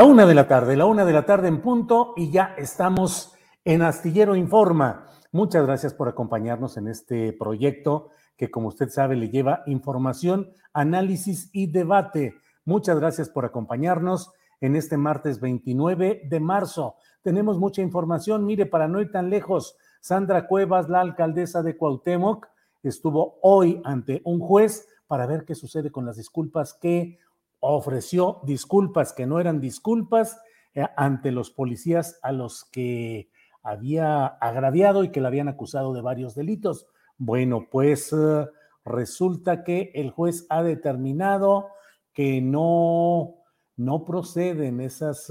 La una de la tarde, la una de la tarde en punto y ya estamos en Astillero Informa. Muchas gracias por acompañarnos en este proyecto que, como usted sabe, le lleva información, análisis y debate. Muchas gracias por acompañarnos en este martes 29 de marzo. Tenemos mucha información. Mire, para no ir tan lejos, Sandra Cuevas, la alcaldesa de Cuauhtémoc, estuvo hoy ante un juez para ver qué sucede con las disculpas que ofreció disculpas que no eran disculpas eh, ante los policías a los que había agraviado y que le habían acusado de varios delitos. Bueno, pues eh, resulta que el juez ha determinado que no, no proceden esas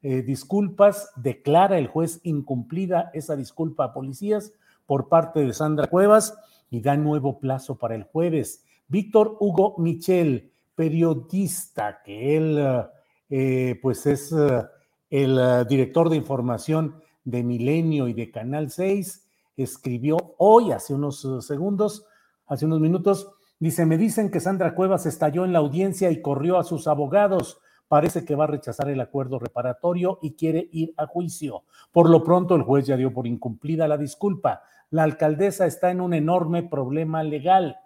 eh, disculpas, declara el juez incumplida esa disculpa a policías por parte de Sandra Cuevas y da nuevo plazo para el jueves. Víctor Hugo Michel, periodista, que él eh, pues es eh, el eh, director de información de Milenio y de Canal 6, escribió hoy, hace unos segundos, hace unos minutos, dice, me dicen que Sandra Cuevas estalló en la audiencia y corrió a sus abogados. Parece que va a rechazar el acuerdo reparatorio y quiere ir a juicio. Por lo pronto, el juez ya dio por incumplida la disculpa. La alcaldesa está en un enorme problema legal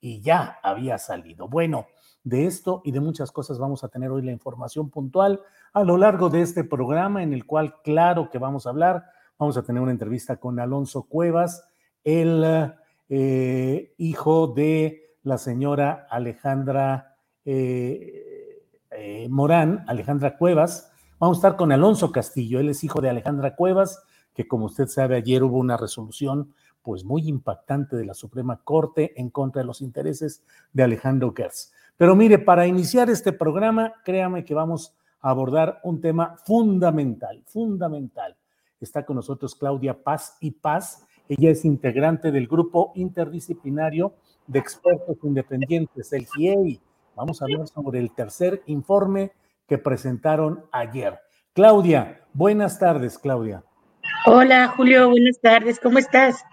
y ya había salido. Bueno, de esto y de muchas cosas vamos a tener hoy la información puntual a lo largo de este programa en el cual, claro que vamos a hablar, vamos a tener una entrevista con Alonso Cuevas, el eh, hijo de la señora Alejandra eh, eh, Morán, Alejandra Cuevas. Vamos a estar con Alonso Castillo, él es hijo de Alejandra Cuevas, que como usted sabe, ayer hubo una resolución pues muy impactante de la Suprema Corte en contra de los intereses de Alejandro Gertz. Pero mire, para iniciar este programa, créame que vamos a abordar un tema fundamental, fundamental. Está con nosotros Claudia Paz y Paz. Ella es integrante del grupo interdisciplinario de expertos independientes, el GIEI. Vamos a hablar sobre el tercer informe que presentaron ayer. Claudia, buenas tardes, Claudia. Hola, Julio, buenas tardes. ¿Cómo estás?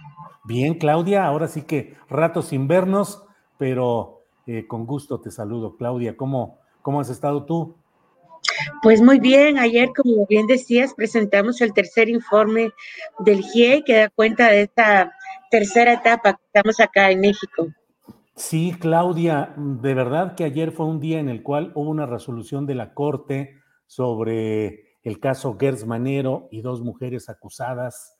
Bien, Claudia, ahora sí que rato sin vernos, pero eh, con gusto te saludo, Claudia. ¿Cómo, ¿Cómo has estado tú? Pues muy bien, ayer, como bien decías, presentamos el tercer informe del GIE que da cuenta de esta tercera etapa que estamos acá en México. Sí, Claudia, de verdad que ayer fue un día en el cual hubo una resolución de la Corte sobre el caso Gers Manero y dos mujeres acusadas.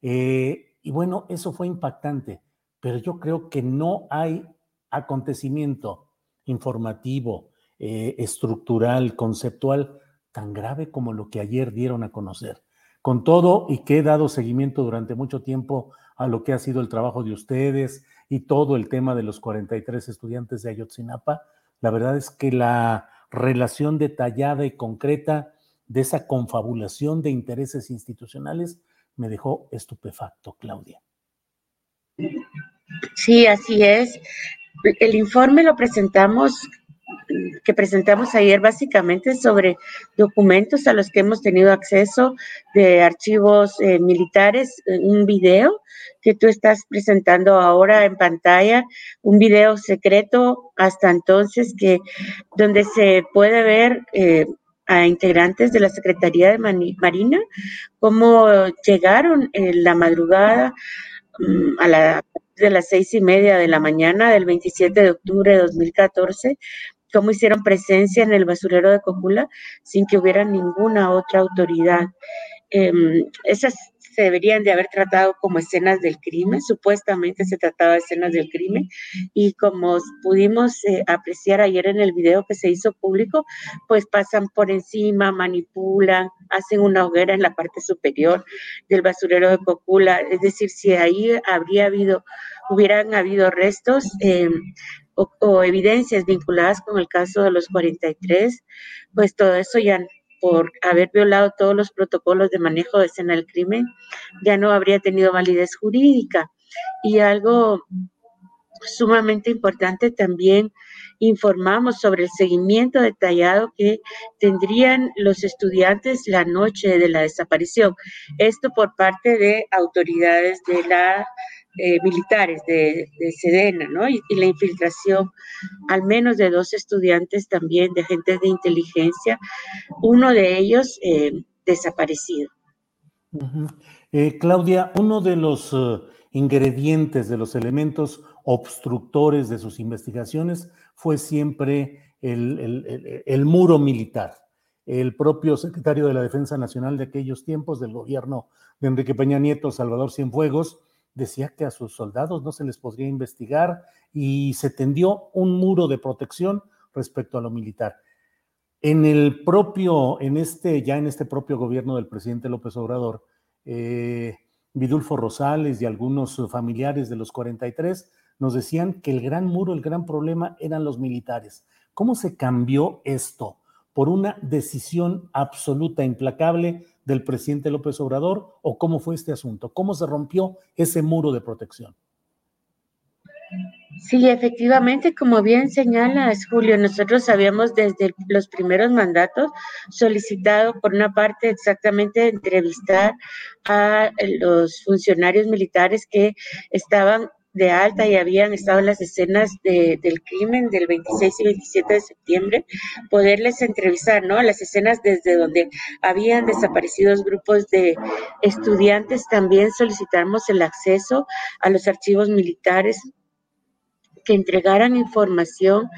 Eh, y bueno, eso fue impactante, pero yo creo que no hay acontecimiento informativo, eh, estructural, conceptual, tan grave como lo que ayer dieron a conocer. Con todo y que he dado seguimiento durante mucho tiempo a lo que ha sido el trabajo de ustedes y todo el tema de los 43 estudiantes de Ayotzinapa, la verdad es que la relación detallada y concreta de esa confabulación de intereses institucionales me dejó estupefacto, Claudia. Sí, así es. El informe lo presentamos que presentamos ayer básicamente sobre documentos a los que hemos tenido acceso de archivos eh, militares, eh, un video que tú estás presentando ahora en pantalla, un video secreto hasta entonces que donde se puede ver eh, a integrantes de la Secretaría de Marina cómo llegaron en la madrugada mm, a la de las seis y media de la mañana del 27 de octubre de 2014 cómo hicieron presencia en el basurero de Cocula sin que hubiera ninguna otra autoridad. Em, esas se deberían de haber tratado como escenas del crimen, supuestamente se trataba de escenas del crimen, y como pudimos eh, apreciar ayer en el video que se hizo público, pues pasan por encima, manipulan, hacen una hoguera en la parte superior del basurero de Cocula, es decir, si ahí habría habido, hubieran habido restos, eh, o, evidencias vinculadas con el caso de los 43, pues todo eso ya por haber violado todos los protocolos de manejo de escena del crimen, ya no habría tenido validez jurídica. Y algo sumamente importante también informamos sobre el seguimiento detallado que tendrían los estudiantes la noche de la desaparición. Esto por parte de autoridades de la eh, militares de, Sedena, ¿no? Y, la infiltración, al menos de dos estudiantes también, de agentes de inteligencia, uno de ellos eh, desaparecido. Eh, Claudia, uno de los ingredientes, de los elementos obstructores de sus investigaciones fue siempre el, el muro militar. El propio secretario de la Defensa Nacional de aquellos tiempos, del gobierno de Enrique Peña Nieto, Salvador Cienfuegos, decía que a sus soldados no se les podría investigar y se tendió un muro de protección respecto a lo militar. En el propio, en este, ya en este propio gobierno del presidente López Obrador, eh, Vidulfo Rosales y algunos familiares de los 43 nos decían que el gran muro, el gran problema eran los militares. ¿Cómo se cambió esto por una decisión absoluta, implacable del presidente López Obrador o cómo fue este asunto? ¿Cómo se rompió ese muro de protección? Sí, efectivamente, como bien señalas, Julio, nosotros habíamos desde los primeros mandatos solicitado, por una parte, exactamente entrevistar a los funcionarios militares que estaban de alta y habían estado en las escenas de, del crimen del 26 y 27 de septiembre, poderles entrevistar, ¿no? Las escenas desde donde habían desaparecido grupos de estudiantes, también solicitamos el acceso a los archivos militares que entregaran información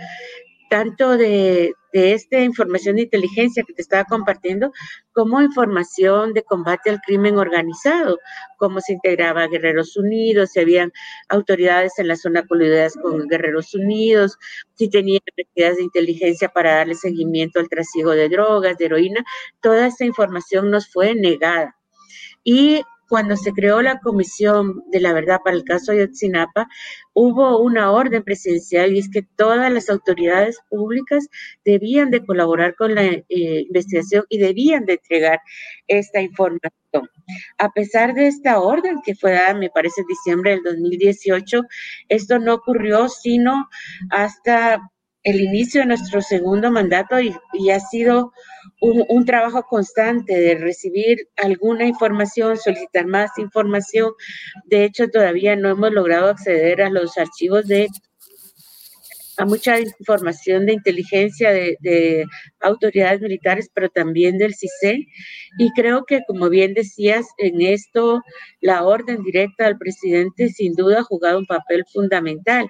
tanto de, esta información de inteligencia que te estaba compartiendo, como información de combate al crimen organizado, cómo se integraba Guerreros Unidos, si habían autoridades en la zona coludidas con Guerreros Unidos, si tenían actividades de inteligencia para darle seguimiento al trasiego de drogas, de heroína, toda esta información nos fue negada. Y cuando se creó la Comisión de la Verdad para el caso de Ayotzinapa, hubo una orden presidencial y es que todas las autoridades públicas debían de colaborar con la eh, investigación y debían de entregar esta información. A pesar de esta orden que fue dada, me parece, en diciembre del 2018, esto no ocurrió sino hasta el inicio de nuestro segundo mandato y, ha sido un, trabajo constante de recibir alguna información, solicitar más información. De hecho, todavía no hemos logrado acceder a los archivos de a mucha información de inteligencia de, de, autoridades militares, pero también del CISE. Y creo que, como bien decías, en esto la orden directa del presidente sin duda ha jugado un papel fundamental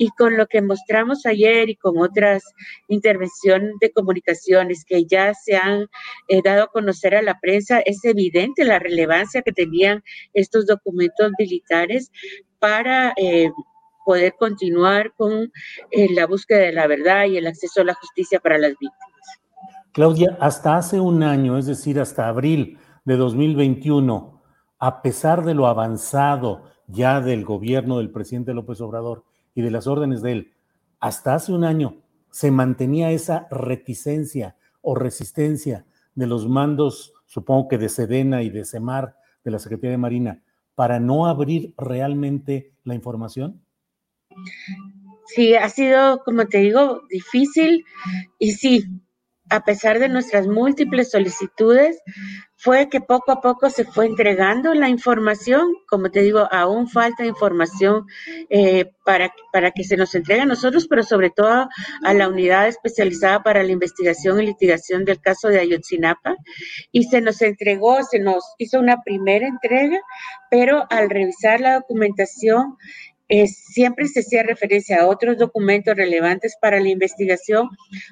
y con lo que mostramos ayer y con otras intervenciones de comunicaciones que ya se han eh, dado a conocer a la prensa, es evidente la relevancia que tenían estos documentos militares para eh, poder continuar con eh, la búsqueda de la verdad y el acceso a la justicia para las víctimas. Claudia, hasta hace un año, es decir, hasta abril de 2021, a pesar de lo avanzado ya del gobierno del presidente López Obrador, y de las órdenes de él, hasta hace un año se mantenía esa reticencia o resistencia de los mandos, supongo que de Sedena y de Semar, de la Secretaría de Marina para no abrir realmente la información? Sí, ha sido, como te digo, difícil y sí, a pesar de nuestras múltiples solicitudes, fue que poco a poco se fue entregando la información. Como te digo, aún falta información eh, para, para que se nos entregue a nosotros, pero sobre todo a la unidad especializada para la investigación y litigación del caso de Ayotzinapa. Y se nos entregó, se nos hizo una primera entrega, pero al revisar la documentación, siempre se hacía referencia a otros documentos relevantes para la investigación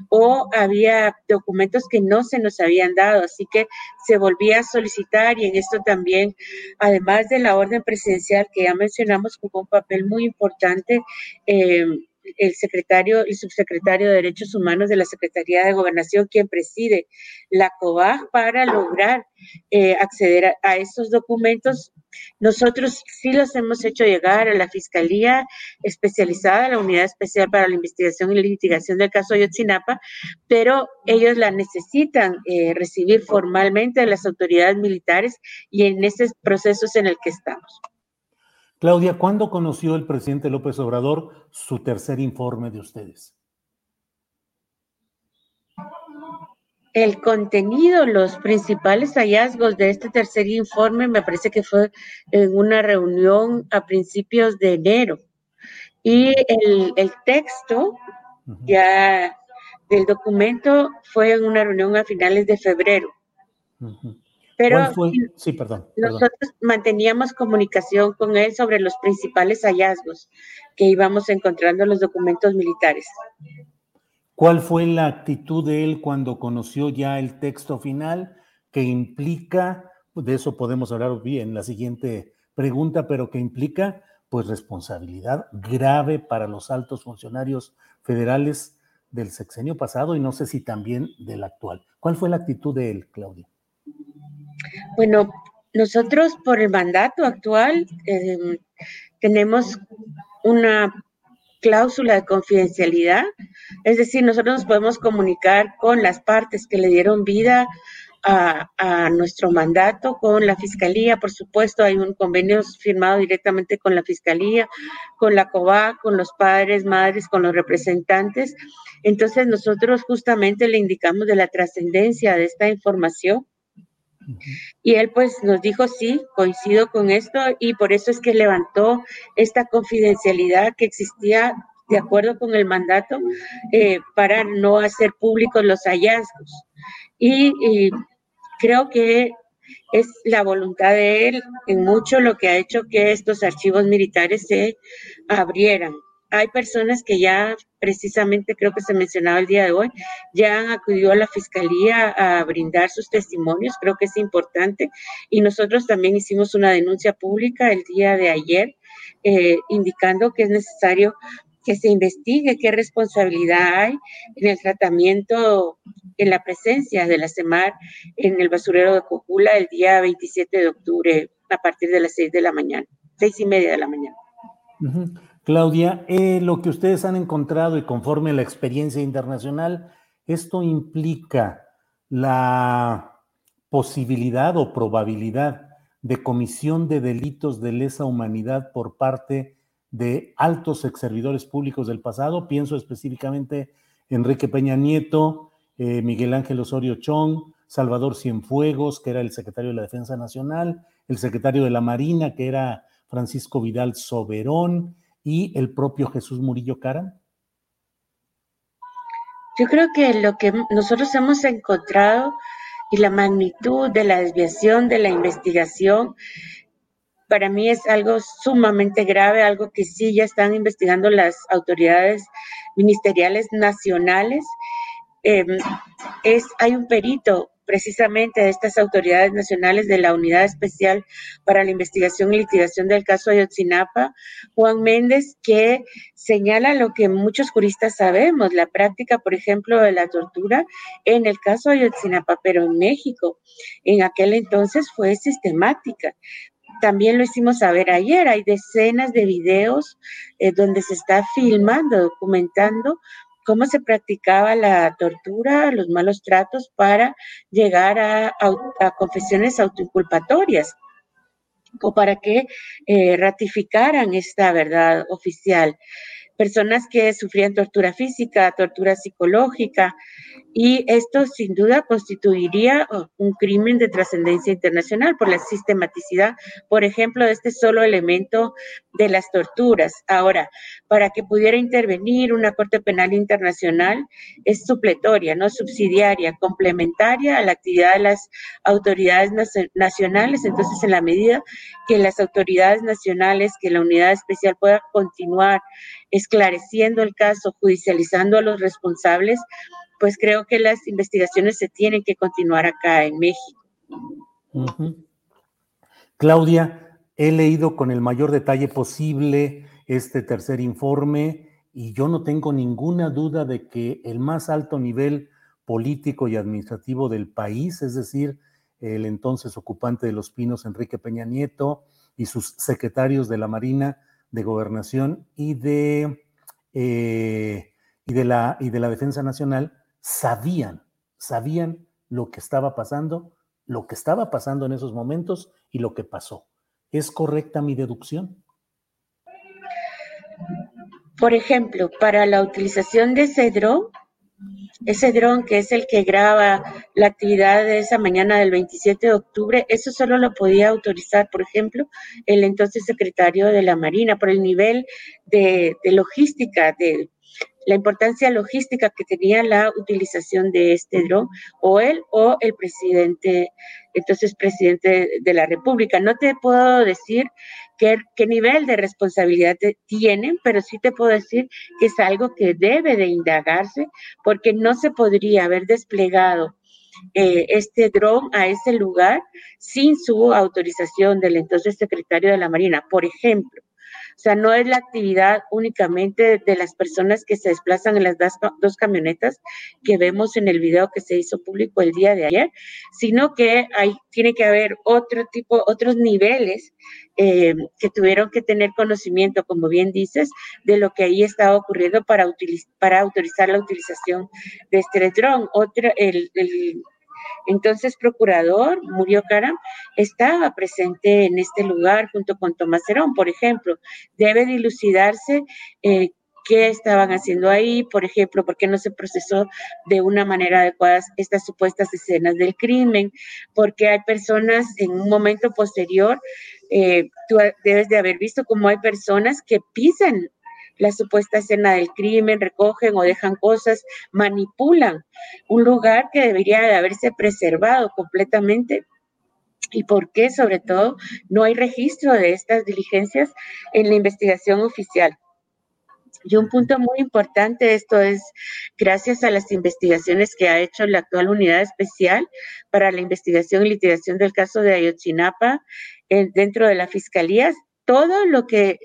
o había documentos que no se nos habían dado, así que se volvía a solicitar y en esto también, además de la orden presidencial que ya mencionamos, jugó un papel muy importante. Eh, el secretario, el subsecretario de Derechos Humanos de la Secretaría de Gobernación, quien preside la COBAG para lograr eh, acceder a, esos documentos. Nosotros sí los hemos hecho llegar a la Fiscalía Especializada, la Unidad Especial para la Investigación y Litigación del caso Ayotzinapa, pero ellos la necesitan eh, recibir formalmente de las autoridades militares y en ese proceso es en el que estamos. Claudia, ¿cuándo conoció el presidente López Obrador su tercer informe de ustedes? El contenido, los principales hallazgos de este tercer informe me parece que fue en una reunión a principios de enero. Y el, texto ya del documento fue en una reunión a finales de febrero. Pero sí, perdón, nosotros manteníamos comunicación con él sobre los principales hallazgos que íbamos encontrando en los documentos militares. ¿Cuál fue la actitud de él cuando conoció ya el texto final que implica, de eso podemos hablar bien en la siguiente pregunta, pero que implica pues responsabilidad grave para los altos funcionarios federales del sexenio pasado y no sé si también del actual. ¿Cuál fue la actitud de él, Claudia? Bueno, nosotros por el mandato actual em, tenemos una cláusula de confidencialidad, es decir, nosotros nos podemos comunicar con las partes que le dieron vida a, a, nuestro mandato, con la Fiscalía, por supuesto, hay un convenio firmado directamente con la Fiscalía, con la COBA, con los padres, madres, con los representantes. Entonces, nosotros justamente le indicamos de la trascendencia de esta información y él pues nos dijo, sí, coincido con esto y por eso es que levantó esta confidencialidad que existía de acuerdo con el mandato eh, para no hacer públicos los hallazgos. y creo que es la voluntad de él en mucho lo que ha hecho que estos archivos militares se abrieran hay personas que ya precisamente creo que se mencionaba el día de hoy, ya han acudido a la fiscalía a brindar sus testimonios, creo que es importante. Y nosotros también hicimos una denuncia pública el día de ayer, eh, indicando que es necesario que se investigue qué responsabilidad hay en el tratamiento, en la presencia de la CEMAR en el basurero de Cocula el día 27 de octubre a partir de las 6 de la mañana, seis y media de la mañana. Claudia, eh, lo que ustedes han encontrado y conforme a la experiencia internacional, esto implica la posibilidad o probabilidad de comisión de delitos de lesa humanidad por parte de altos exservidores públicos del pasado. Pienso específicamente Enrique Peña Nieto, eh, Miguel Ángel Osorio Chong, Salvador Cienfuegos, que era el secretario de la Defensa Nacional, el secretario de la Marina, que era Francisco Vidal Soberón, y el propio Jesús Murillo Cara? Yo creo que lo que nosotros hemos encontrado y la magnitud de la desviación de la investigación, para mí es algo sumamente grave, algo que sí ya están investigando las autoridades ministeriales nacionales. Em, es, hay un perito precisamente de estas autoridades nacionales de la Unidad Especial para la Investigación y Litigación del caso Ayotzinapa, Juan Méndez, que señala lo que muchos juristas sabemos, la práctica, por ejemplo, de la tortura en el caso Ayotzinapa, pero en México, en aquel entonces fue sistemática. También lo hicimos saber ayer, hay decenas de videos eh, donde se está filmando, documentando cómo se practicaba la tortura, los malos tratos para llegar a, confesiones autoinculpatorias. o para que eh, ratificaran esta verdad oficial personas que sufrían tortura física, tortura psicológica, y esto sin duda constituiría un crimen de trascendencia internacional por la sistematicidad, por ejemplo, de este solo elemento de las torturas. Ahora, para que pudiera intervenir una Corte Penal Internacional es supletoria, no subsidiaria, complementaria a la actividad de las autoridades nacionales. Entonces, en la medida que las autoridades nacionales, que la unidad especial pueda continuar esclareciendo el caso, judicializando a los responsables, pues creo que las investigaciones se tienen que continuar acá en México. Claudia, he leído con el mayor detalle posible este tercer informe y yo no tengo ninguna duda de que el más alto nivel político y administrativo del país, es decir, el entonces ocupante de Los Pinos, Enrique Peña Nieto, y sus secretarios de la Marina, de Gobernación y de, eh, y de, la, y de la Defensa Nacional sabían, sabían lo que estaba pasando, lo que estaba pasando en esos momentos y lo que pasó. ¿Es correcta mi deducción? Por ejemplo, para la utilización de Cedro, ese dron que es el que graba la actividad de esa mañana del 27 de octubre, eso solo lo podía autorizar, por ejemplo, el entonces secretario de la Marina por el nivel de, de logística, de la importancia logística que tenía la utilización de este dron, o él o el presidente, entonces presidente de la República. No te puedo decir qué, qué nivel de responsabilidad tienen, pero sí te puedo decir que es algo que debe de indagarse, porque no se podría haber desplegado eh, este dron a ese lugar sin su autorización del entonces secretario de la Marina. Por ejemplo, o sea, no es la actividad únicamente de las personas que se desplazan en las dos camionetas que vemos en el video que se hizo público el día de ayer, sino que hay, tiene que haber otro tipo, otros niveles eh, que tuvieron que tener conocimiento, como bien dices, de lo que ahí estaba ocurriendo para, para autorizar la utilización de este dron. El entonces, procurador Murio Karam estaba presente en este lugar junto con Tomás Herón, por ejemplo. Debe dilucidarse eh, qué estaban haciendo ahí, por ejemplo, por qué no se procesó de una manera adecuada estas supuestas escenas del crimen, porque hay personas en un momento posterior, eh, tú debes de haber visto cómo hay personas que pisan la supuesta escena del crimen, recogen o dejan cosas, manipulan un lugar que debería de haberse preservado completamente. ¿Y por qué, sobre todo, no hay registro de estas diligencias en la investigación oficial? Y un punto muy importante esto es gracias a las investigaciones que ha hecho la actual unidad especial para la investigación y litigación del caso de Ayotzinapa eh, dentro de la fiscalía, todo lo que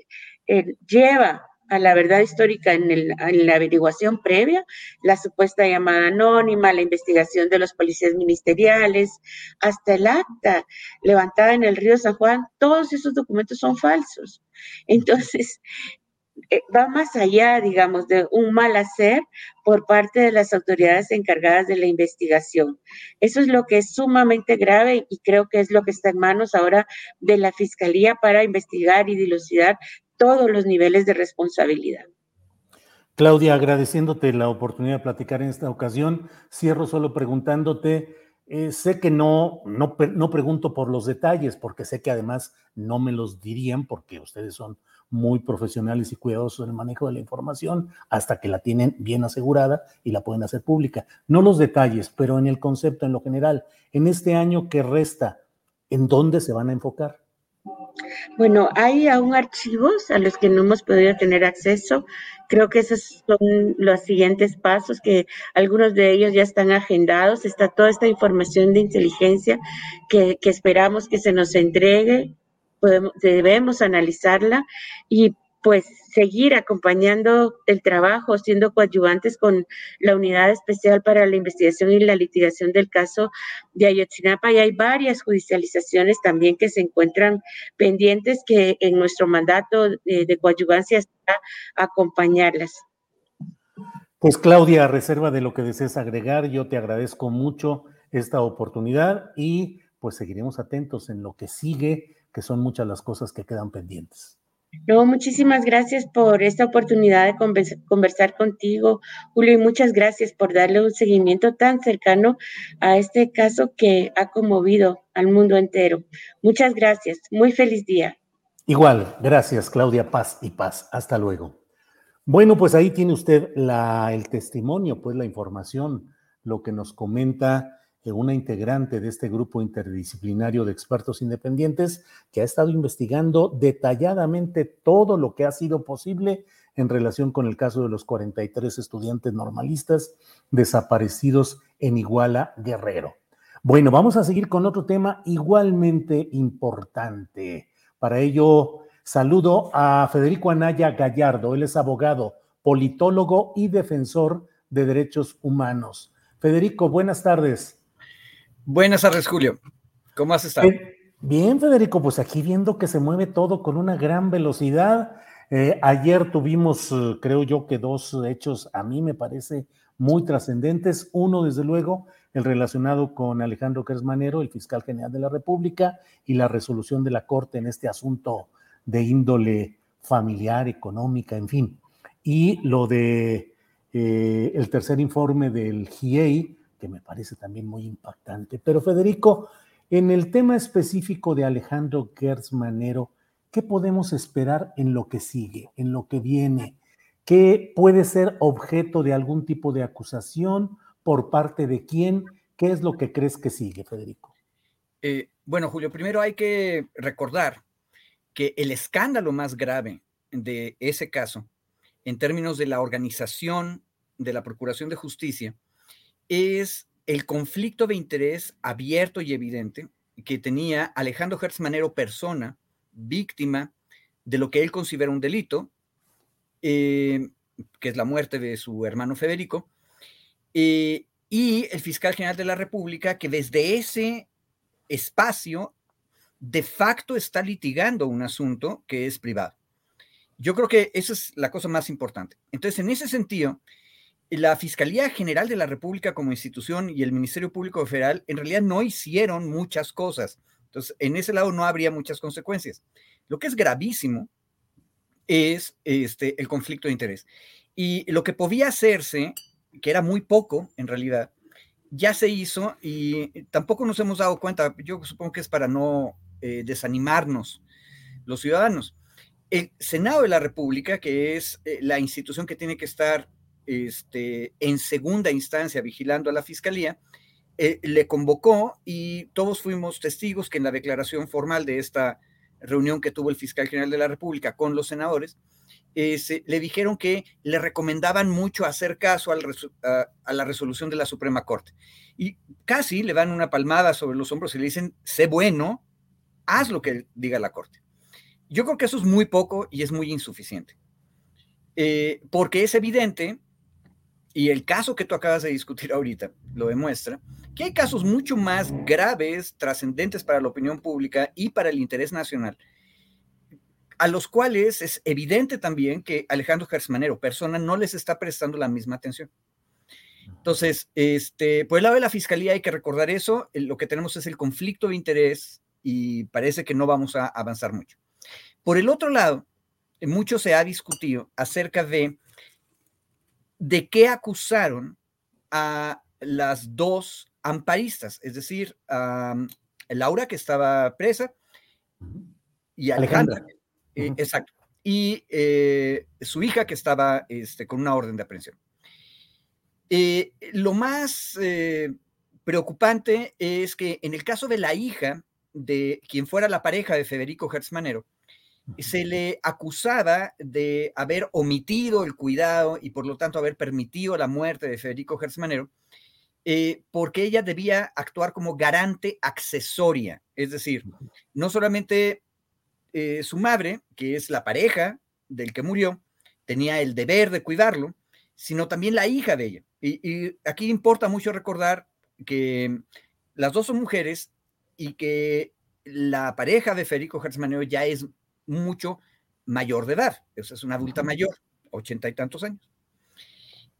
eh, lleva la verdad histórica en, la averiguación previa, la supuesta llamada anónima, la investigación de los policías ministeriales, hasta el acta levantada en el río San Juan, todos esos documentos son falsos. Entonces, eh, va más allá, digamos, de un mal hacer por parte de las autoridades encargadas de la investigación. Eso es lo que es sumamente grave y creo que es lo que está en manos ahora de la Fiscalía para investigar y dilucidar todos los niveles de responsabilidad. Claudia, agradeciéndote la oportunidad de platicar en esta ocasión, cierro solo preguntándote, eh, sé que no, no, no pregunto por los detalles, porque sé que además no me los dirían, porque ustedes son muy profesionales y cuidadosos en el manejo de la información hasta que la tienen bien asegurada y la pueden hacer pública. No los detalles, pero en el concepto, en lo general, en este año que resta, ¿en dónde se van a enfocar? Bueno, hay aún archivos a los que no hemos podido tener acceso. Creo que esos son los siguientes pasos, que algunos de ellos ya están agendados. Está toda esta información de inteligencia que, esperamos que se nos entregue. Debemos analizarla y pues seguir acompañando el trabajo, siendo coadyuvantes con la Unidad Especial para la Investigación y la Litigación del caso de Ayotzinapa. Y hay varias judicializaciones también que se encuentran pendientes que en nuestro mandato de, de coadyuvancia está acompañarlas. Pues Claudia, a reserva de lo que desees agregar, yo te agradezco mucho esta oportunidad y pues seguiremos atentos en lo que sigue que son muchas las cosas que quedan pendientes. No, muchísimas gracias por esta oportunidad de conversar contigo, Julio, y muchas gracias por darle un seguimiento tan cercano a este caso que ha conmovido al mundo entero. Muchas gracias. Muy feliz día. Igual, gracias, Claudia. Paz y paz. Hasta luego. Bueno, pues ahí tiene usted la, el testimonio, pues la información, lo que nos comenta una integrante de este grupo interdisciplinario de expertos independientes que ha estado investigando detalladamente todo lo que ha sido posible en relación con el caso de los 43 estudiantes normalistas desaparecidos en Iguala Guerrero. Bueno, vamos a seguir con otro tema igualmente importante. Para ello, saludo a Federico Anaya Gallardo. Él es abogado, politólogo y defensor de derechos humanos. Federico, buenas tardes. Buenas tardes, Julio. ¿Cómo has estado? Bien, Federico, pues aquí viendo que se mueve todo con una gran velocidad. Eh, ayer tuvimos, eh, creo yo, que dos hechos a mí me parece muy trascendentes. Uno, desde luego, el relacionado con Alejandro Kersmanero, el fiscal general de la República, y la resolución de la Corte en este asunto de índole familiar, económica, en fin. Y lo de eh, el tercer informe del GIEI, que me parece también muy impactante. Pero Federico, en el tema específico de Alejandro Gertz Manero, ¿qué podemos esperar en lo que sigue, en lo que viene? ¿Qué puede ser objeto de algún tipo de acusación? ¿Por parte de quién? ¿Qué es lo que crees que sigue, Federico? Eh, bueno, Julio, primero hay que recordar que el escándalo más grave de ese caso, en términos de la organización de la Procuración de Justicia, es el conflicto de interés abierto y evidente que tenía Alejandro Hertz persona, víctima de lo que él considera un delito, eh, que es la muerte de su hermano Federico, eh, y el fiscal general de la República, que desde ese espacio de facto está litigando un asunto que es privado. Yo creo que esa es la cosa más importante. Entonces, en ese sentido, la Fiscalía General de la República como institución y el Ministerio Público Federal en realidad no hicieron muchas cosas. Entonces, en ese lado no habría muchas consecuencias. Lo que es gravísimo es este, el conflicto de interés. Y lo que podía hacerse, que era muy poco en realidad, ya se hizo y tampoco nos hemos dado cuenta, yo supongo que es para no eh, desanimarnos los ciudadanos. El Senado de la República, que es eh, la institución que tiene que estar este, en segunda instancia vigilando a la fiscalía, eh, le convocó y todos fuimos testigos que en la declaración formal de esta reunión que tuvo el fiscal general de la República con los senadores, eh, le dijeron que le recomendaban mucho hacer caso a, la resolución de la Suprema Corte. Y casi le dan una palmada sobre los hombros y le dicen, sé bueno, haz lo que diga la Corte. Yo creo que eso es muy poco y es muy insuficiente. Eh, porque es evidente y el caso que tú acabas de discutir ahorita lo demuestra, que hay casos mucho más graves, trascendentes para la opinión pública y para el interés nacional, a los cuales es evidente también que Alejandro Gersmanero, persona, no les está prestando la misma atención. Entonces, este, por el lado de la fiscalía hay que recordar eso, lo que tenemos es el conflicto de interés y parece que no vamos a avanzar mucho. Por el otro lado, mucho se ha discutido acerca de de qué acusaron a las dos amparistas, es decir, a Laura, que estaba presa, y Alejandra, eh, exacto, y eh, su hija, que estaba este, con una orden de aprehensión. Eh, lo más preocupante es que en el caso de la hija de quien fuera la pareja de Federico Hertzmanero, se le acusaba de haber omitido el cuidado y por lo tanto haber permitido la muerte de Federico Gersmanero, eh, porque ella debía actuar como garante accesoria, es decir, no solamente eh, su madre, que es la pareja del que murió, tenía el deber de cuidarlo, sino también la hija de ella. Y, aquí importa mucho recordar que las dos son mujeres y que la pareja de Federico Gersmanero ya es mucho mayor de edad. es una adulta mayor, ochenta y tantos años.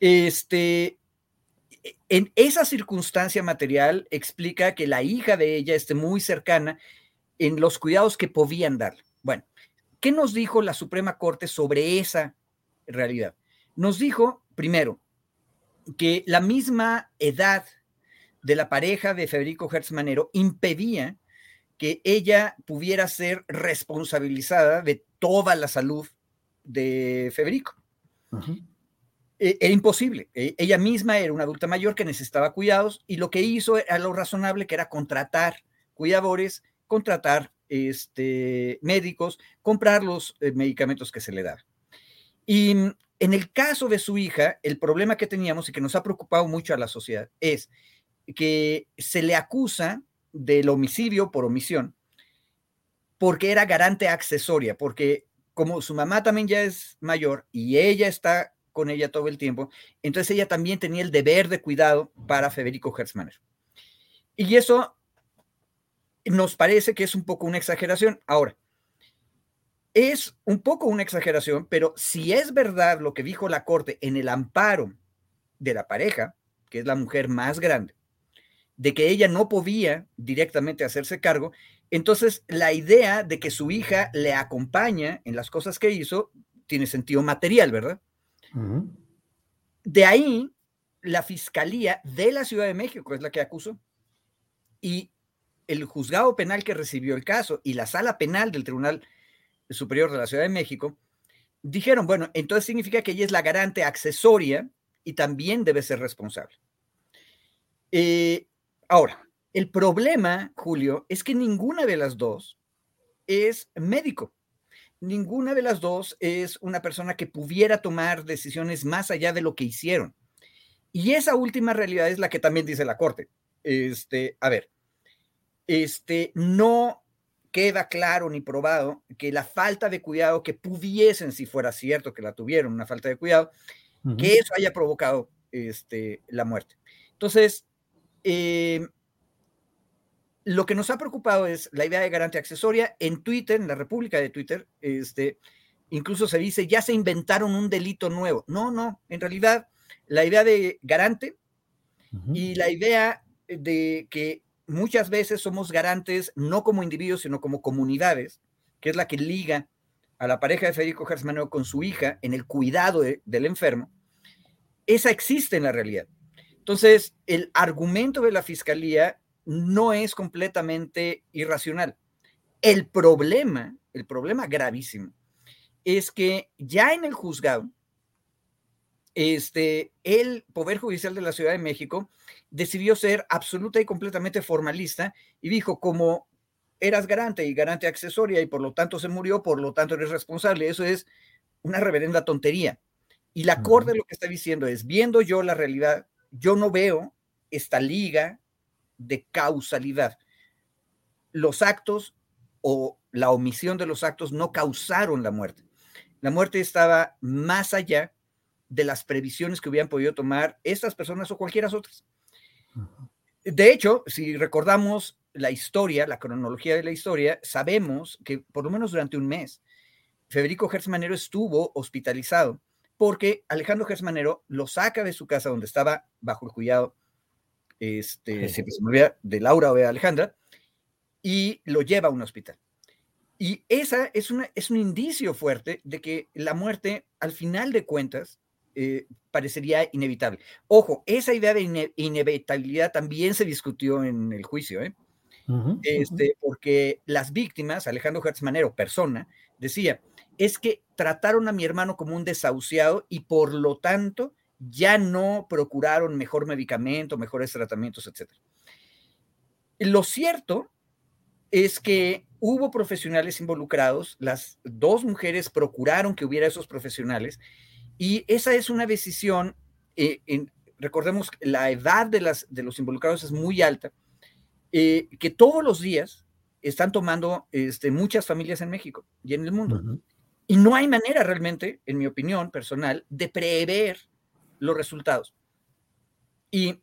Este, en esa circunstancia material explica que la hija de ella esté muy cercana en los cuidados que podían darle. Bueno, ¿qué nos dijo la Suprema Corte sobre esa realidad? Nos dijo, primero, que la misma edad de la pareja de Federico Hertz Manero impedía que ella pudiera ser responsabilizada de toda la salud de Federico. E, era imposible. E, ella misma era una adulta mayor que necesitaba cuidados y lo que hizo era lo razonable, que era contratar cuidadores, contratar este, médicos, comprar los eh, medicamentos que se le daban. Y mm, en el caso de su hija, el problema que teníamos y que nos ha preocupado mucho a la sociedad es que se le acusa del homicidio por omisión porque era garante accesoria, porque como su mamá también ya es mayor y ella está con ella todo el tiempo, entonces ella también tenía el deber de cuidado para Federico Hertzmanner. Y eso nos parece que es un poco una exageración. Ahora, es un poco una exageración, pero si es verdad lo que dijo la Corte en el amparo de la pareja, que es la mujer más grande, de que ella no podía directamente hacerse cargo, entonces la idea de que su hija le acompaña en las cosas que hizo tiene sentido material, ¿verdad? De ahí, la Fiscalía de la Ciudad de México es la que acusó. Y el juzgado penal que recibió el caso y la sala penal del Tribunal Superior de la Ciudad de México, dijeron, bueno, entonces significa que ella es la garante accesoria y también debe ser responsable. Eh, ahora, el problema, Julio, es que ninguna de las dos es médico. Ninguna de las dos es una persona que pudiera tomar decisiones más allá de lo que hicieron. Y esa última realidad es la que también dice la Corte. Este, a ver, este, no queda claro ni probado que la falta de cuidado que pudiesen, si fuera cierto que la tuvieron, una falta de cuidado, que eso haya provocado este, la muerte. Entonces, eh, lo que nos ha preocupado es la idea de garantía accesoria. En Twitter, en la República de Twitter, este, incluso se dice, ya se inventaron un delito nuevo. No, no, en realidad la idea de garante y la idea de que muchas veces somos garantes no como individuos, sino como comunidades, que es la que liga a la pareja de Federico Gersmanero con su hija en el cuidado del enfermo, esa existe en la realidad. Entonces, el argumento de la fiscalía no es completamente irracional. El problema, el problema gravísimo, es que ya en el juzgado, este, el Poder Judicial de la Ciudad de México decidió ser absoluta y completamente formalista y dijo, como eras garante y garante accesoria y por lo tanto se murió, por lo tanto eres responsable. Eso es una reverenda tontería. Y la Corte lo que está diciendo es, viendo yo la realidad, yo no veo esta liga de causalidad. Los actos o la omisión de los actos no causaron la muerte. La muerte estaba más allá de las previsiones que hubieran podido tomar estas personas o cualquiera otras. De hecho, si recordamos la historia, la cronología de la historia, sabemos que por lo menos durante un mes, Federico Gersmanero estuvo hospitalizado porque Alejandro Gersmanero lo saca de su casa donde estaba bajo el cuidado, este, siempre se me olvida, de Laura o de Alejandra, y lo lleva a un hospital. Y esa es, una, es un indicio fuerte de que la muerte, al final de cuentas, eh, parecería inevitable. Ojo, esa idea de inevitabilidad también se discutió en el juicio, ¿eh? este, porque las víctimas, Alejandro Hertzmanero, persona, decía, es que trataron a mi hermano como un desahuciado y por lo tanto ya no procuraron mejor medicamento, mejores tratamientos, etc. Lo cierto es que hubo profesionales involucrados, las dos mujeres procuraron que hubiera esos profesionales y esa es una decisión, eh, recordemos, la edad de, las, de los involucrados es muy alta, eh, que todos los días están tomando este, muchas familias en México y en el mundo. Y no hay manera realmente, en mi opinión personal, de prever los resultados. Y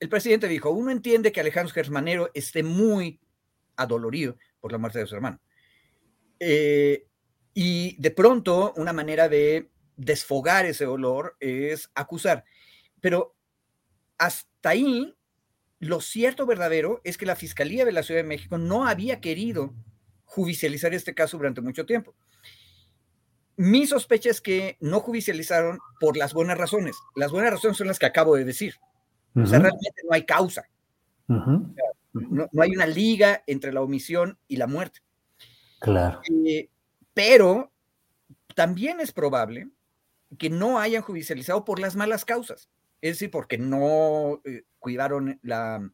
el presidente dijo, uno entiende que Alejandro Gersmanero esté muy adolorido por la muerte de su hermano. Eh, y de pronto, una manera de desfogar ese olor es acusar. Pero hasta ahí lo cierto verdadero es que la Fiscalía de la Ciudad de México no había querido judicializar este caso durante mucho tiempo. Mi sospecha es que no judicializaron por las buenas razones. Las buenas razones son las que acabo de decir. O sea, realmente no hay causa. no, no, hay una liga entre la omisión y la muerte. Claro. Eh, pero también es probable que no hayan judicializado por las malas causas, es decir, porque no eh, cuidaron la,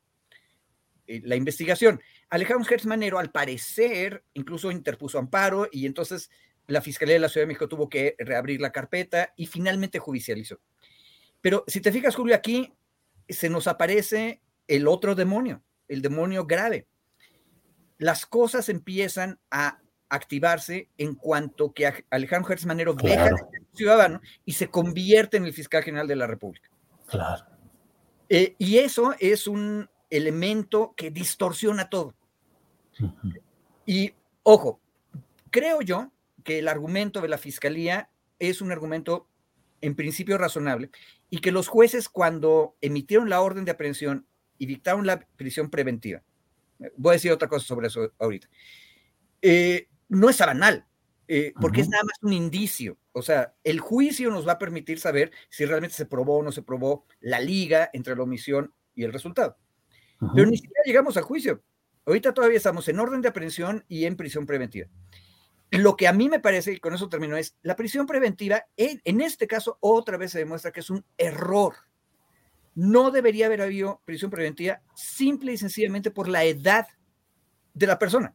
eh, la investigación. Alejandro Gertz Manero, al parecer, incluso interpuso amparo y entonces la Fiscalía de la Ciudad de México tuvo que reabrir la carpeta y finalmente judicializó. Pero si te fijas, Julio, aquí se nos aparece el otro demonio, el demonio grave. Las cosas empiezan a activarse en cuanto que Alejandro Gertz Manero deja de ser ciudadano y se convierte en el fiscal general de la República. Claro. Eh, y eso es un elemento que distorsiona todo. Y ojo, creo yo que el argumento de la fiscalía es un argumento en principio razonable y que los jueces cuando emitieron la orden de aprehensión y dictaron la prisión preventiva, voy a decir otra cosa sobre eso ahorita, eh, no es banal, eh, porque es nada más un indicio. O sea, el juicio nos va a permitir saber si realmente se probó o no se probó la liga entre la omisión y el resultado. Pero ni siquiera llegamos al juicio. Ahorita todavía estamos en orden de aprehensión y en prisión preventiva. Lo que a mí me parece, y con eso termino, es la prisión preventiva, en, este caso, otra vez se demuestra que es un error. No debería haber habido prisión preventiva simple y sencillamente por la edad de la persona.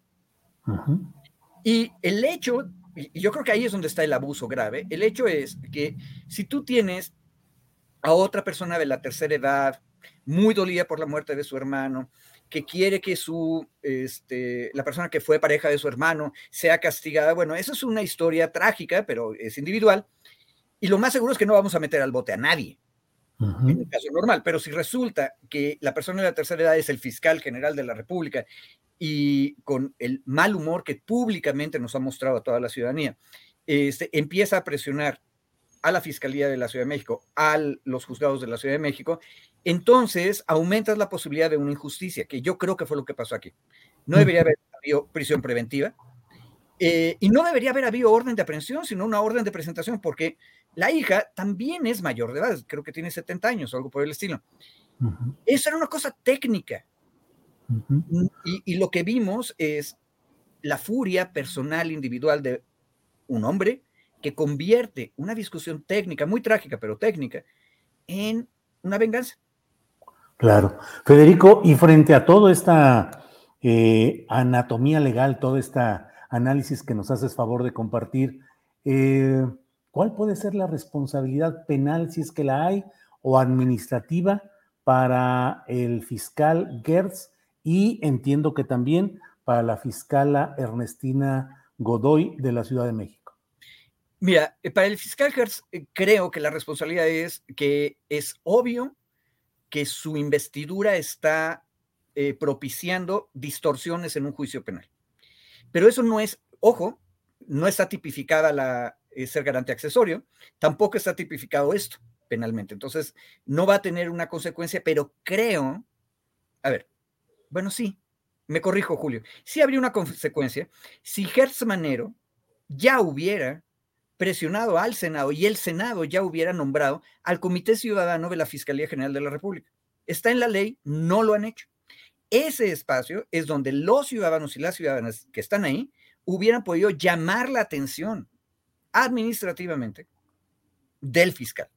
Y el hecho, y yo creo que ahí es donde está el abuso grave, el hecho es que si tú tienes a otra persona de la tercera edad, muy dolida por la muerte de su hermano, que quiere que su, este, la persona que fue pareja de su hermano sea castigada, bueno, eso es una historia trágica, pero es individual, y lo más seguro es que no vamos a meter al bote a nadie. En el caso normal, pero si resulta que la persona de la tercera edad es el fiscal general de la República y con el mal humor que públicamente nos ha mostrado a toda la ciudadanía, este, empieza a presionar a la Fiscalía de la Ciudad de México, a los juzgados de la Ciudad de México, entonces aumentas la posibilidad de una injusticia, que yo creo que fue lo que pasó aquí. No debería haber habido prisión preventiva eh, y no debería haber habido orden de aprehensión, sino una orden de presentación, porque la hija también es mayor de edad, creo que tiene 70 años o algo por el estilo. Eso era una cosa técnica, y, lo que vimos es la furia personal, individual de un hombre que convierte una discusión técnica, muy trágica, pero técnica, en una venganza. Claro. Federico, y frente a toda esta eh, anatomía legal, todo este análisis que nos haces favor de compartir, eh, ¿cuál puede ser la responsabilidad penal, si es que la hay, o administrativa para el fiscal Gertz y entiendo que también para la fiscala Ernestina Godoy de la Ciudad de México. Mira, eh, para el fiscal Hertz eh, creo que la responsabilidad es que es obvio que su investidura está eh, propiciando distorsiones en un juicio penal. Pero eso no es, ojo, no está tipificada la ser garante accesorio, tampoco está tipificado esto penalmente. Entonces, no va a tener una consecuencia, pero creo, a ver, bueno, sí, me corrijo, Julio. Sí habría una consecuencia si Hertz Manero ya hubiera presionado al Senado y el Senado ya hubiera nombrado al Comité Ciudadano de la Fiscalía General de la República. Está en la ley, no lo han hecho. Ese espacio es donde los ciudadanos y las ciudadanas que están ahí hubieran podido llamar la atención administrativamente del fiscal.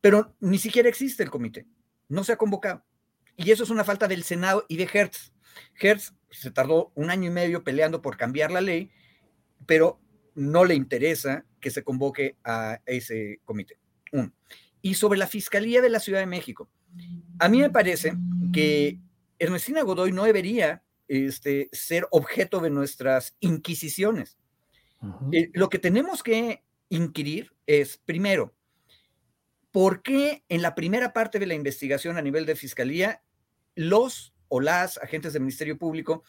Pero ni siquiera existe el comité, no se ha convocado. Y eso es una falta del Senado y de Hertz. Hertz se tardó un año y medio peleando por cambiar la ley, pero no le interesa que se convoque a ese comité. Y sobre la Fiscalía de la Ciudad de México, a mí me parece que Ernestina Godoy no debería este, ser objeto de nuestras inquisiciones. Eh, lo que tenemos que inquirir es, primero, ¿Por qué en la primera parte de la investigación a nivel de fiscalía los o las agentes del Ministerio Público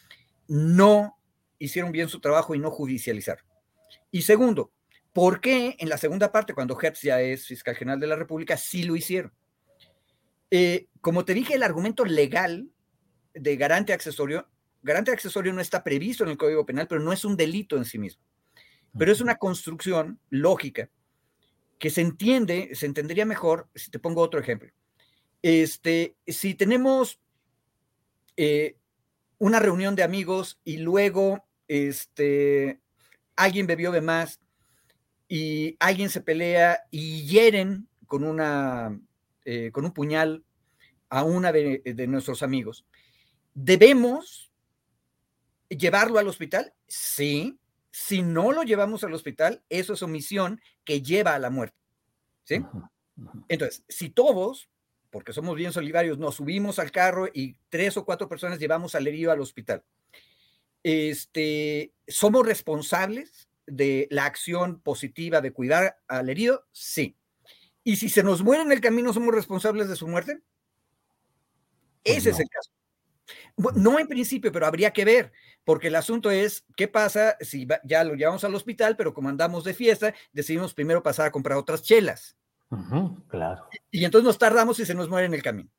no hicieron bien su trabajo y no judicializaron? Y segundo, ¿por qué en la segunda parte, cuando Hertz ya es fiscal general de la República, sí lo hicieron? Eh, como te dije, el argumento legal de garante accesorio, garante accesorio no está previsto en el Código Penal, pero no es un delito en sí mismo. Pero es una construcción lógica que se entiende, se entendería mejor si te pongo otro ejemplo. Este, si tenemos eh, una reunión de amigos y luego este, alguien bebió de más y alguien se pelea y hieren con, una, eh, con un puñal a una de, de nuestros amigos, ¿debemos llevarlo al hospital? Sí. Si no lo llevamos al hospital, eso es omisión que lleva a la muerte. ¿Sí? Entonces, si todos, porque somos bien solidarios, nos subimos al carro y tres o cuatro personas llevamos al herido al hospital, este, ¿somos responsables de la acción positiva de cuidar al herido? Sí. ¿Y si se nos muere en el camino, somos responsables de su muerte? Pues Ese es el caso. No en principio, pero habría que ver, porque el asunto es, ¿qué pasa si ya lo llevamos al hospital, pero como andamos de fiesta, decidimos primero pasar a comprar otras chelas? claro. Y entonces nos tardamos y se nos muere en el camino.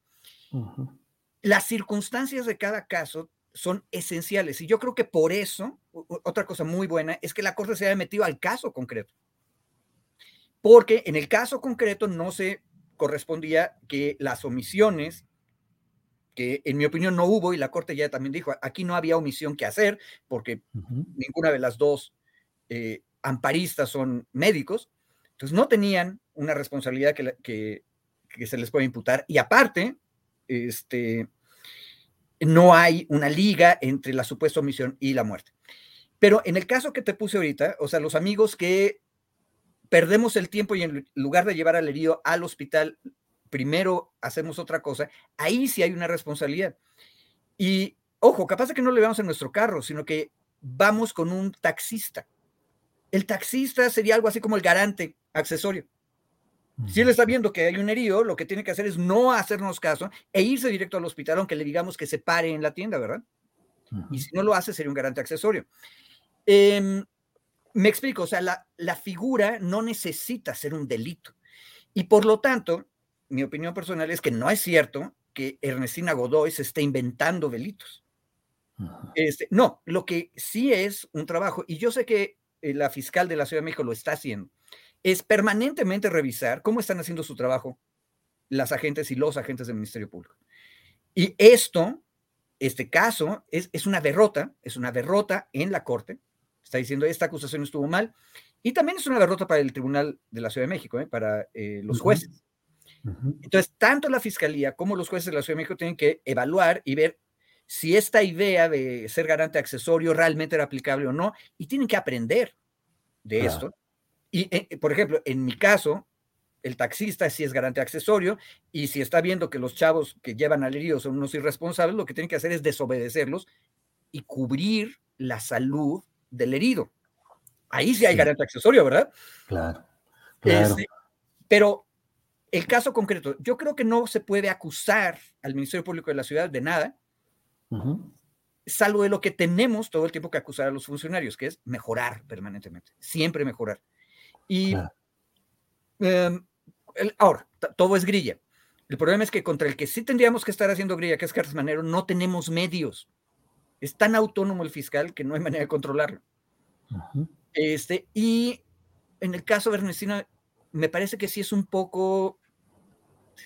Las circunstancias de cada caso son esenciales y yo creo que por eso, otra cosa muy buena, es que la Corte se haya metido al caso concreto. Porque en el caso concreto no se correspondía que las omisiones que en mi opinión no hubo, y la Corte ya también dijo, aquí no había omisión que hacer, porque ninguna de las dos eh, amparistas son médicos, entonces no tenían una responsabilidad que, que, se les puede imputar, y aparte, este, no hay una liga entre la supuesta omisión y la muerte. Pero en el caso que te puse ahorita, o sea, los amigos que perdemos el tiempo y en lugar de llevar al herido al hospital, primero hacemos otra cosa, ahí sí hay una responsabilidad. Y ojo, capaz de que no le vamos en nuestro carro, sino que vamos con un taxista. El taxista sería algo así como el garante accesorio. Si él está viendo que hay un herido, lo que tiene que hacer es no hacernos caso e irse directo al hospital, aunque le digamos que se pare en la tienda, ¿verdad? Y si no lo hace, sería un garante accesorio. Em, me explico, o sea, la, la figura no necesita ser un delito. Y por lo tanto, mi opinión personal es que no es cierto que Ernestina Godoy se esté inventando delitos. Este, no, lo que sí es un trabajo, y yo sé que eh, la fiscal de la Ciudad de México lo está haciendo, es permanentemente revisar cómo están haciendo su trabajo las agentes y los agentes del Ministerio Público. Y esto, este caso, es, es una derrota, es una derrota en la Corte. Está diciendo, esta acusación estuvo mal. Y también es una derrota para el Tribunal de la Ciudad de México, ¿eh? para eh, los jueces. Entonces, tanto la Fiscalía como los jueces de la Ciudad de México tienen que evaluar y ver si esta idea de ser garante accesorio realmente era aplicable o no, y tienen que aprender de esto. Y, eh, por ejemplo, en mi caso, el taxista sí es garante accesorio, y si está viendo que los chavos que llevan al herido son unos irresponsables, lo que tienen que hacer es desobedecerlos y cubrir la salud del herido. Ahí sí hay garante accesorio, ¿verdad? Claro. claro. Este, pero el caso concreto, yo creo que no se puede acusar al Ministerio Público de la Ciudad de nada, salvo de lo que tenemos todo el tiempo que acusar a los funcionarios, que es mejorar permanentemente, siempre mejorar. Y em, ahora, todo es grilla. El problema es que contra el que sí tendríamos que estar haciendo grilla, que es Carlos Manero, no tenemos medios. Es tan autónomo el fiscal que no hay manera de controlarlo. este, y en el caso de Ernestina, me parece que sí es un poco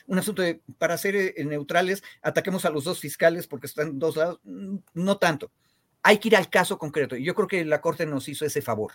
un asunto de, para ser eh, neutrales, ataquemos a los dos fiscales porque están dos lados, no tanto. Hay que ir al caso concreto y yo creo que la Corte nos hizo ese favor.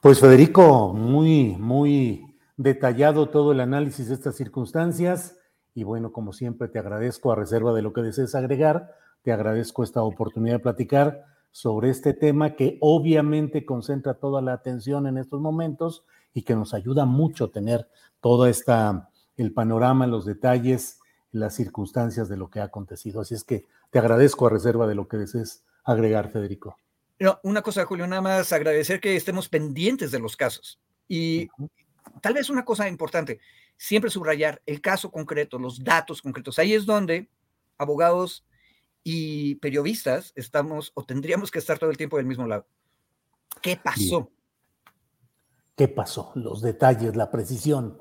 Pues Federico, muy, muy detallado todo el análisis de estas circunstancias y bueno, como siempre te agradezco a reserva de lo que desees agregar, te agradezco esta oportunidad de platicar sobre este tema que obviamente concentra toda la atención en estos momentos y que nos ayuda mucho tener toda esta el panorama, los detalles, las circunstancias de lo que ha acontecido. Así es que te agradezco a reserva de lo que desees agregar, Federico. No, una cosa, Julio, nada más agradecer que estemos pendientes de los casos. Y tal vez una cosa importante, siempre subrayar el caso concreto, los datos concretos. Ahí es donde abogados y periodistas estamos o tendríamos que estar todo el tiempo del mismo lado. ¿Qué pasó? ¿Qué pasó? Los detalles, la precisión.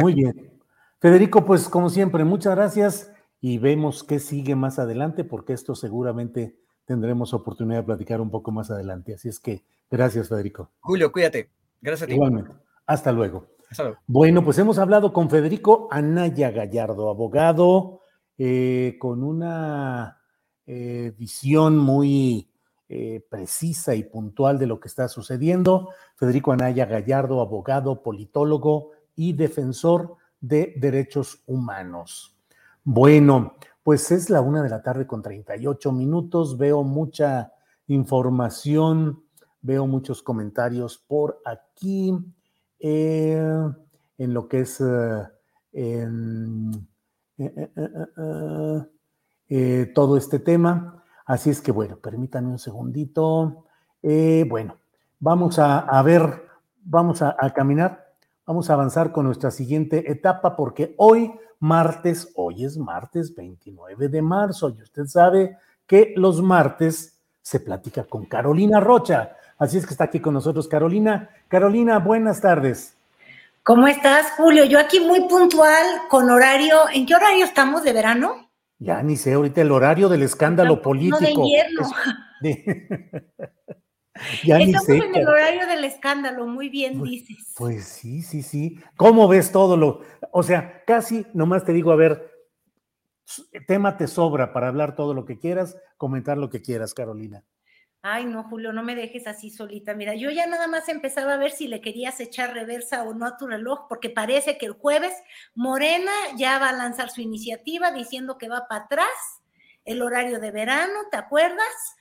Muy bien. Federico, pues como siempre, muchas gracias y vemos qué sigue más adelante, porque esto seguramente tendremos oportunidad de platicar un poco más adelante. Así es que gracias, Federico. Julio, cuídate. Gracias a ti. Igualmente. Hasta luego. Hasta luego. Bueno, pues hemos hablado con Federico Anaya Gallardo, abogado eh, con una eh, visión muy eh, precisa y puntual de lo que está sucediendo. Federico Anaya Gallardo, abogado, politólogo y defensor de derechos humanos. Bueno, pues es la una de la tarde con 38 minutos. Veo mucha información, veo muchos comentarios por aquí eh, en lo que es eh, eh, todo este tema. Así es que, bueno, permítanme un segundito. bueno, vamos a, ver, vamos a caminar, vamos a avanzar con nuestra siguiente etapa porque hoy martes, hoy es martes 29 de marzo y usted sabe que los martes se platica con Carolina Rocha. Así es que está aquí con nosotros Carolina. Carolina, buenas tardes. ¿Cómo estás, Julio? Yo aquí muy puntual, con horario. ¿En qué horario estamos de verano? Ya ni sé, ahorita el horario del escándalo político. No de invierno. Estamos en el horario del escándalo, muy bien pues, dices. Pues sí, sí, sí. ¿Cómo ves todo lo? O sea, casi nomás te digo, a ver, tema te sobra para hablar todo lo que quieras, comentar lo que quieras, Carolina. Ay, no, Julio, no me dejes así solita. Mira, yo ya nada más empezaba a ver si le querías echar reversa o no a tu reloj, porque parece que el jueves Morena ya va a lanzar su iniciativa diciendo que va para atrás el horario de verano, ¿te acuerdas?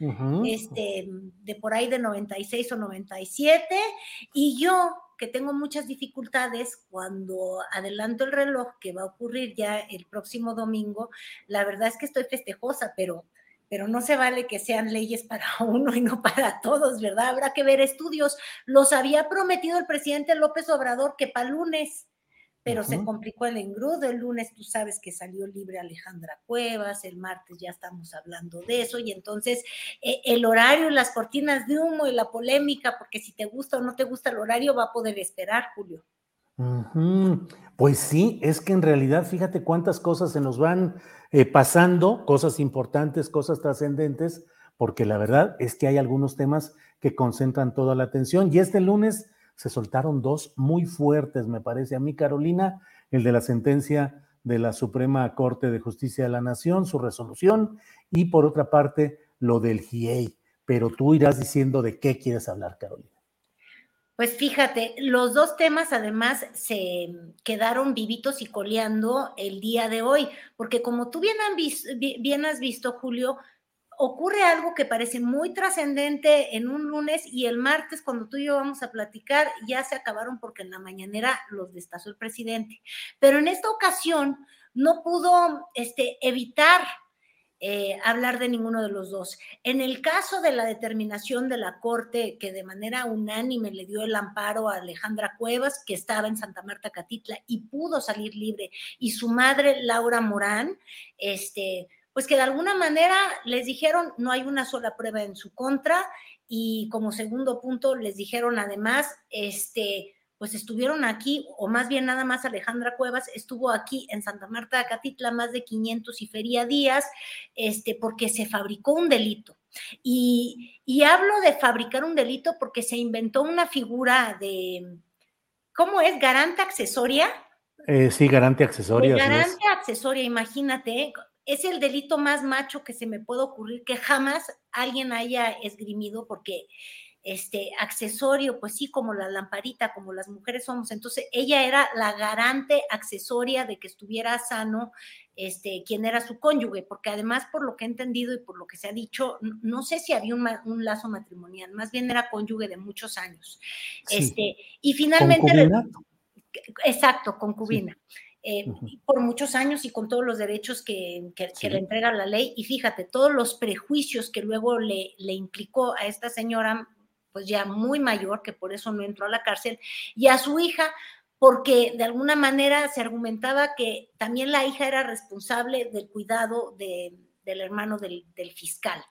Este, de por ahí de 96 o 97. Y yo, que tengo muchas dificultades cuando adelanto el reloj, que va a ocurrir ya el próximo domingo, la verdad es que estoy festejosa, pero pero no se vale que sean leyes para uno y no para todos, ¿verdad? Habrá que ver estudios. Los había prometido el presidente López Obrador que para lunes pero se complicó el engrudo. El lunes tú sabes que salió libre Alejandra Cuevas, el martes ya estamos hablando de eso, y entonces eh, el horario, las cortinas de humo y la polémica, porque si te gusta o no te gusta el horario, va a poder esperar, Julio. Pues sí, es que en realidad fíjate cuántas cosas se nos van eh, pasando, cosas importantes, cosas trascendentes, porque la verdad es que hay algunos temas que concentran toda la atención. Y este lunes se soltaron dos muy fuertes, me parece a mí, Carolina, el de la sentencia de la Suprema Corte de Justicia de la Nación, su resolución, y por otra parte, lo del GIEI. Pero tú irás diciendo de qué quieres hablar, Carolina. Pues fíjate, los dos temas además se quedaron vivitos y coleando el día de hoy, porque como tú bien, bien has visto, Julio, ocurre algo que parece muy trascendente en un lunes y el martes cuando tú y yo vamos a platicar ya se acabaron porque en la mañanera los destazó el presidente. Pero en esta ocasión no pudo este, evitar eh, hablar de ninguno de los dos. En el caso de la determinación de la Corte, que de manera unánime le dio el amparo a Alejandra Cuevas, que estaba en Santa Marta Catitla y pudo salir libre, y su madre, Laura Morán, este, pues que de alguna manera les dijeron no hay una sola prueba en su contra y como segundo punto les dijeron además, este, pues estuvieron aquí, o más bien nada más Alejandra Cuevas estuvo aquí en Santa Marta de Catitla más de 500 y feria días, este, porque se fabricó un delito. Y, y hablo de fabricar un delito porque se inventó una figura de, ¿cómo es? Garante accesoria. Eh, sí, garante accesoria. garante accesoria, imagínate, es el delito más macho que se me puede ocurrir que jamás alguien haya esgrimido porque este accesorio, pues sí, como la lamparita, como las mujeres somos. Entonces, ella era la garante accesoria de que estuviera sano este, quien era su cónyuge, porque además, por lo que he entendido y por lo que se ha dicho, no, sé si había un, lazo matrimonial, más bien era cónyuge de muchos años. Este, y finalmente. Exacto, concubina. Eh, por muchos años y con todos los derechos que, le entrega la ley. Y fíjate, todos los prejuicios que luego le, le implicó a esta señora, pues ya muy mayor, que por eso no entró a la cárcel, y a su hija, porque de alguna manera se argumentaba que también la hija era responsable del cuidado de, del hermano del, fiscal.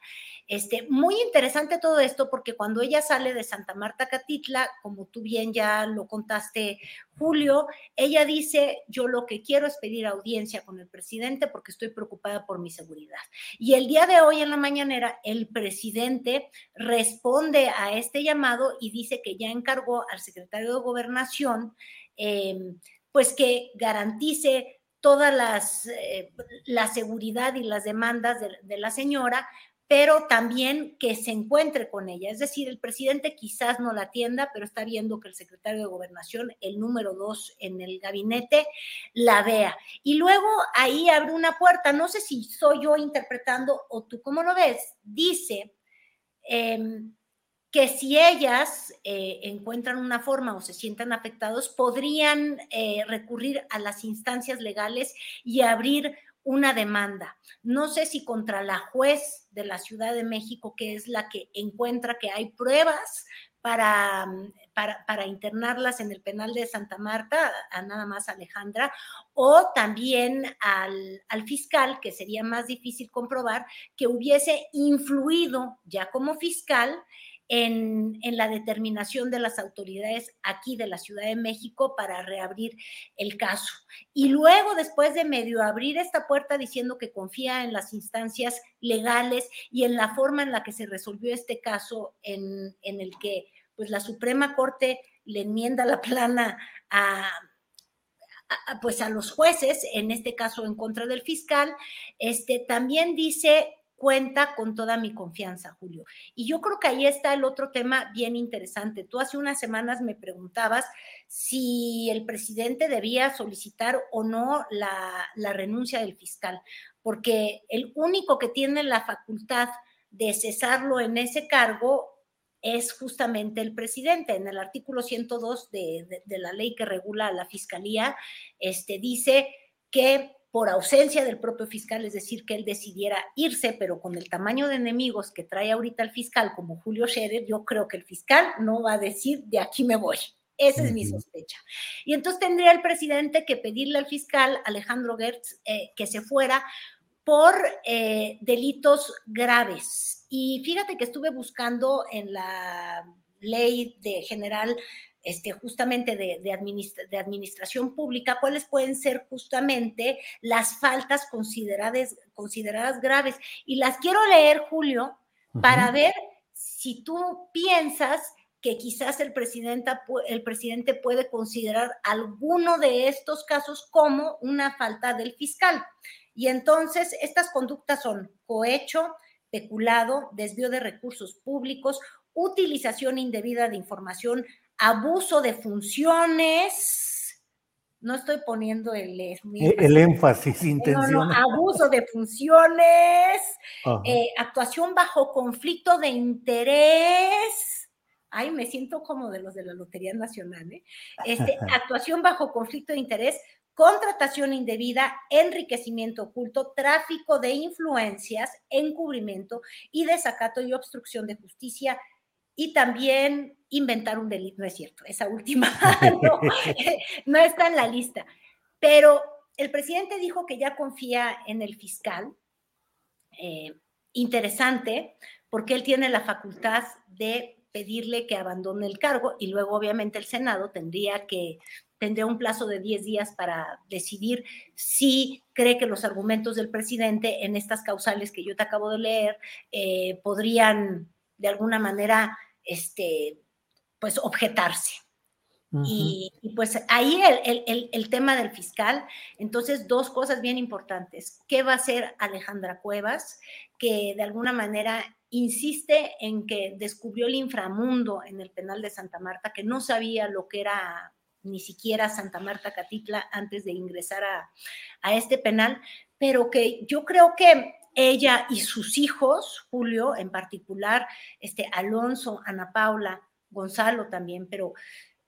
Este, muy interesante todo esto porque cuando ella sale de Santa Marta Catitla, como tú bien ya lo contaste, Julio, ella dice, yo lo que quiero es pedir audiencia con el presidente porque estoy preocupada por mi seguridad. Y el día de hoy en la mañanera, el presidente responde a este llamado y dice que ya encargó al secretario de gobernación, em, pues que garantice toda las, eh, la seguridad y las demandas de, la señora, pero también que se encuentre con ella. Es decir, el presidente quizás no la atienda, pero está viendo que el secretario de gobernación, el número dos en el gabinete, la vea. Y luego ahí abre una puerta, no sé si soy yo interpretando o tú cómo lo ves, dice em, que si ellas eh, encuentran una forma o se sientan afectados, podrían eh, recurrir a las instancias legales y abrir una demanda. No sé si contra la juez de la Ciudad de México, que es la que encuentra que hay pruebas para, para, internarlas en el penal de Santa Marta, a nada más Alejandra, o también al, al, fiscal, que sería más difícil comprobar, que hubiese influido ya como fiscal en, la determinación de las autoridades aquí de la Ciudad de México para reabrir el caso. Y luego, después de medio abrir esta puerta diciendo que confía en las instancias legales y en la forma en la que se resolvió este caso, en, el que pues la Suprema Corte le enmienda la plana a, pues a los jueces, en este caso en contra del fiscal, este, también dice cuenta con toda mi confianza, Julio. Y yo creo que ahí está el otro tema bien interesante. Tú hace unas semanas me preguntabas si el presidente debía solicitar o no la, renuncia del fiscal, porque el único que tiene la facultad de cesarlo en ese cargo es justamente el presidente. En el artículo 102 de, de, la ley que regula la fiscalía, este, dice que por ausencia del propio fiscal, es decir, que él decidiera irse, pero con el tamaño de enemigos que trae ahorita el fiscal, como Julio Scherer, yo creo que el fiscal no va a decir de aquí me voy. Esa es mi sospecha. Y entonces tendría el presidente que pedirle al fiscal Alejandro Gertz eh, que se fuera por eh, delitos graves. Y fíjate que estuve buscando en la ley de general este, justamente de, de, administración pública, cuáles pueden ser justamente las faltas consideradas, consideradas graves. Y las quiero leer, Julio, para ver si tú piensas que quizás el el presidente puede considerar alguno de estos casos como una falta del fiscal. Y entonces estas conductas son cohecho, peculado, desvío de recursos públicos, utilización indebida de información, abuso de funciones, no estoy poniendo el, el énfasis intencional. abuso de funciones, eh, actuación bajo conflicto de interés. Ay, me siento como de los de la Lotería Nacional, ¿eh? Este, actuación bajo conflicto de interés, contratación indebida, enriquecimiento oculto, tráfico de influencias, encubrimiento y desacato y obstrucción de justicia y también inventar un delito, no es cierto, esa última no, está en la lista. Pero el presidente dijo que ya confía en el fiscal. Eh, interesante, porque él tiene la facultad de pedirle que abandone el cargo y luego obviamente el Senado tendría que tendría un plazo de 10 días para decidir si cree que los argumentos del presidente en estas causales que yo te acabo de leer eh, podrían de alguna manera este, pues objetarse. y, pues ahí el, tema del fiscal, entonces dos cosas bien importantes. ¿Qué va a hacer Alejandra Cuevas? Que de alguna manera insiste en que descubrió el inframundo en el penal de Santa Marta, que no sabía lo que era ni siquiera Santa Marta Catitla antes de ingresar a, a este penal, pero que yo creo que ella y sus hijos, Julio en particular, este, Alonso, Ana Paula, Gonzalo también, pero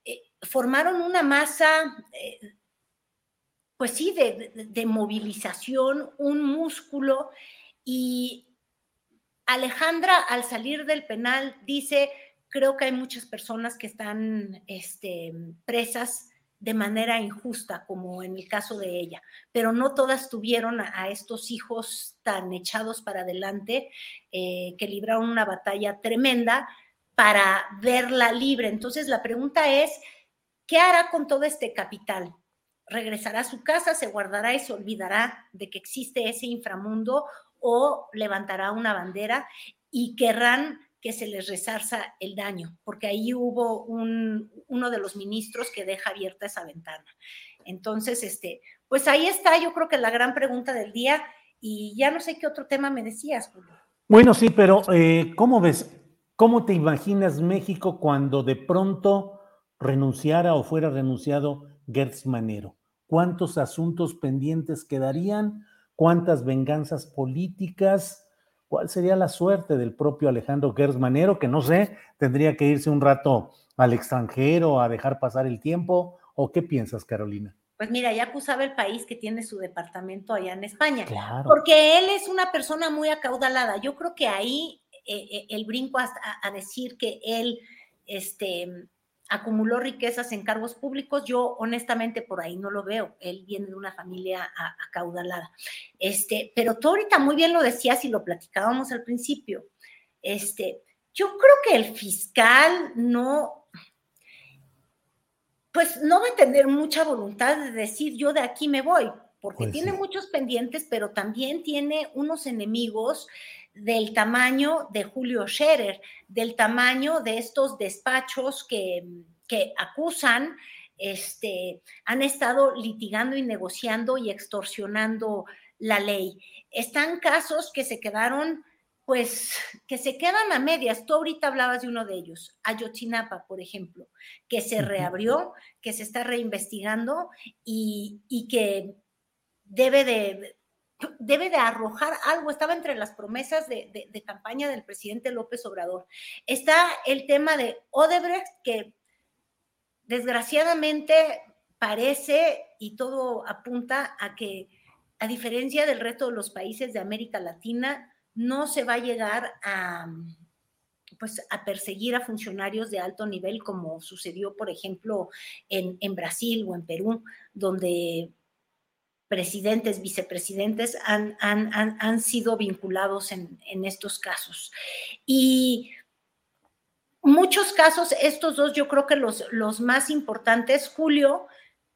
eh, formaron una masa, eh, pues sí, de, movilización, un músculo, y Alejandra al salir del penal dice, creo que hay muchas personas que están este, presas de manera injusta, como en el caso de ella, pero no todas tuvieron a, estos hijos tan echados para adelante eh, que libraron una batalla tremenda para verla libre. Entonces la pregunta es, ¿qué hará con todo este capital? ¿Regresará a su casa, se guardará y se olvidará de que existe ese inframundo o levantará una bandera y querrán que se les resarza el daño, porque ahí hubo un, uno de los ministros que deja abierta esa ventana. Entonces, este, pues ahí está, yo creo que la gran pregunta del día, y ya no sé qué otro tema me decías, Julio. Bueno, sí, pero eh, ¿cómo ves? ¿Cómo te imaginas México cuando de pronto renunciara o fuera renunciado Gertz Manero? ¿Cuántos asuntos pendientes quedarían? ¿Cuántas venganzas políticas? ¿Cuál sería la suerte del propio Alejandro Gersmanero? Que no sé, tendría que irse un rato al extranjero a dejar pasar el tiempo. ¿O qué piensas, Carolina? Pues mira, ya acusaba el país que tiene su departamento allá en España. Porque él es una persona muy acaudalada. Yo creo que ahí eh, el brinco a, a, decir que él este, acumuló riquezas en cargos públicos, yo honestamente por ahí no lo veo. Él viene de una familia acaudalada. Este, pero tú ahorita muy bien lo decías y lo platicábamos al principio. Este, yo creo que el fiscal no, pues no va a tener mucha voluntad de decir yo de aquí me voy, porque pues tiene muchos pendientes, pero también tiene unos enemigos del tamaño de Julio Scherer, del tamaño de estos despachos que, acusan, este, han estado litigando y negociando y extorsionando la ley. Están casos que se quedaron, pues, que se quedan a medias. Tú ahorita hablabas de uno de ellos, Ayotzinapa, por ejemplo, que se reabrió, que se está reinvestigando y, y que debe de, debe de arrojar algo. Estaba entre las promesas de, campaña del presidente López Obrador. Está el tema de Odebrecht, que desgraciadamente parece y todo apunta a que, a diferencia del resto de los países de América Latina, no se va a llegar a pues a perseguir a funcionarios de alto nivel como sucedió, por ejemplo, en, en Brasil o en Perú, donde presidentes, vicepresidentes han, han, sido vinculados en, estos casos. Y muchos casos, estos dos yo creo que los, los más importantes, Julio,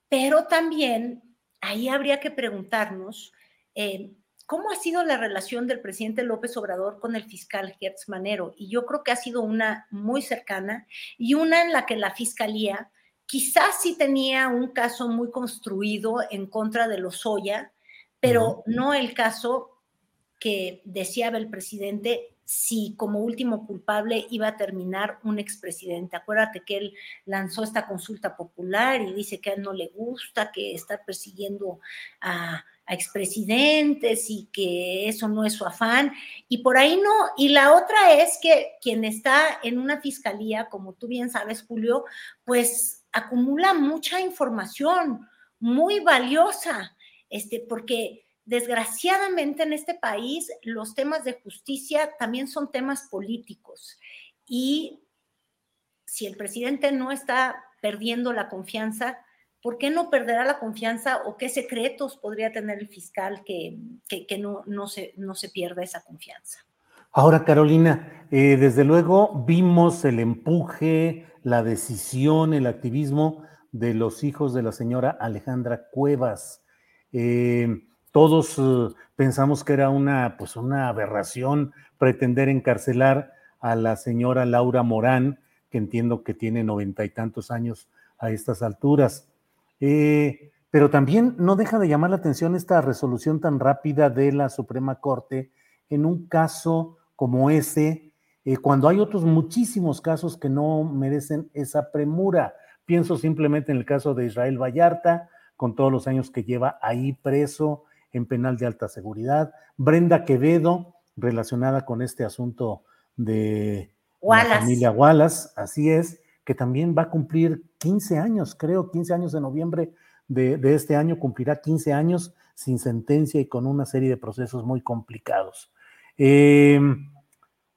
pero también ahí habría que preguntarnos eh, cómo ha sido la relación del presidente López Obrador con el fiscal Gertz Manero. Y yo creo que ha sido una muy cercana y una en la que la fiscalía Quizás sí tenía un caso muy construido en contra de los Lozoya, pero no el caso que deseaba el presidente si como último culpable iba a terminar un expresidente. Acuérdate que él lanzó esta consulta popular y dice que a él no le gusta que está persiguiendo a, a expresidentes y que eso no es su afán. Y por ahí no. Y la otra es que quien está en una fiscalía, como tú bien sabes, Julio, pues acumula mucha información muy valiosa, este, porque desgraciadamente en este país los temas de justicia también son temas políticos y si el presidente no está perdiendo la confianza, ¿por qué no perderá la confianza o qué secretos podría tener el fiscal que, no, no, se, no se pierda esa confianza? Ahora, Carolina, eh, desde luego vimos el empuje, la decisión, el activismo de los hijos de la señora Alejandra Cuevas. Eh, todos eh, pensamos que era una, pues una aberración pretender encarcelar a la señora Laura Morán, que entiendo que tiene noventa y tantos años a estas alturas. pero también no deja de llamar la atención esta resolución tan rápida de la Suprema Corte en un caso como ese, eh, cuando hay otros muchísimos casos que no merecen esa premura. Pienso simplemente en el caso de Israel Vallarta, con todos los años que lleva ahí preso en penal de alta seguridad. Brenda Quevedo, relacionada con este asunto de la familia Wallace, así es, que también va a cumplir 15 años, creo, 15 años de noviembre de, de este año, cumplirá 15 años sin sentencia y con una serie de procesos muy complicados. Eh,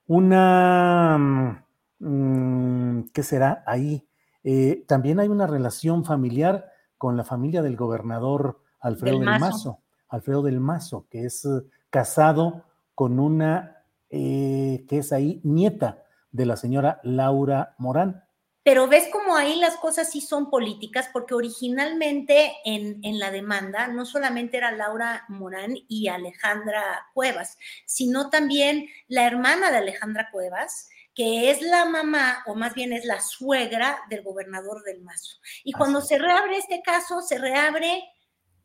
una, mm, ¿qué será ahí? Eh, también hay una relación familiar con la familia del gobernador Alfredo del, Mazo. Alfredo del Mazo, que es eh, casado con una eh, que es ahí nieta de la señora Laura Morán. Pero ves como ahí las cosas sí son políticas, porque originalmente en, en, la demanda no solamente era Laura Morán y Alejandra Cuevas, sino también la hermana de Alejandra Cuevas, que es la mamá, o más bien es la suegra del gobernador del Mazo. Y cuando se reabre este caso, se reabre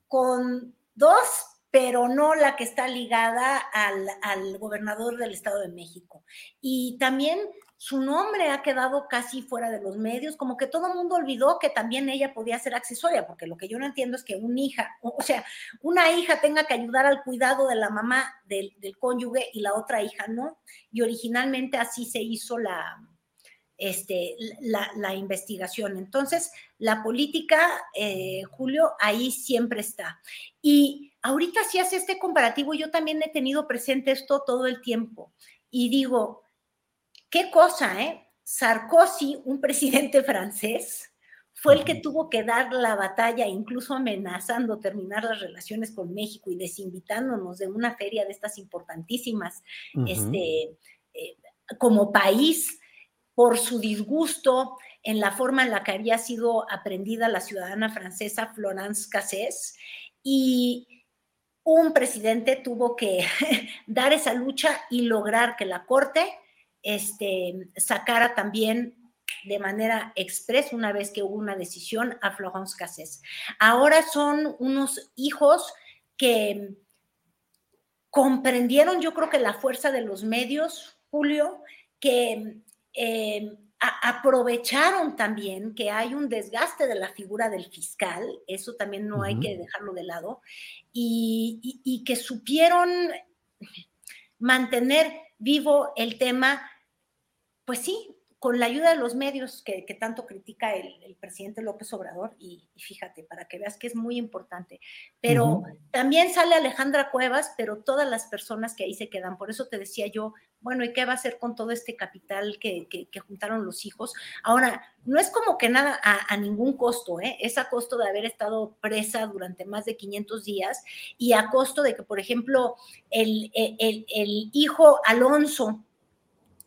con dos, pero no la que está ligada al, al gobernador del Estado de México. Y también su nombre ha quedado casi fuera de los medios, como que todo el mundo olvidó que también ella podía ser accesoria, porque lo que yo no entiendo es que una hija, o sea, una hija tenga que ayudar al cuidado de la mamá del, cónyuge y la otra hija no. Y originalmente así se hizo la, este, la, investigación. Entonces, la política, eh, Julio, ahí siempre está. Y ahorita si hace este comparativo, yo también he tenido presente esto todo el tiempo. Y digo, Qué cosa, ¿eh? Sarkozy, un presidente francés, fue el que tuvo que dar la batalla, incluso amenazando terminar las relaciones con México y desinvitándonos de una feria de estas importantísimas, este, eh, como país, por su disgusto en la forma en la que había sido aprendida la ciudadana francesa Florence Cassés. Y un presidente tuvo que dar esa lucha y lograr que la Corte este, sacara también de manera expresa una vez que hubo una decisión a Florence Cassés. Ahora son unos hijos que comprendieron, yo creo que la fuerza de los medios, Julio, que eh, aprovecharon también que hay un desgaste de la figura del fiscal, eso también no hay que dejarlo de lado, y que supieron mantener vivo el tema pues sí, con la ayuda de los medios que, tanto critica el, presidente López Obrador, y, fíjate, para que veas que es muy importante, pero también sale Alejandra Cuevas, pero todas las personas que ahí se quedan, por eso te decía yo, bueno, ¿y qué va a hacer con todo este capital que, juntaron los hijos? Ahora, no es como que nada a, ningún costo, ¿eh? es a costo de haber estado presa durante más de 500 días y a costo de que, por ejemplo, el, el, el hijo Alonso,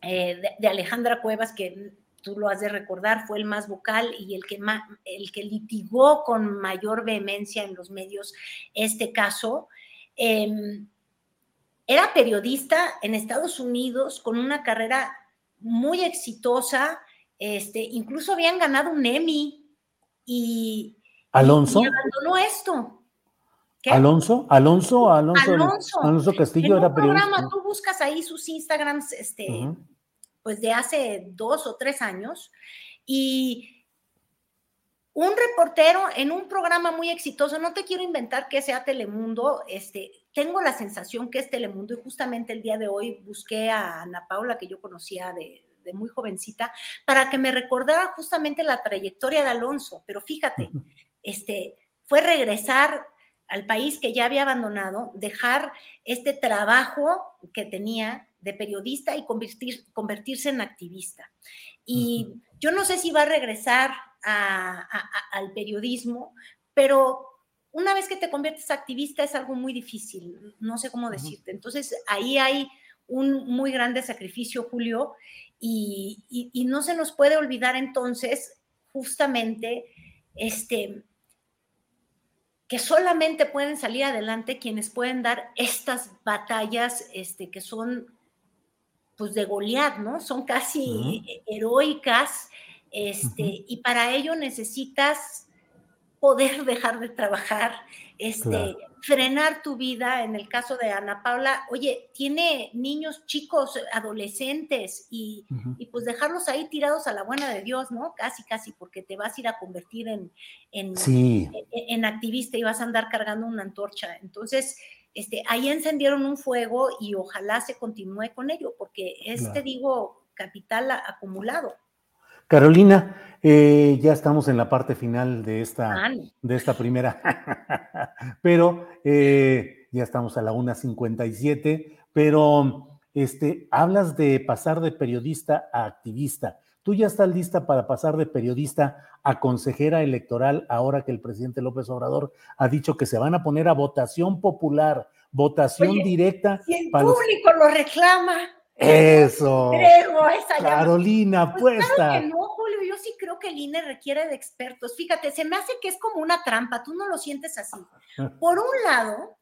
eh, de, Alejandra Cuevas, que tú lo has de recordar, fue el más vocal y el que, el que litigó con mayor vehemencia en los medios este caso. Em, era periodista en Estados Unidos con una carrera muy exitosa, este, incluso habían ganado un Emmy y, Alonso. abandonó esto. Alonso, Alonso, Alonso, Alonso, Castillo era periodista. Programa, tú buscas ahí sus Instagrams, este, pues de hace dos o tres años y un reportero en un programa muy exitoso, no te quiero inventar que sea Telemundo, este, tengo la sensación que es Telemundo y justamente el día de hoy busqué a Ana Paula, que yo conocía de, de muy jovencita, para que me recordara justamente la trayectoria de Alonso, pero fíjate, este, fue regresar al país que ya había abandonado, dejar este trabajo que tenía de periodista y convertirse en activista. Y yo no sé si va a regresar al periodismo, pero una vez que te conviertes activista es algo muy difícil, no sé cómo decirte. Entonces ahí hay un muy grande sacrificio, Julio, y, y no se nos puede olvidar entonces justamente este, que solamente pueden salir adelante quienes pueden dar estas batallas este, que son pues de Goliat, ¿no? Son casi heroicas, este, y para ello necesitas poder dejar de trabajar, este, frenar tu vida. En el caso de Ana Paula, oye, tiene niños chicos, adolescentes, y, pues dejarlos ahí tirados a la buena de Dios, ¿no? Casi, casi, porque te vas a ir a convertir en, en, en, en activista y vas a andar cargando una antorcha. Entonces, este, ahí encendieron un fuego y ojalá se continúe con ello, porque este, digo, capital acumulado. Carolina, eh, ya estamos en la parte final de esta, de esta primera, pero eh, ya estamos a la 1.57, pero este, hablas de pasar de periodista a activista. ¿Tú ya estás lista para pasar de periodista a consejera electoral ahora que el presidente López Obrador ha dicho que se van a poner a votación popular, votación directa? Si el público lo reclama. Eso. Carolina, pues Claro no, Julio, yo sí creo que el INE requiere de expertos. Fíjate, se me hace que es como una trampa, tú no lo sientes así. Por un lado,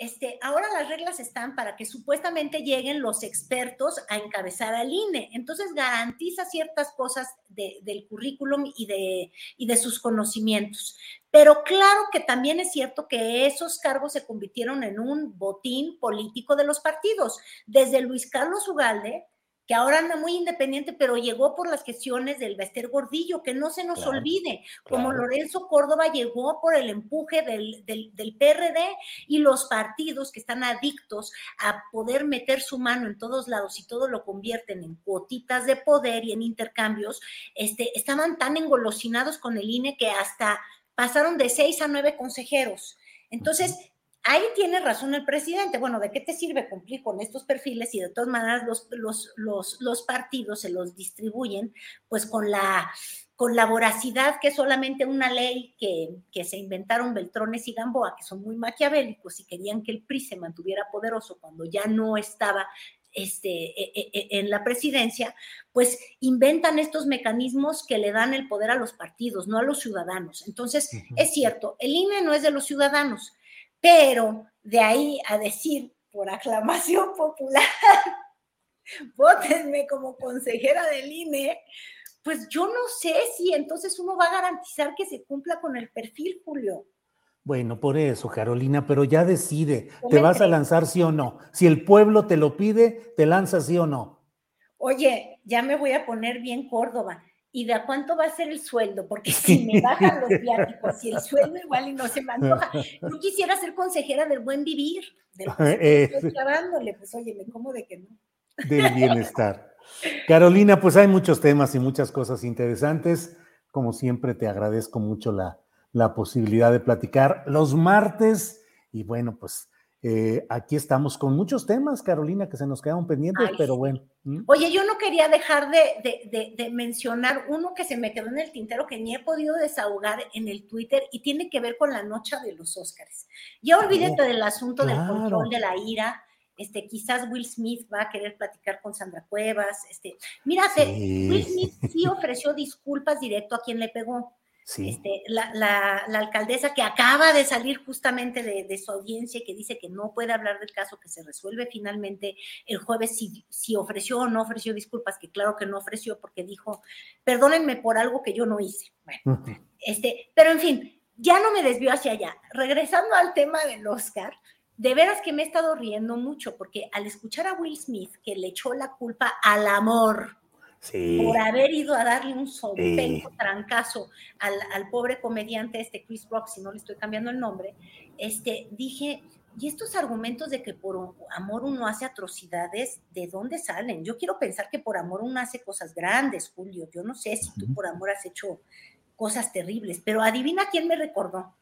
este, ahora las reglas están para que supuestamente lleguen los expertos a encabezar al INE. Entonces garantiza ciertas cosas del currículum y de, y de sus conocimientos. Pero claro que también es cierto que esos cargos se convirtieron en un botín político de los partidos. Desde Luis Carlos Ugalde, que ahora anda muy independiente, pero llegó por las gestiones del Bester Gordillo, que no se nos olvide, como Lorenzo Córdoba llegó por el empuje del, del, PRD y los partidos que están adictos a poder meter su mano en todos lados y todo lo convierten en cuotitas de poder y en intercambios, este, estaban tan engolosinados con el INE que hasta pasaron de seis a nueve consejeros. Entonces, Ahí tiene razón el presidente. Bueno, ¿de qué te sirve cumplir con estos perfiles y de todas maneras los, los, los, partidos se los distribuyen pues con la, con la voracidad que es solamente una ley que, que, se inventaron Beltrones y Gamboa, que son muy maquiavélicos y querían que el PRI se mantuviera poderoso cuando ya no estaba este, e, e, e, en la presidencia, pues inventan estos mecanismos que le dan el poder a los partidos, no a los ciudadanos. Entonces, es cierto, el INE no es de los ciudadanos, pero de ahí a decir por aclamación popular, votenme como consejera del INE, pues yo no sé si entonces uno va a garantizar que se cumpla con el perfil, Julio. Bueno, por eso, Carolina, pero ya decide, ¿te vas a lanzar sí o no? Si el pueblo te lo pide, ¿te lanzas sí o no? Oye, ya me voy a poner bien Córdoba. ¿Y de a cuánto va a ser el sueldo? Porque si me bajan los viáticos y el sueldo igual y no se me antoja. Yo quisiera ser consejera del buen vivir, del estoy pues oye, me como de que no. Del bienestar. Carolina, pues hay muchos temas y muchas cosas interesantes. Como siempre, te agradezco mucho la, la posibilidad de platicar los martes. Y bueno, pues eh, aquí estamos con muchos temas, Carolina, que se nos quedan pendientes, pero bueno. Oye, yo no quería dejar de, mencionar uno que se me quedó en el tintero que ni he podido desahogar en el Twitter y tiene que ver con la noche de los Óscares. Ya olvídate del asunto del control de la ira. Este, quizás Will Smith va a querer platicar con Sandra Cuevas. Este, mírate, Will Smith sí ofreció disculpas directo a quien le pegó este, la, alcaldesa que acaba de salir justamente de, su audiencia y que dice que no puede hablar del caso, que se resuelve finalmente el jueves si, si ofreció o no ofreció disculpas, que claro que no ofreció porque dijo, perdónenme por algo que yo no hice. Bueno, este, pero en fin, ya no me desvió hacia allá. Regresando al tema del Oscar, de veras que me he estado riendo mucho porque al escuchar a Will Smith que le echó la culpa al amor, por haber ido a darle un sopenco trancazo al, pobre comediante este Chris Rock, si no le estoy cambiando el nombre, este, dije, y estos argumentos de que por amor uno hace atrocidades, ¿de dónde salen? Yo quiero pensar que por amor uno hace cosas grandes, Julio. Yo no sé si tú por amor has hecho cosas terribles, pero adivina quién me recordó.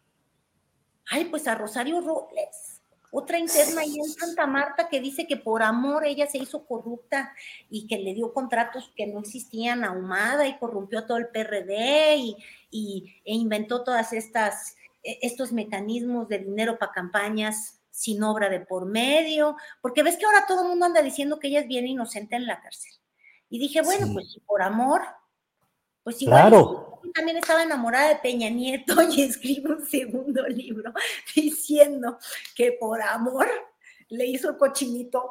Ay, pues a Rosario Robles. Otra interna ahí en Santa Marta que dice que por amor ella se hizo corrupta y que le dio contratos que no existían ahumada y corrompió todo el PRD y, y e inventó todas estas e, estos mecanismos de dinero para campañas sin obra de por medio, porque ves que ahora todo el mundo anda diciendo que ella es bien inocente en la cárcel. Y dije, bueno, pues por amor, pues igual claro. también estaba enamorada de Peña Nieto y escribe un segundo libro diciendo que por amor le hizo el cochinito.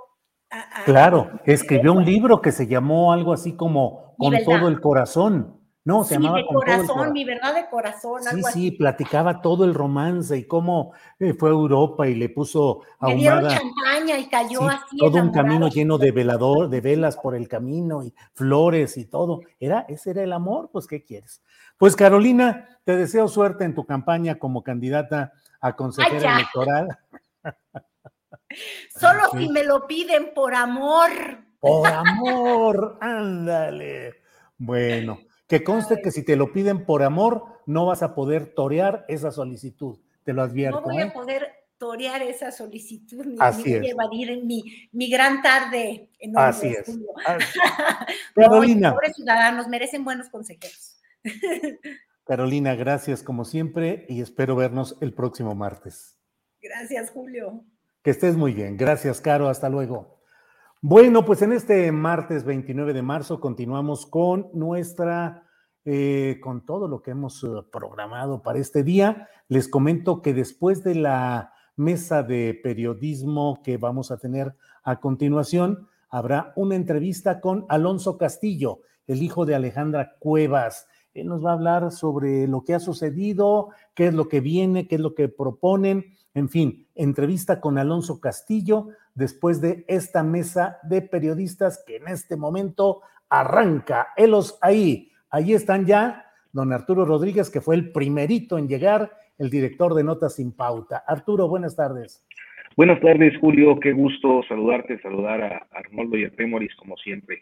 A, claro, escribió un libro que se llamó algo así como Con todo el corazón. No, se llamaba de corazón, mi verdad de corazón. Sí, sí, platicaba todo el romance y cómo eh, fue a Europa y le puso a Le dieron champaña y cayó así. Todo un camino lleno de velador, de velas por el camino y flores y todo. Era, ese era el amor, pues, ¿qué quieres? Pues, Carolina, te deseo suerte en tu campaña como candidata a consejera electoral. Solo si me lo piden por amor. Por amor, ándale. Bueno, que conste que si te lo piden por amor, no vas a poder torear esa solicitud. Te lo advierto. No voy a ¿eh? poder torear esa solicitud, ni, Así ni evadir mi, mi gran tarde en Así es. Carolina. pobres ciudadanos merecen buenos consejeros. Carolina, gracias como siempre y espero vernos el próximo martes. Gracias, Julio. Que estés muy bien. Gracias, Caro. Hasta luego. Bueno, pues en este martes 29 de marzo continuamos con nuestra, eh, con todo lo que hemos eh, programado para este día. Les comento que después de la mesa de periodismo que vamos a tener a continuación, habrá una entrevista con Alonso Castillo, el hijo de Alejandra Cuevas. Él nos va a hablar sobre lo que ha sucedido, qué es lo que viene, qué es lo que proponen. En fin, entrevista con Alonso Castillo después de esta mesa de periodistas que en este momento arranca. Helos ahí. Ahí están ya don Arturo Rodríguez, que fue el primerito en llegar, el director de Notas sin Pauta. Arturo, buenas tardes. Buenas tardes, Julio. Qué gusto saludarte, saludar a Arnoldo y a Temoris, como siempre.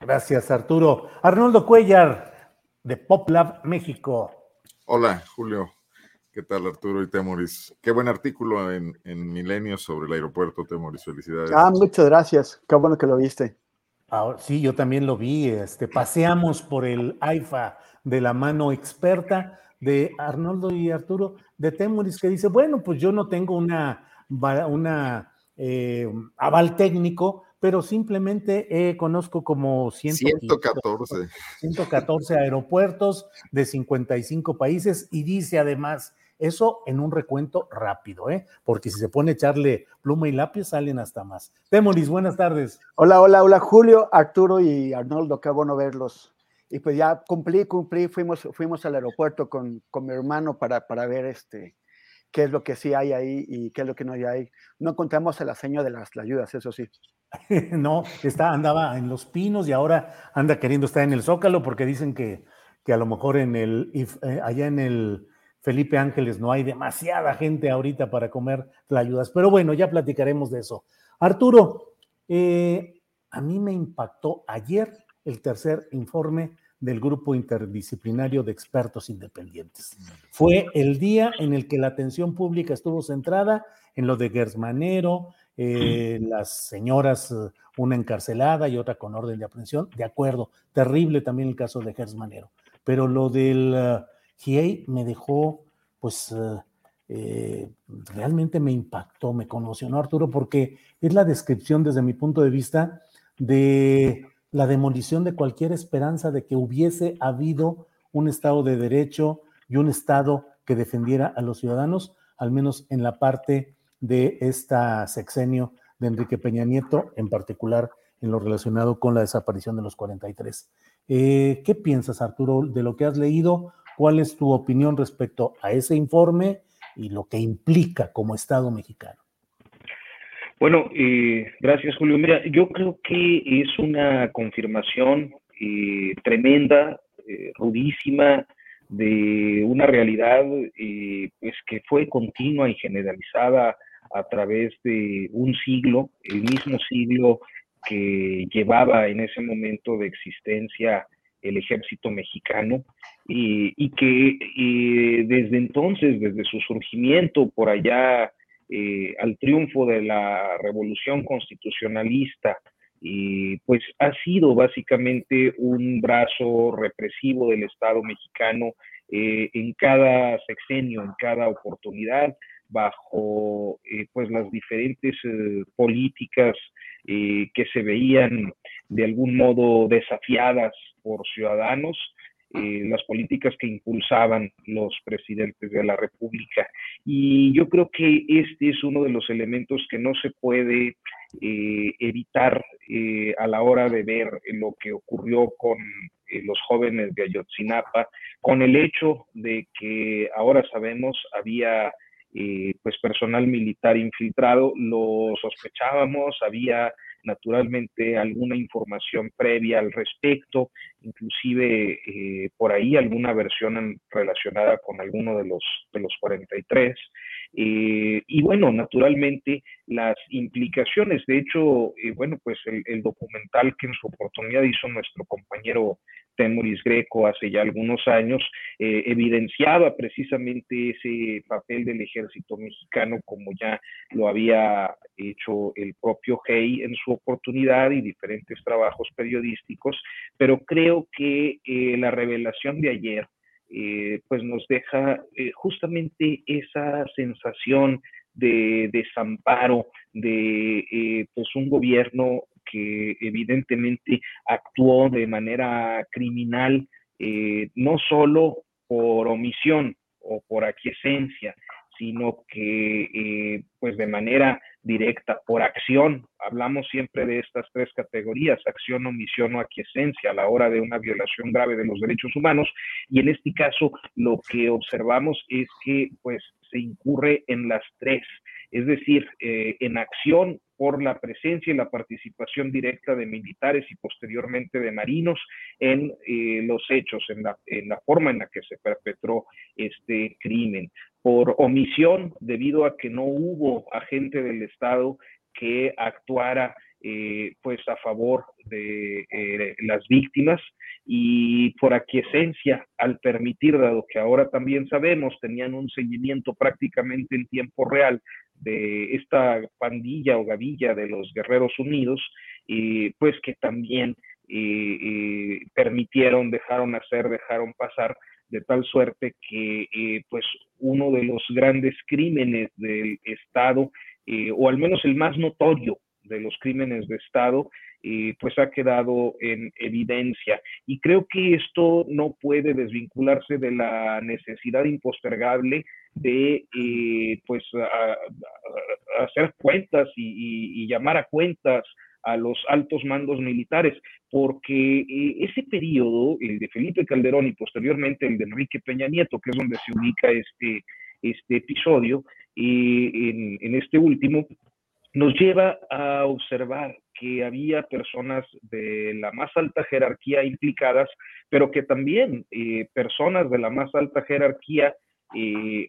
Gracias, Arturo. Arnoldo Cuellar, de PopLab México. Hola, Julio. ¿Qué tal, Arturo y Temoris? Qué buen artículo en, en Milenio sobre el aeropuerto, Temoris. Felicidades. Ah, muchas gracias. Qué bueno que lo viste. sí, yo también lo vi. Este, paseamos por el AIFA de la mano experta de Arnoldo y Arturo de Temoris, que dice, bueno, pues yo no tengo una, una eh, aval técnico, pero simplemente eh, conozco como 114. 114 aeropuertos de 55 países y dice además, eso en un recuento rápido, ¿eh? porque si se pone a echarle pluma y lápiz salen hasta más. Temoris, buenas tardes. Hola, hola, hola, Julio, Arturo y Arnoldo, qué bueno verlos. Y pues ya cumplí, cumplí, fuimos, fuimos al aeropuerto con, con mi hermano para, para ver este, qué es lo que sí hay ahí y qué es lo que no hay ahí. No encontramos el aseño de las ayudas, eso sí. no, está, andaba en los pinos y ahora anda queriendo estar en el Zócalo porque dicen que, que a lo mejor en el, eh, allá en el Felipe Ángeles no hay demasiada gente ahorita para comer ayudas. Pero bueno, ya platicaremos de eso. Arturo, eh, a mí me impactó ayer el tercer informe del grupo interdisciplinario de expertos independientes. Fue el día en el que la atención pública estuvo centrada en lo de Gersmanero, eh, las señoras, eh, una encarcelada y otra con orden de aprehensión, de acuerdo, terrible también el caso de Gersmanero, pero lo del uh, me dejó, pues, realmente me impactó, me conmocionó Arturo, porque es la descripción desde mi punto de vista de la demolición de cualquier esperanza de que hubiese habido un Estado de Derecho y un Estado que defendiera a los ciudadanos, al menos en la parte de esta sexenio de Enrique Peña Nieto, en particular en lo relacionado con la desaparición de los 43. Eh, ¿Qué piensas, Arturo, de lo que has leído? ¿Cuál es tu opinión respecto a ese informe y lo que implica como Estado mexicano? Bueno, eh, gracias Julio. Mira, yo creo que es una confirmación eh, tremenda, rudísima, de una realidad pues que fue continua y generalizada a través de un siglo, el mismo siglo que llevaba en ese momento de existencia el ejército mexicano y, que desde entonces, desde su surgimiento por allá eh, al triunfo de la revolución constitucionalista, pues ha sido básicamente un brazo represivo del Estado mexicano eh, en cada sexenio, en cada oportunidad, bajo eh, pues las diferentes políticas que se veían de algún modo desafiadas por ciudadanos, las políticas que impulsaban los presidentes de la República. Y yo creo que este es uno de los elementos que no se puede evitar a la hora de ver lo que ocurrió con los jóvenes de Ayotzinapa, con el hecho de que ahora sabemos había eh, pues personal militar infiltrado, lo sospechábamos, había naturalmente alguna información previa al respecto, inclusive eh, por ahí alguna versión relacionada con alguno de los, de los 43. Eh, y bueno, naturalmente las implicaciones, de hecho, eh, bueno, pues el, documental que en su oportunidad hizo nuestro compañero Temoris Greco hace ya algunos años, eh, evidenciaba precisamente ese papel del ejército mexicano como ya lo había hecho el propio Hey en su oportunidad y diferentes trabajos periodísticos, pero creo que la revelación de ayer eh, pues nos deja eh, justamente esa sensación de desamparo de eh, pues un gobierno que evidentemente actuó de manera criminal, no solo por omisión o por aquiescencia, sino que eh, pues de manera directa, por acción, hablamos siempre de estas tres categorías, acción, omisión o aquiescencia a la hora de una violación grave de los derechos humanos, y en este caso lo que observamos es que pues se incurre en las tres, es decir, eh, en acción por la presencia y la participación directa de militares y posteriormente de marinos en eh, los hechos, en la, en la forma en la que se perpetró este crimen por omisión debido a que no hubo agente del Estado que actuara eh, pues a favor de eh, las víctimas y por aquiescencia al permitir, dado que ahora también sabemos, tenían un seguimiento prácticamente en tiempo real de esta pandilla o gavilla de los Guerreros Unidos, y pues que también eh, permitieron, dejaron hacer, dejaron pasar de tal suerte que eh, pues uno de los grandes crímenes del Estado, eh, o al menos el más notorio de los crímenes de Estado, eh, pues ha quedado en evidencia. Y creo que esto no puede desvincularse de la necesidad impostergable de pues hacer cuentas y, y llamar a cuentas a los altos mandos militares, porque eh, ese periodo, el de Felipe Calderón y posteriormente el de Enrique Peña Nieto, que es donde se ubica este, este episodio, eh, en, en este último, nos lleva a observar que había personas de la más alta jerarquía implicadas, pero que también eh, personas de la más alta jerarquía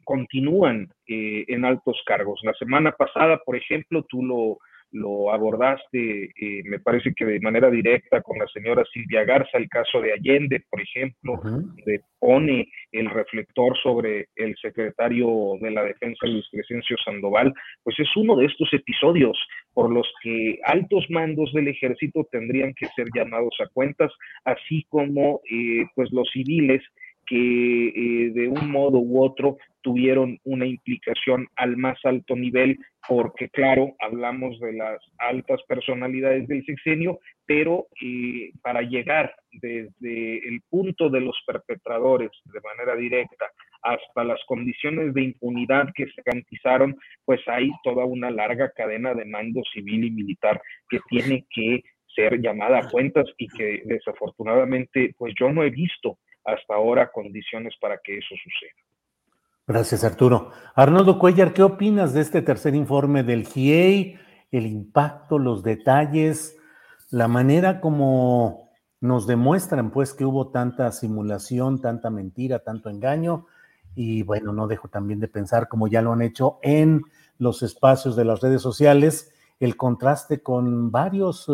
continúan en altos cargos. La semana pasada, por ejemplo, tú lo, lo abordaste, eh, me parece que de manera directa con la señora Silvia Garza, el caso de Allende, por ejemplo, donde pone el reflector sobre el secretario de la Defensa, Luis Crescencio Sandoval, pues es uno de estos episodios por los que altos mandos del ejército tendrían que ser llamados a cuentas, así como eh, pues los civiles que eh, de un modo u otro tuvieron una implicación al más alto nivel, porque claro, hablamos de las altas personalidades del sexenio, pero eh, para llegar desde el punto de los perpetradores de manera directa hasta las condiciones de impunidad que se garantizaron, pues hay toda una larga cadena de mando civil y militar que tiene que ser llamada a cuentas y que desafortunadamente pues yo no he visto hasta ahora condiciones para que eso suceda. Gracias, Arturo. Arnoldo Cuellar, ¿qué opinas de este tercer informe del GIEI? El impacto, los detalles, la manera como nos demuestran, pues, que hubo tanta simulación, tanta mentira, tanto engaño. Y bueno, no dejo también de pensar, como ya lo han hecho en los espacios de las redes sociales, el contraste con varios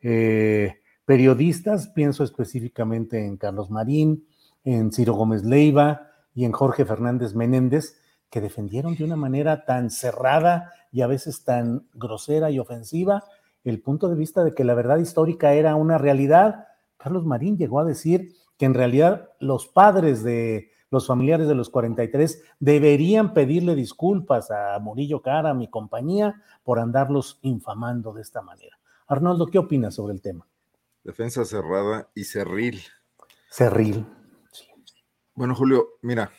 eh, periodistas, pienso específicamente en Carlos Marín, en Ciro Gómez Leiva, y en Jorge Fernández Menéndez, que defendieron de una manera tan cerrada y a veces tan grosera y ofensiva el punto de vista de que la verdad histórica era una realidad. Carlos Marín llegó a decir que en realidad los padres de los familiares de los 43 deberían pedirle disculpas a Murillo Cara, a mi compañía, por andarlos infamando de esta manera. Arnoldo, ¿qué opinas sobre el tema? Defensa cerrada y cerril. Cerril. Bueno, Julio, mira,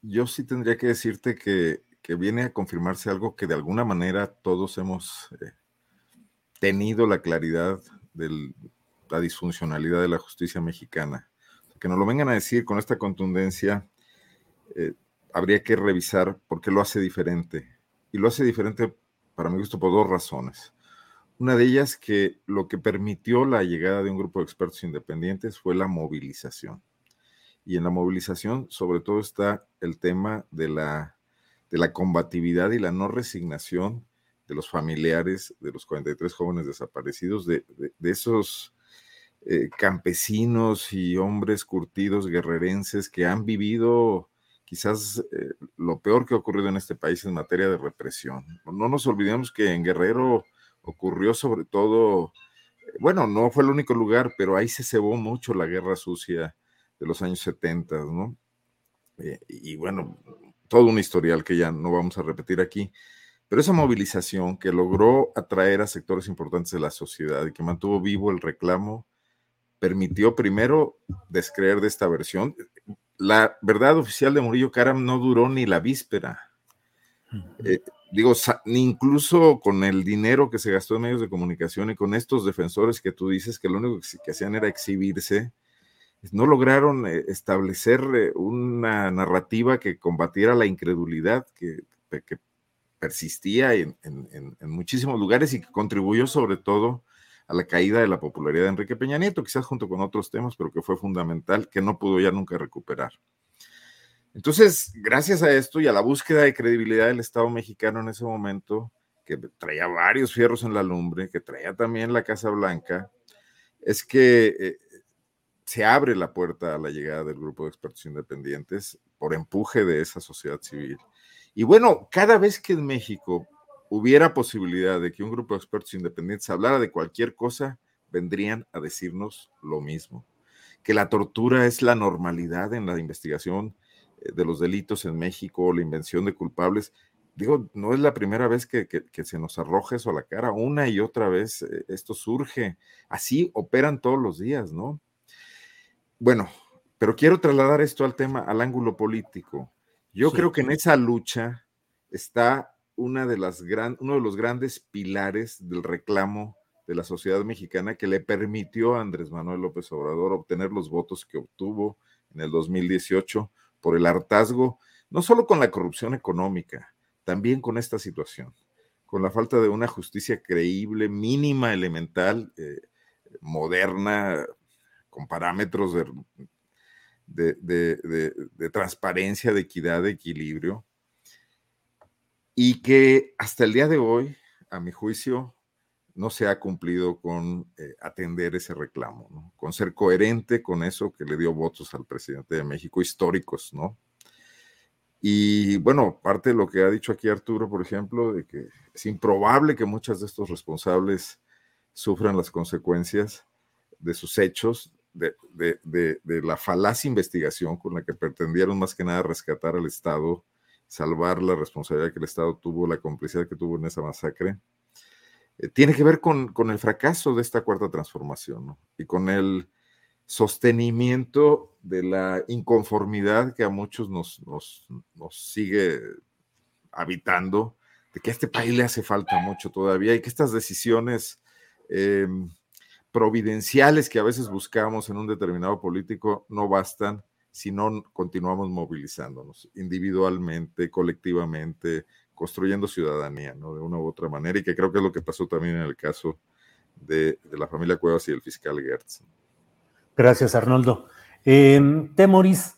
yo sí tendría que decirte que, viene a confirmarse algo que de alguna manera todos hemos eh, tenido la claridad de la disfuncionalidad de la justicia mexicana. Que nos lo vengan a decir con esta contundencia, eh, habría que revisar por qué lo hace diferente. Y lo hace diferente, para mi gusto, por dos razones. Una de ellas que lo que permitió la llegada de un grupo de expertos independientes fue la movilización y en la movilización sobre todo está el tema de la de la combatividad y la no resignación de los familiares de los 43 jóvenes desaparecidos, de, esos eh, campesinos y hombres curtidos guerrerenses que han vivido quizás eh, lo peor que ha ocurrido en este país en materia de represión. No nos olvidemos que en Guerrero ocurrió sobre todo, bueno, no fue el único lugar, pero ahí se cebó mucho la guerra sucia de los años 70, ¿no? Eh, y bueno, todo un historial que ya no vamos a repetir aquí. Pero esa movilización que logró atraer a sectores importantes de la sociedad y que mantuvo vivo el reclamo, permitió primero descreer de esta versión. La verdad oficial de Murillo Karam no duró ni la víspera. Eh, digo, incluso con el dinero que se gastó en medios de comunicación y con estos defensores que tú dices que lo único que hacían era exhibirse, no lograron eh, establecer eh, una narrativa que combatiera la incredulidad que, persistía en, muchísimos lugares y que contribuyó sobre todo a la caída de la popularidad de Enrique Peña Nieto, quizás junto con otros temas, pero que fue fundamental, que no pudo ya nunca recuperar. Entonces, gracias a esto y a la búsqueda de credibilidad del Estado mexicano en ese momento, que traía varios fierros en la lumbre, que traía también la Casa Blanca, es que eh, se abre la puerta a la llegada del grupo de expertos independientes por empuje de esa sociedad civil. Y bueno, cada vez que en México hubiera posibilidad de que un grupo de expertos independientes hablara de cualquier cosa, vendrían a decirnos lo mismo, que la tortura es la normalidad en la investigación de los delitos en México, la invención de culpables. Digo, no es la primera vez que, se nos arroja eso a la cara, una y otra vez eh, esto surge. Así operan todos los días, ¿no? Bueno, pero quiero trasladar esto al tema, al ángulo político. Yo creo que en esa lucha está una de las gran, uno de los grandes pilares del reclamo de la sociedad mexicana que le permitió a Andrés Manuel López Obrador obtener los votos que obtuvo en el 2018 por el hartazgo, no solo con la corrupción económica, también con esta situación, con la falta de una justicia creíble, mínima, elemental, eh, moderna, con parámetros de, de, transparencia, de equidad, de equilibrio, y que hasta el día de hoy, a mi juicio, no se ha cumplido con eh, atender ese reclamo, con ser coherente con eso que le dio votos al presidente de México, históricos, ¿no? Y bueno, parte de lo que ha dicho aquí Arturo, por ejemplo, de que es improbable que muchos de estos responsables sufran las consecuencias de sus hechos, de, la falaz investigación con la que pretendieron más que nada rescatar al Estado, salvar la responsabilidad que el Estado tuvo, la complicidad que tuvo en esa masacre, eh, tiene que ver con, el fracaso de esta cuarta transformación y con el sostenimiento de la inconformidad que a muchos nos, nos, sigue habitando, de que a este país le hace falta mucho todavía y que estas decisiones em, providenciales que a veces buscamos en un determinado político no bastan si no continuamos movilizándonos individualmente, colectivamente, construyendo ciudadanía, ¿no? De una u otra manera, y que creo que es lo que pasó también en el caso de, la familia Cuevas y el fiscal Gertz. Gracias, Arnoldo. Eh, Temoris,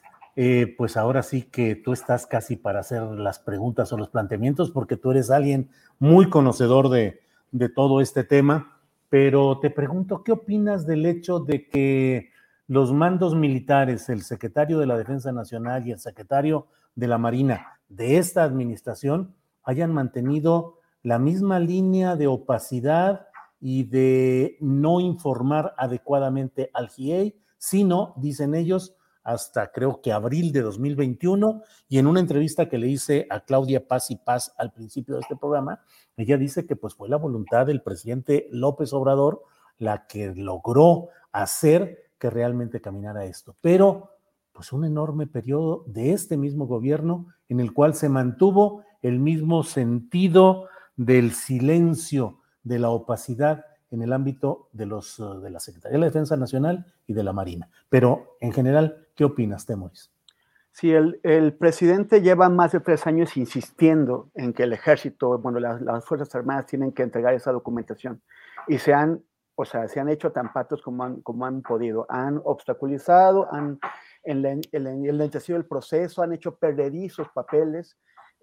pues ahora sí que tú estás casi para hacer las preguntas o los planteamientos, porque tú eres alguien muy conocedor de todo este tema pero te pregunto, ¿qué opinas del hecho de que los mandos militares, el secretario de la Defensa Nacional y el secretario de la Marina de esta administración hayan mantenido la misma línea de opacidad y de no informar adecuadamente al GIEI, sino, dicen ellos, hasta creo que abril de 2021 y en una entrevista que le hice a Claudia Paz y Paz al principio de este programa, ella dice que pues fue la voluntad del presidente López Obrador la que logró hacer que realmente caminara esto. Pero pues un enorme periodo de este mismo gobierno en el cual se mantuvo el mismo sentido del silencio, de la opacidad en el ámbito de, los, eh, de la Secretaría de la Defensa Nacional y de la Marina. Pero en general, ¿qué opinas, Temoris? Sí, el, el, presidente lleva más de tres años insistiendo en que el ejército, bueno, las, las, Fuerzas Armadas tienen que entregar esa documentación y se han, o sea, se han hecho tan patos como han, como han podido. Han obstaculizado, han enlentecido el proceso, han hecho perderizos papeles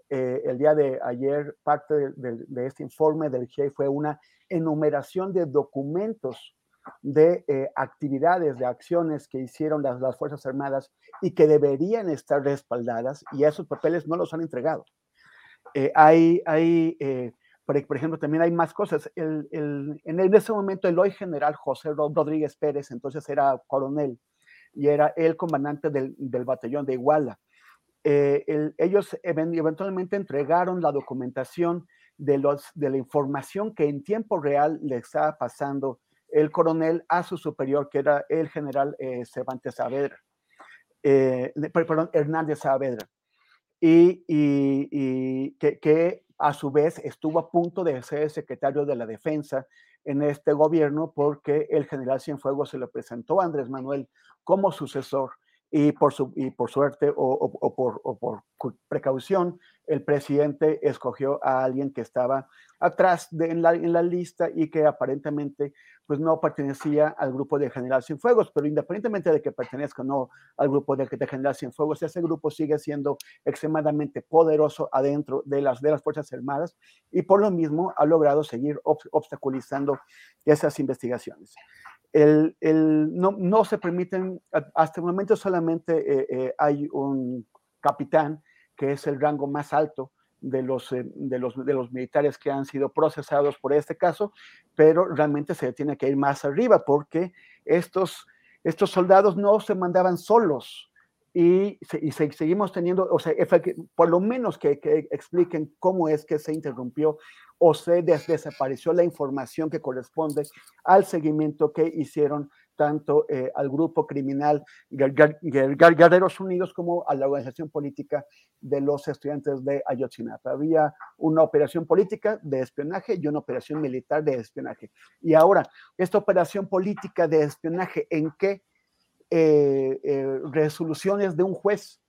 eh, el día de ayer, parte de, este informe del GIEI fue una enumeración de documentos de eh, actividades, de acciones que hicieron las, las, Fuerzas Armadas y que deberían estar respaldadas y esos papeles no los han entregado. Eh, hay, hay por, por, ejemplo, también hay más cosas. El, el, en, ese momento el hoy general José Rodríguez Pérez, entonces era coronel y era el comandante del, del batallón de Iguala. Eh, ellos eventualmente entregaron la documentación de, los, de la información que en tiempo real le estaba pasando el coronel a su superior, que era el general eh, Cervantes Saavedra, eh, perdón, Hernández Saavedra, y, que, que, a su vez estuvo a punto de ser secretario de la defensa en este gobierno porque el general Cienfuegos se lo presentó a Andrés Manuel como sucesor y por, su, y por suerte o, por, o, por, precaución, el presidente escogió a alguien que estaba atrás de, en, la, en, la, lista y que aparentemente pues no pertenecía al grupo de General Cienfuegos, pero independientemente de que pertenezca o no al grupo de, de General Cienfuegos, ese grupo sigue siendo extremadamente poderoso adentro de las, de las Fuerzas Armadas y por lo mismo ha logrado seguir obstaculizando esas investigaciones. El, el, no, no, se permiten, hasta el momento solamente eh, eh, hay un capitán, que es el rango más alto de los, eh, de, los, de los militares que han sido procesados por este caso, pero realmente se tiene que ir más arriba porque estos, estos soldados no se mandaban solos, y, y seguimos teniendo, o sea, por lo menos que, que, expliquen cómo es que se interrumpió o se desapareció la información que corresponde al seguimiento que hicieron tanto eh, al grupo criminal Guerreros Unidos como a la organización política de los estudiantes de Ayotzinapa. Había una operación política de espionaje y una operación militar de espionaje. Y ahora, esta operación política de espionaje, ¿en qué eh, eh, resoluciones de un juez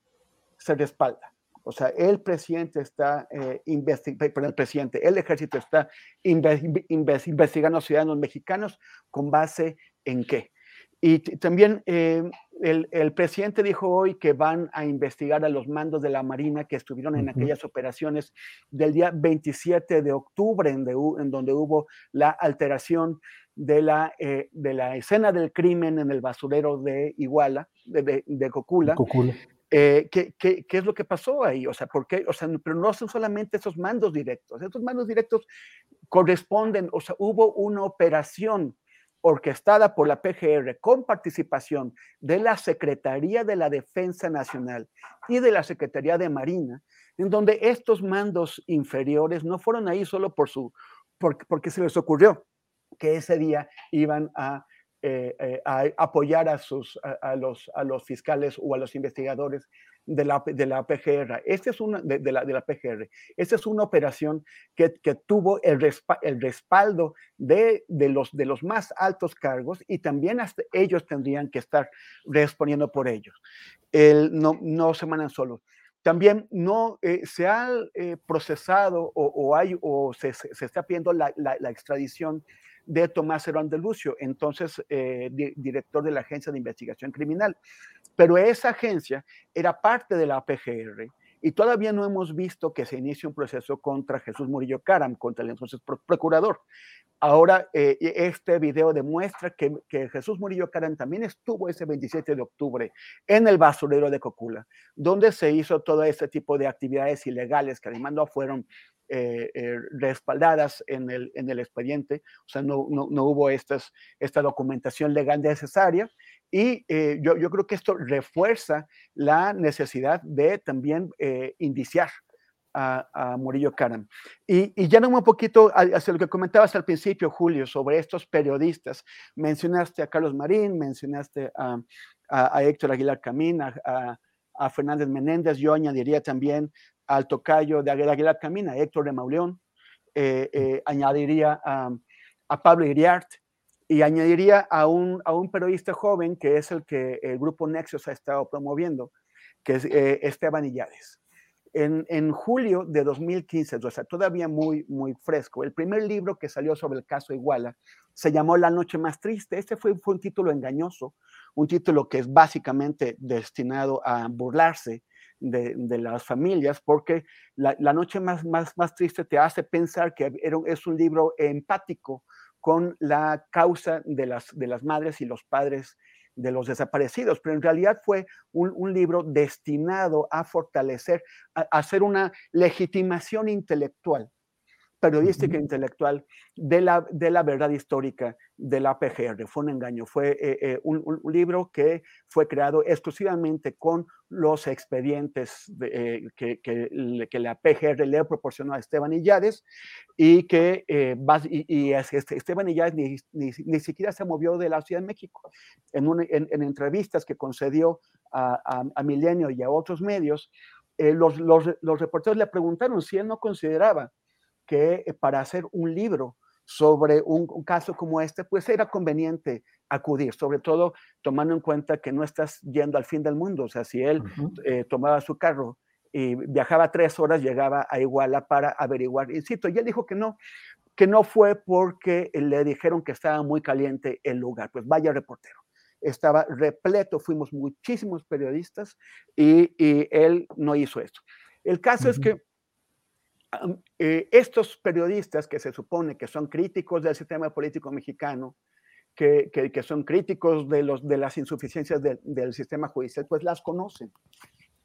se respalda? O sea, el presidente está eh, investigando, el presidente, el ejército está investigando a ciudadanos mexicanos con base en qué. Y también eh, el, presidente dijo hoy que van a investigar a los mandos de la Marina que estuvieron en aquellas operaciones del día 27 de octubre, en, donde hubo la alteración de la, eh, de la escena del crimen en el basurero de Iguala, de, de, Cocula. Cocula. Eh, ¿qué, qué, qué, es lo que pasó ahí? O sea, ¿por qué? O sea, pero no son solamente esos mandos directos. Estos mandos directos corresponden, o sea, hubo una operación orquestada por la PGR con participación de la Secretaría de la Defensa Nacional y de la Secretaría de Marina, en donde estos mandos inferiores no fueron ahí solo por su, porque se les ocurrió que ese día iban a eh, eh, a apoyar a, sus, a, los, a los fiscales o a los investigadores de la, de la PGR. Este es una, de, la, de la PGR. Esta es una operación que, que tuvo el, el respaldo de, de, los, de los más altos cargos y también hasta ellos tendrían que estar respondiendo por ellos. El, no, no se mandan solos. También no eh, se ha procesado o, o, hay, o se, se, está pidiendo la, la, la extradición de Tomás Herón de Lucio, entonces eh, director de la Agencia de Investigación Criminal. Pero esa agencia era parte de la PGR y todavía no hemos visto que se inicie un proceso contra Jesús Murillo Caram, contra el entonces procurador. Ahora, eh, este video demuestra que, Jesús Murillo Caram también estuvo ese 27 de octubre en el basurero de Cocula, donde se hizo todo este tipo de actividades ilegales que además no fueron eh, eh, respaldadas en el, en el expediente, o sea, no, no, no hubo esta documentación legal necesaria. Y yo, yo, creo que esto refuerza la necesidad de también indiciar a, a, Murillo Karam. Y, y ya un poquito hacia lo que comentabas al principio, Julio, sobre estos periodistas. Mencionaste a Carlos Marín, mencionaste a, a, a Héctor Aguilar Camín, a, a Fernández Menéndez, yo añadiría también al tocayo de Aguilar Camina, Héctor de Mauleón, eh, eh, añadiría a, Pablo Iriart y añadiría a un, a un periodista joven que es el que el grupo Nexos ha estado promoviendo, que es eh, Esteban Illades. En, julio de 2015, o sea, todavía muy, muy fresco, el primer libro que salió sobre el caso Iguala se llamó La Noche Más Triste. Este fue, un título engañoso, un título que es básicamente destinado a burlarse de, las familias, porque la, noche más, más, más triste te hace pensar que es un libro empático con la causa de las, de las madres y los padres de los desaparecidos, pero en realidad fue un, libro destinado a fortalecer, a hacer una legitimación intelectual periodística e intelectual de la, de la verdad histórica de la PGR. Fue un engaño, fue eh, eh, un, libro que fue creado exclusivamente con los expedientes eh, que, que, la PGR le proporcionó a Esteban Illares y que y, este, Esteban Illares ni, ni, siquiera se movió de la Ciudad de México. En, en, entrevistas que concedió a, a, Milenio y a otros medios, los, los, los reporteros le preguntaron si él no consideraba que eh, para hacer un libro sobre un, caso como este, pues era conveniente acudir, sobre todo tomando en cuenta que no estás yendo al fin del mundo. O sea, si él eh, tomaba su carro y viajaba tres horas, llegaba a Iguala para averiguar Insisto, Y él dijo que no, que no fue porque le dijeron que estaba muy caliente el lugar. Pues vaya reportero. Estaba repleto, fuimos muchísimos periodistas y, él no hizo esto. El caso es que eh, estos periodistas que se supone que son críticos del sistema político mexicano, que, que, son críticos de, los, de las insuficiencias del sistema judicial, pues las conocen.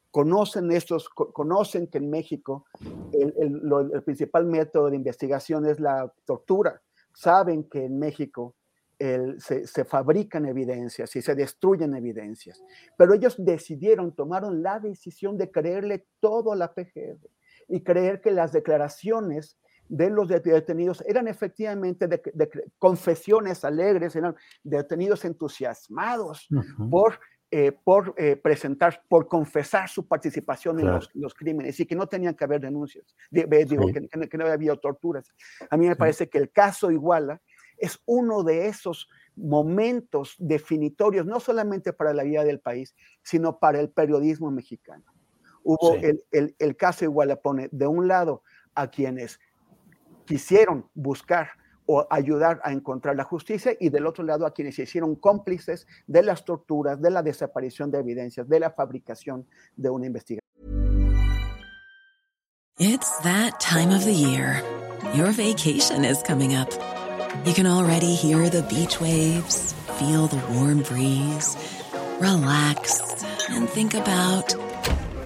Conocen estos, conocen que en México el, el, principal método de investigación es la tortura. Saben que en México se, se, fabrican evidencias y se destruyen evidencias. Pero ellos decidieron, tomaron la decisión de creerle todo a la PGR y creer que las declaraciones de los detenidos eran efectivamente de, confesiones alegres, eran detenidos entusiasmados por, eh, por eh, presentar, por confesar su participación en los, crímenes y que no tenían que haber denuncias, digo, que, no había habido torturas. A mí me parece que el caso Iguala es uno de esos momentos definitorios, no solamente para la vida del país, sino para el periodismo mexicano. Hubo el, el, el, caso igual pone de un lado a quienes quisieron buscar o ayudar a encontrar la justicia y del otro lado a quienes se hicieron cómplices de las torturas, de la desaparición de evidencias, de la fabricación de una investigación. It's that time of the year. Your vacation is coming up. You can already hear the beach waves, feel the warm breeze, relax and think about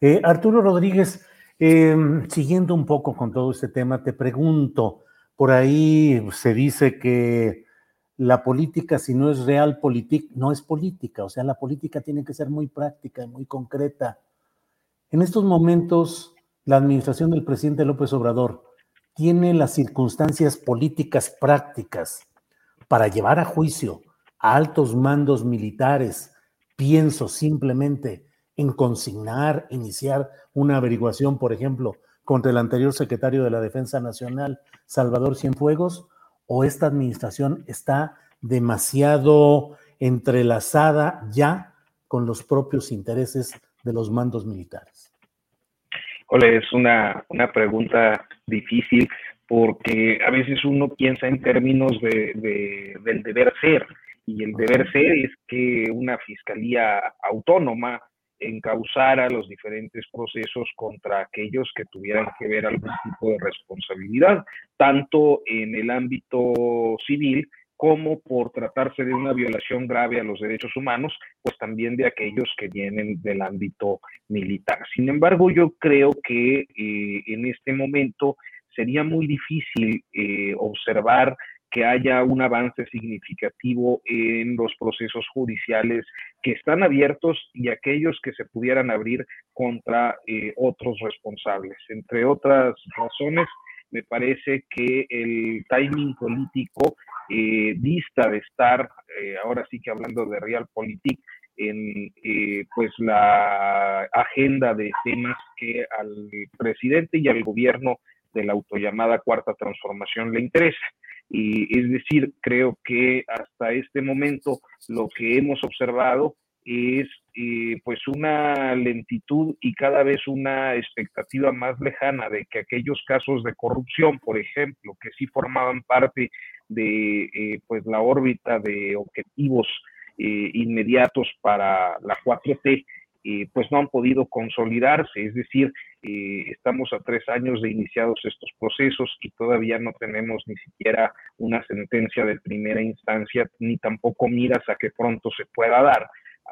Eh, Arturo Rodríguez, em, siguiendo un poco con todo este tema, te pregunto, por ahí se dice que la política, si no es real política, no es política, o sea, la política tiene que ser muy práctica y muy concreta. En estos momentos, la administración del presidente López Obrador tiene las circunstancias políticas prácticas para llevar a juicio a altos mandos militares, pienso simplemente en consignar, iniciar una averiguación, por ejemplo, contra el anterior secretario de la Defensa Nacional, Salvador Cienfuegos, o esta administración está demasiado entrelazada ya con los propios intereses de los mandos militares? Hola, es una, una pregunta difícil porque a veces uno piensa en términos de, del deber ser y el deber ser es que una fiscalía autónoma encauzara los diferentes procesos contra aquellos que tuvieran que ver algún tipo de responsabilidad, tanto en el ámbito civil como por tratarse de una violación grave a los derechos humanos, pues también de aquellos que vienen del ámbito militar. Sin embargo, yo creo que eh, en este momento sería muy difícil eh, observar que haya un avance significativo en los procesos judiciales que están abiertos y aquellos que se pudieran abrir contra eh, otros responsables. Entre otras razones, me parece que el timing político eh, dista de estar, eh, ahora sí que hablando de realpolitik, en pues la agenda de temas que al presidente y al gobierno de la autollamada cuarta transformación le interesa. Y es decir, creo que hasta este momento lo que hemos observado es eh, pues una lentitud y cada vez una expectativa más lejana de que aquellos casos de corrupción, por ejemplo, que sí formaban parte de eh, pues la órbita de objetivos eh, inmediatos para la 4T, pues no han podido consolidarse, es decir, eh, estamos a tres años de iniciados estos procesos y todavía no tenemos ni siquiera una sentencia de primera instancia, ni tampoco miras a que pronto se pueda dar.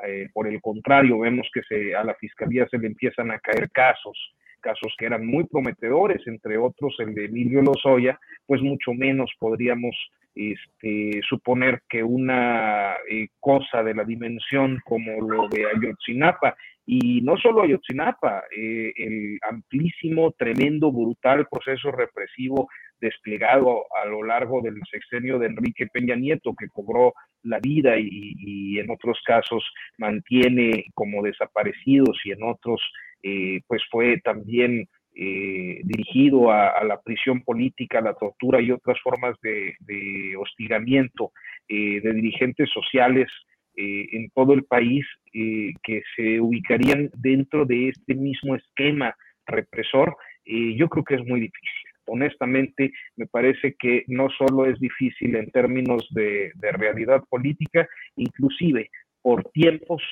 Eh, por el contrario, vemos que se, a la fiscalía se le empiezan a caer casos, casos que eran muy prometedores, entre otros el de Emilio Lozoya, pues mucho menos podríamos este, suponer que una eh, cosa de la dimensión como lo de Ayotzinapa, y no solo Ayotzinapa, eh, el amplísimo, tremendo, brutal proceso represivo desplegado a lo largo del sexenio de Enrique Peña Nieto, que cobró la vida y, en otros casos mantiene como desaparecidos y en otros eh, pues fue también eh, dirigido a, la prisión política, la tortura y otras formas de, hostigamiento eh, de dirigentes sociales en todo el país que se ubicarían dentro de este mismo esquema represor, yo creo que es muy difícil. Honestamente, me parece que no solo es difícil en términos de realidad política, inclusive por tiempos,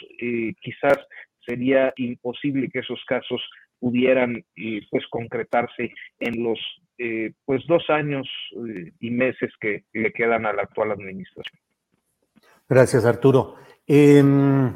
quizás sería imposible que esos casos pudieran pues concretarse en los eh, pues dos años eh, y meses que le quedan a la actual administración. Gracias, Arturo. Em,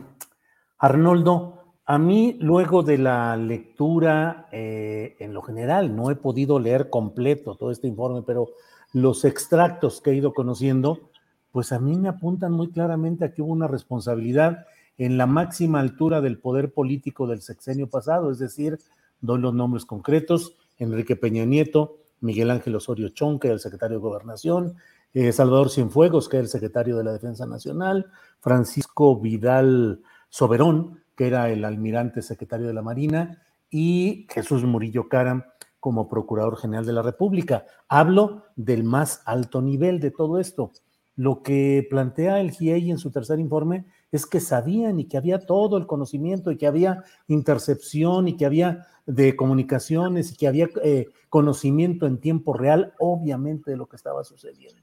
Arnoldo, a mí luego de la lectura, eh, en lo general, no he podido leer completo todo este informe, pero los extractos que he ido conociendo, pues a mí me apuntan muy claramente a que hubo una responsabilidad en la máxima altura del poder político del sexenio pasado, es decir, doy los nombres concretos, Enrique Peña Nieto, Miguel Ángel Osorio Chong, que era el secretario de Gobernación, eh, Salvador Cienfuegos, que era el secretario de la Defensa Nacional, Francisco Vidal Soberón, que era el almirante secretario de la Marina, y Jesús Murillo Caram como Procurador General de la República. Hablo del más alto nivel de todo esto. Lo que plantea el GIEI en su tercer informe es que sabían y que había todo el conocimiento y que había intercepción y que había de comunicaciones y que había eh, conocimiento en tiempo real, obviamente, de lo que estaba sucediendo.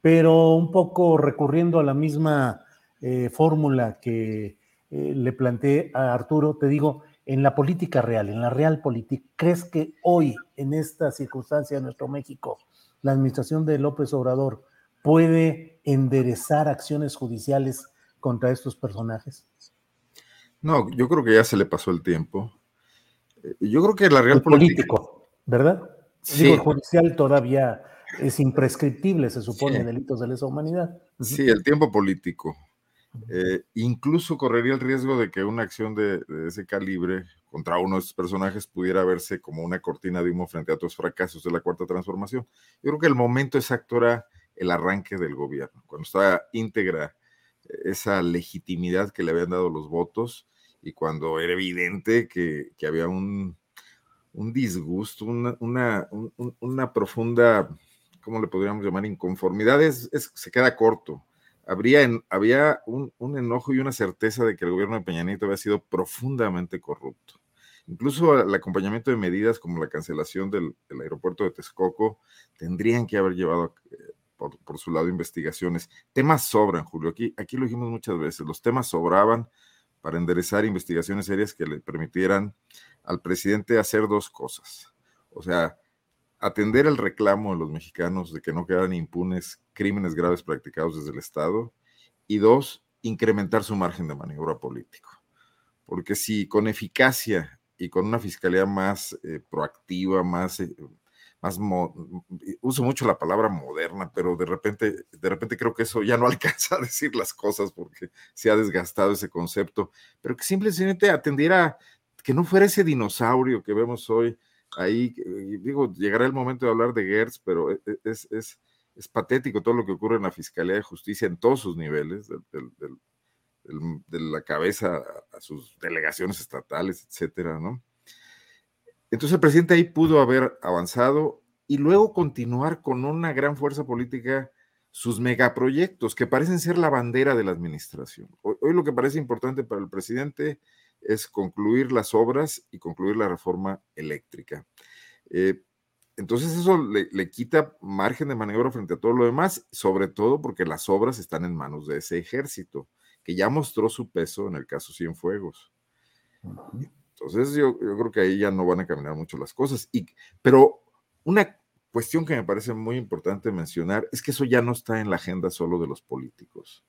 Pero un poco recurriendo a la misma eh, fórmula que eh, le planteé a Arturo, te digo, en la política real, en la real política, ¿crees que hoy, en esta circunstancia de nuestro México, la administración de López Obrador puede enderezar acciones judiciales contra estos personajes? No, yo creo que ya se le pasó el tiempo. Eh, yo creo que la real político, ¿verdad? Sí. Digo, el judicial todavía es imprescriptible, se supone, delitos de lesa humanidad. Sí, el tiempo político. Eh, incluso correría el riesgo de que una acción de, ese calibre contra uno de estos personajes pudiera verse como una cortina de humo frente a otros fracasos de la cuarta transformación. Yo creo que el momento exacto era el arranque del gobierno, cuando estaba íntegra esa legitimidad que le habían dado los votos y cuando era evidente que, había un, disgusto, una, una, profunda, ¿cómo le podríamos llamar? Inconformidad, es, se queda corto. Habría había un, enojo y una certeza de que el gobierno de Peña Nieto había sido profundamente corrupto. Incluso el acompañamiento de medidas como la cancelación del, aeropuerto de Texcoco tendrían que haber llevado eh, por, su lado investigaciones. Temas sobran, Julio. Aquí, aquí lo dijimos muchas veces. Los temas sobraban para enderezar investigaciones serias que le permitieran al presidente hacer dos cosas. O sea, atender el reclamo de los mexicanos de que no quedaran impunes crímenes graves practicados desde el Estado. Y dos, incrementar su margen de maniobra político. Porque si con eficacia y con una fiscalía más eh, proactiva, más, eh, más uso mucho la palabra moderna, pero de repente, de repente creo que eso ya no alcanza a decir las cosas porque se ha desgastado ese concepto, pero que simplemente atendiera que no fuera ese dinosaurio que vemos hoy ahí, digo, llegará el momento de hablar de Gertz, pero e, e, es, es, es, patético todo lo que ocurre en la Fiscalía de Justicia en todos sus niveles, de la cabeza a sus delegaciones estatales, etcétera, ¿no? Entonces el presidente ahí pudo haber avanzado y luego continuar con una gran fuerza política sus megaproyectos que parecen ser la bandera de la administración. Hoy, lo que parece importante para el presidente es concluir las obras y concluir la reforma eléctrica. Eh, entonces eso le, le, quita margen de maniobra frente a todo lo demás, sobre todo porque las obras están en manos de ese ejército, que ya mostró su peso en el caso Cienfuegos. Entonces yo, creo que ahí ya no van a caminar mucho las cosas. Y, pero una cuestión que me parece muy importante mencionar es que eso ya no está en la agenda solo de los políticos.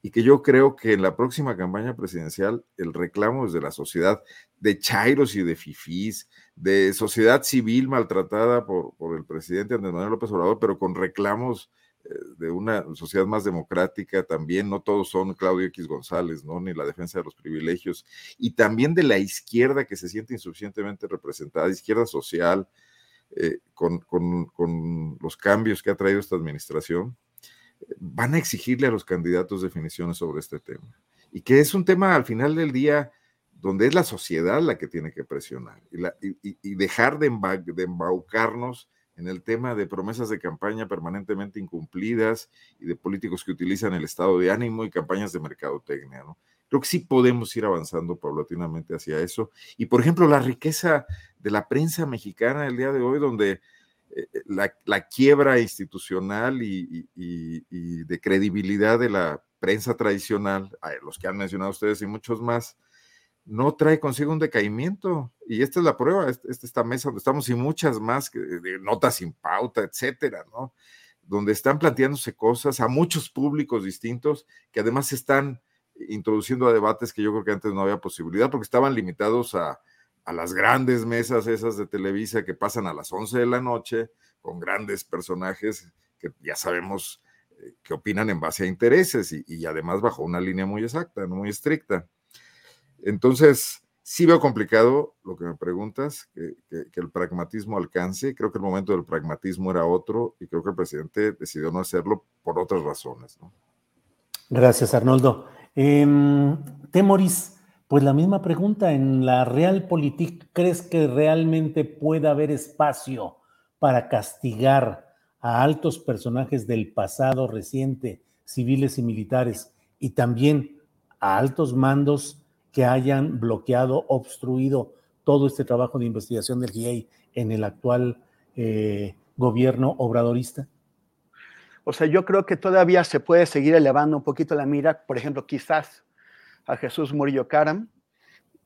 Y que yo creo que en la próxima campaña presidencial el reclamo desde la sociedad de chairos y de fifís, de sociedad civil maltratada por, por el presidente Andrés Manuel López Obrador, pero con reclamos de una sociedad más democrática también, no todos son Claudio X González, ¿no? Ni la defensa de los privilegios, y también de la izquierda que se siente insuficientemente representada, izquierda social, eh, con, con, los cambios que ha traído esta administración, van a exigirle a los candidatos definiciones sobre este tema. Y que es un tema al final del día donde es la sociedad la que tiene que presionar y, dejar de, de embaucarnos en el tema de promesas de campaña permanentemente incumplidas y de políticos que utilizan el estado de ánimo y campañas de mercadotecnia, ¿no? Creo que sí podemos ir avanzando paulatinamente hacia eso. Y, por ejemplo, la riqueza de la prensa mexicana el día de hoy, donde eh, eh, la, quiebra institucional y, y, de credibilidad de la prensa tradicional, los que han mencionado ustedes y muchos más, no trae consigo un decaimiento. Y esta es la prueba, esta, esta mesa donde estamos y muchas más, de notas sin pauta, etcétera, ¿no? Donde están planteándose cosas a muchos públicos distintos que además están introduciendo a debates que yo creo que antes no había posibilidad porque estaban limitados a, a las grandes mesas esas de Televisa que pasan a las 11 de la noche con grandes personajes que ya sabemos eh, que opinan en base a intereses y, y además bajo una línea muy exacta, muy estricta. Entonces, sí veo complicado lo que me preguntas, que, el pragmatismo alcance. Creo que el momento del pragmatismo era otro y creo que el presidente decidió no hacerlo por otras razones. Gracias, Arnoldo. Eh, Temoris, pues la misma pregunta, en la Realpolitik, ¿crees que realmente pueda haber espacio para castigar a altos personajes del pasado reciente, civiles y militares, y también a altos mandos que hayan bloqueado, obstruido todo este trabajo de investigación del GIEI en el actual eh, gobierno obradorista? O sea, yo creo que todavía se puede seguir elevando un poquito la mira, por ejemplo, quizás a Jesús Murillo Caram.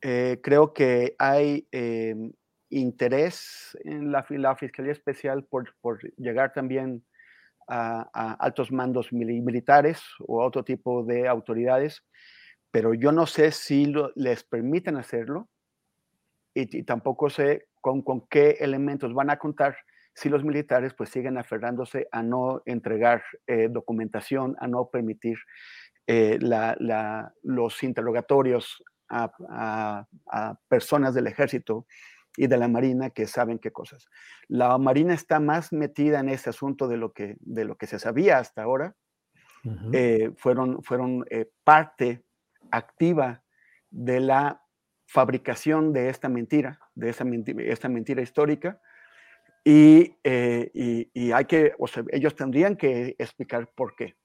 Eh, creo que hay eh, interés en la, Fiscalía Especial por, llegar también a, a, altos mandos militares o a otro tipo de autoridades pero yo no sé si les permiten hacerlo y, tampoco sé con, con, qué elementos van a contar si los militares pues siguen aferrándose a no entregar eh, documentación, a no permitir eh, los interrogatorios a, personas del ejército y de la Marina que saben qué cosas. La Marina está más metida en este asunto de lo que, de lo que se sabía hasta ahora. Eh, fueron fueron parte activa de la fabricación de esta mentira, de esta mentira, esta mentira histórica, y, eh, hay que, ellos tendrían que explicar por qué.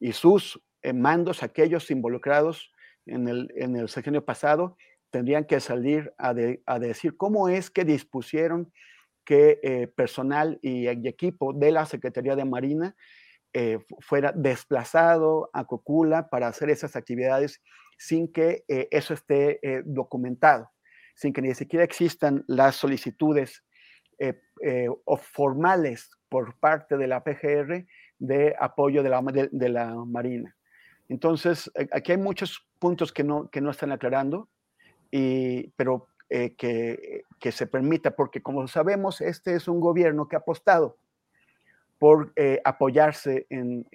Y sus eh, mandos, aquellos involucrados en el, en el sexenio pasado, tendrían que salir a, decir cómo es que dispusieron que eh, personal y, equipo de la Secretaría de Marina eh, fuera desplazado a Cocula para hacer esas actividades sin que eh, eso esté eh, documentado, sin que ni siquiera existan las solicitudes o formales por parte de la PGR de apoyo de la, de, la Marina. Entonces, aquí hay muchos puntos que no, que no están aclarando, y, pero que, que se permita, porque como sabemos, este es un gobierno que ha apostado por eh, apoyarse en,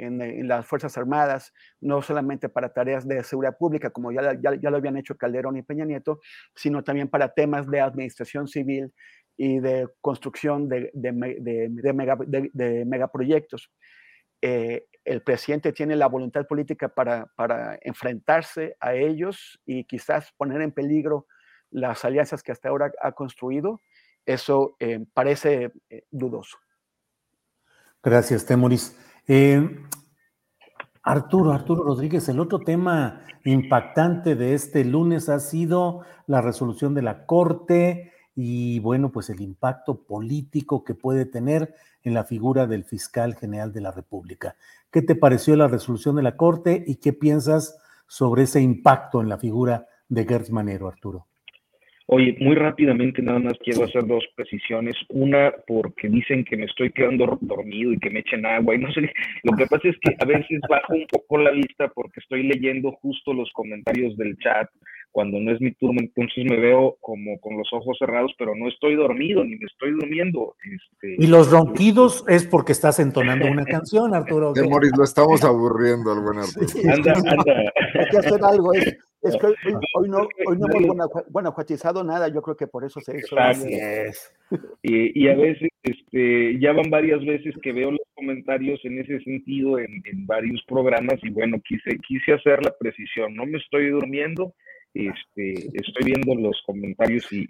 las Fuerzas Armadas, no solamente para tareas de seguridad pública, como ya, ya, lo habían hecho Calderón y Peña Nieto, sino también para temas de administración civil y de construcción de, de, megaproyectos. Eh, el presidente tiene la voluntad política para, para, enfrentarse a ellos y quizás poner en peligro las alianzas que hasta ahora ha construido, eso eh, parece dudoso. Gracias, Temoris. Eh, Arturo, Arturo Rodríguez, el otro tema impactante de este lunes ha sido la resolución de la Corte y, bueno, pues el impacto político que puede tener en la figura del fiscal general de la República. ¿Qué te pareció la resolución de la Corte y qué piensas sobre ese impacto en la figura de Gertz Manero, Arturo? Oye, muy rápidamente nada más quiero hacer dos precisiones. Una, porque dicen que me estoy quedando dormido y que me echen agua y no sé. Lo que pasa es que a veces bajo un poco la vista porque estoy leyendo justo los comentarios del chat cuando no es mi turno, entonces me veo como con los ojos cerrados, pero no estoy dormido ni me estoy durmiendo. Este, y los ronquidos es porque estás entonando una canción, Arturo. De Moris, lo estamos aburriendo al buen Arturo. anda, anda. Hay que hacer algo. Es, que hoy, no, hoy no hemos guanajuatizado nada, yo creo que por eso se hizo. Así es. Y, y, a veces, este, ya van varias veces que veo los comentarios en ese sentido en, en varios programas y bueno, quise, quise hacer la precisión. No me estoy durmiendo, este, estoy viendo los comentarios y,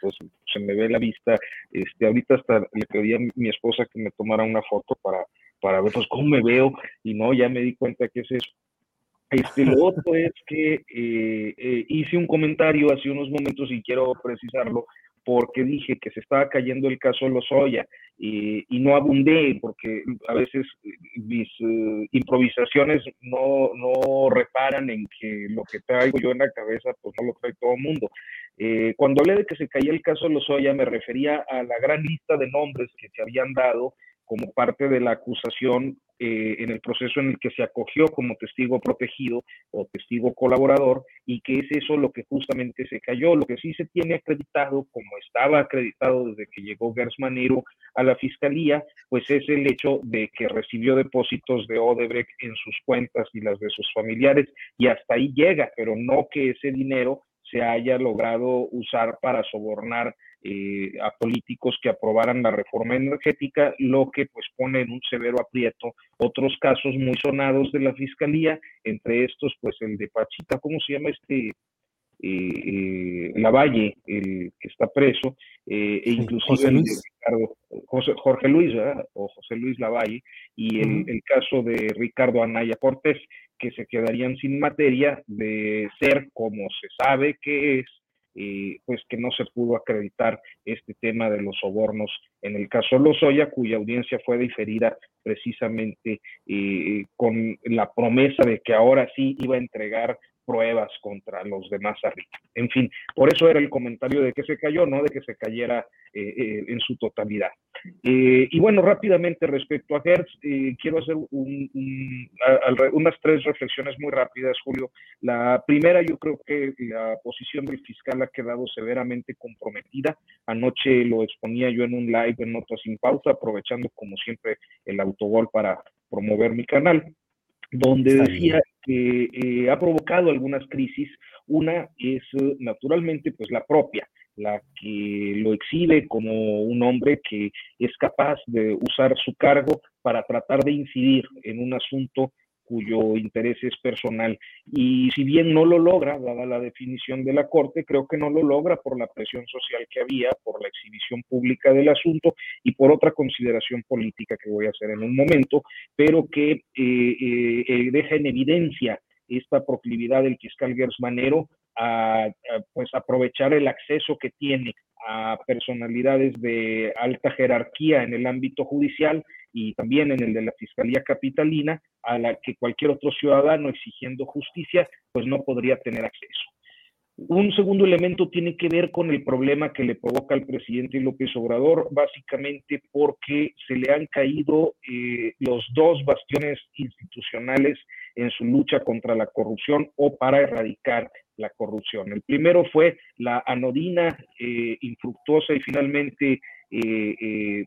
pues se me ve la vista. Este, ahorita hasta le pedí a mi esposa que me tomara una foto para, para ver pues, cómo me veo y no, ya me di cuenta que es eso. Este, lo otro es que eh, eh, hice un comentario hace unos momentos y quiero precisarlo porque dije que se estaba cayendo el caso Lozoya y, y no abundé porque a veces mis eh, improvisaciones no, no reparan en que lo que traigo yo en la cabeza pues no lo trae todo el mundo. Eh, cuando hablé de que se caía el caso Lozoya me refería a la gran lista de nombres que se habían dado como parte de la acusación eh, en el proceso en el que se acogió como testigo protegido o testigo colaborador y que es eso lo que justamente se cayó. Lo que sí se tiene acreditado, como estaba acreditado desde que llegó Gers Manero a la fiscalía, pues es el hecho de que recibió depósitos de Odebrecht en sus cuentas y las de sus familiares y hasta ahí llega, pero no que ese dinero se haya logrado usar para sobornar eh, a políticos que aprobaran la reforma energética, lo que pues pone en un severo aprieto otros casos muy sonados de la fiscalía, entre estos pues el de Pachita, ¿cómo se llama este? Eh, eh, Lavalle, el que está preso, e inclusive el de Ricardo, Jorge Luis, o José Luis Lavalle, y el, el, caso de Ricardo Anaya Cortés, que se quedarían sin materia de ser como se sabe que es pues que no se pudo acreditar este tema de los sobornos en el caso Lozoya, cuya audiencia fue diferida precisamente eh, con la promesa de que ahora sí iba a entregar pruebas contra los demás arriba. En fin, por eso era el comentario de que se cayó, no de que se cayera eh, eh, en su totalidad. Eh, y bueno, rápidamente respecto a Hertz, quiero hacer unas tres reflexiones muy rápidas, Julio. La primera, yo creo que la posición del fiscal ha quedado severamente comprometida. Anoche lo exponía yo en un live en Notas sin Pauta, aprovechando como siempre el autogol para promover mi canal donde decía que eh, ha provocado algunas crisis. Una es eh, naturalmente pues la propia, la que lo exhibe como un hombre que es capaz de usar su cargo para tratar de incidir en un asunto cuyo interés es personal. Y si bien no lo logra, dada la definición de la Corte, creo que no lo logra por la presión social que había, por la exhibición pública del asunto y por otra consideración política que voy a hacer en un momento, pero que eh, eh, eh, deja en evidencia esta proclividad del fiscal Gersmanero a, pues aprovechar el acceso que tiene a personalidades de alta jerarquía en el ámbito judicial y también en el de la Fiscalía Capitalina, a la que cualquier otro ciudadano exigiendo justicia, pues no podría tener acceso. Un segundo elemento tiene que ver con el problema que le provoca al presidente López Obrador, básicamente porque se le han caído eh, los dos bastiones institucionales en su lucha contra la corrupción o para erradicar la corrupción. El primero fue la anodina, eh, infructuosa y finalmente, eh,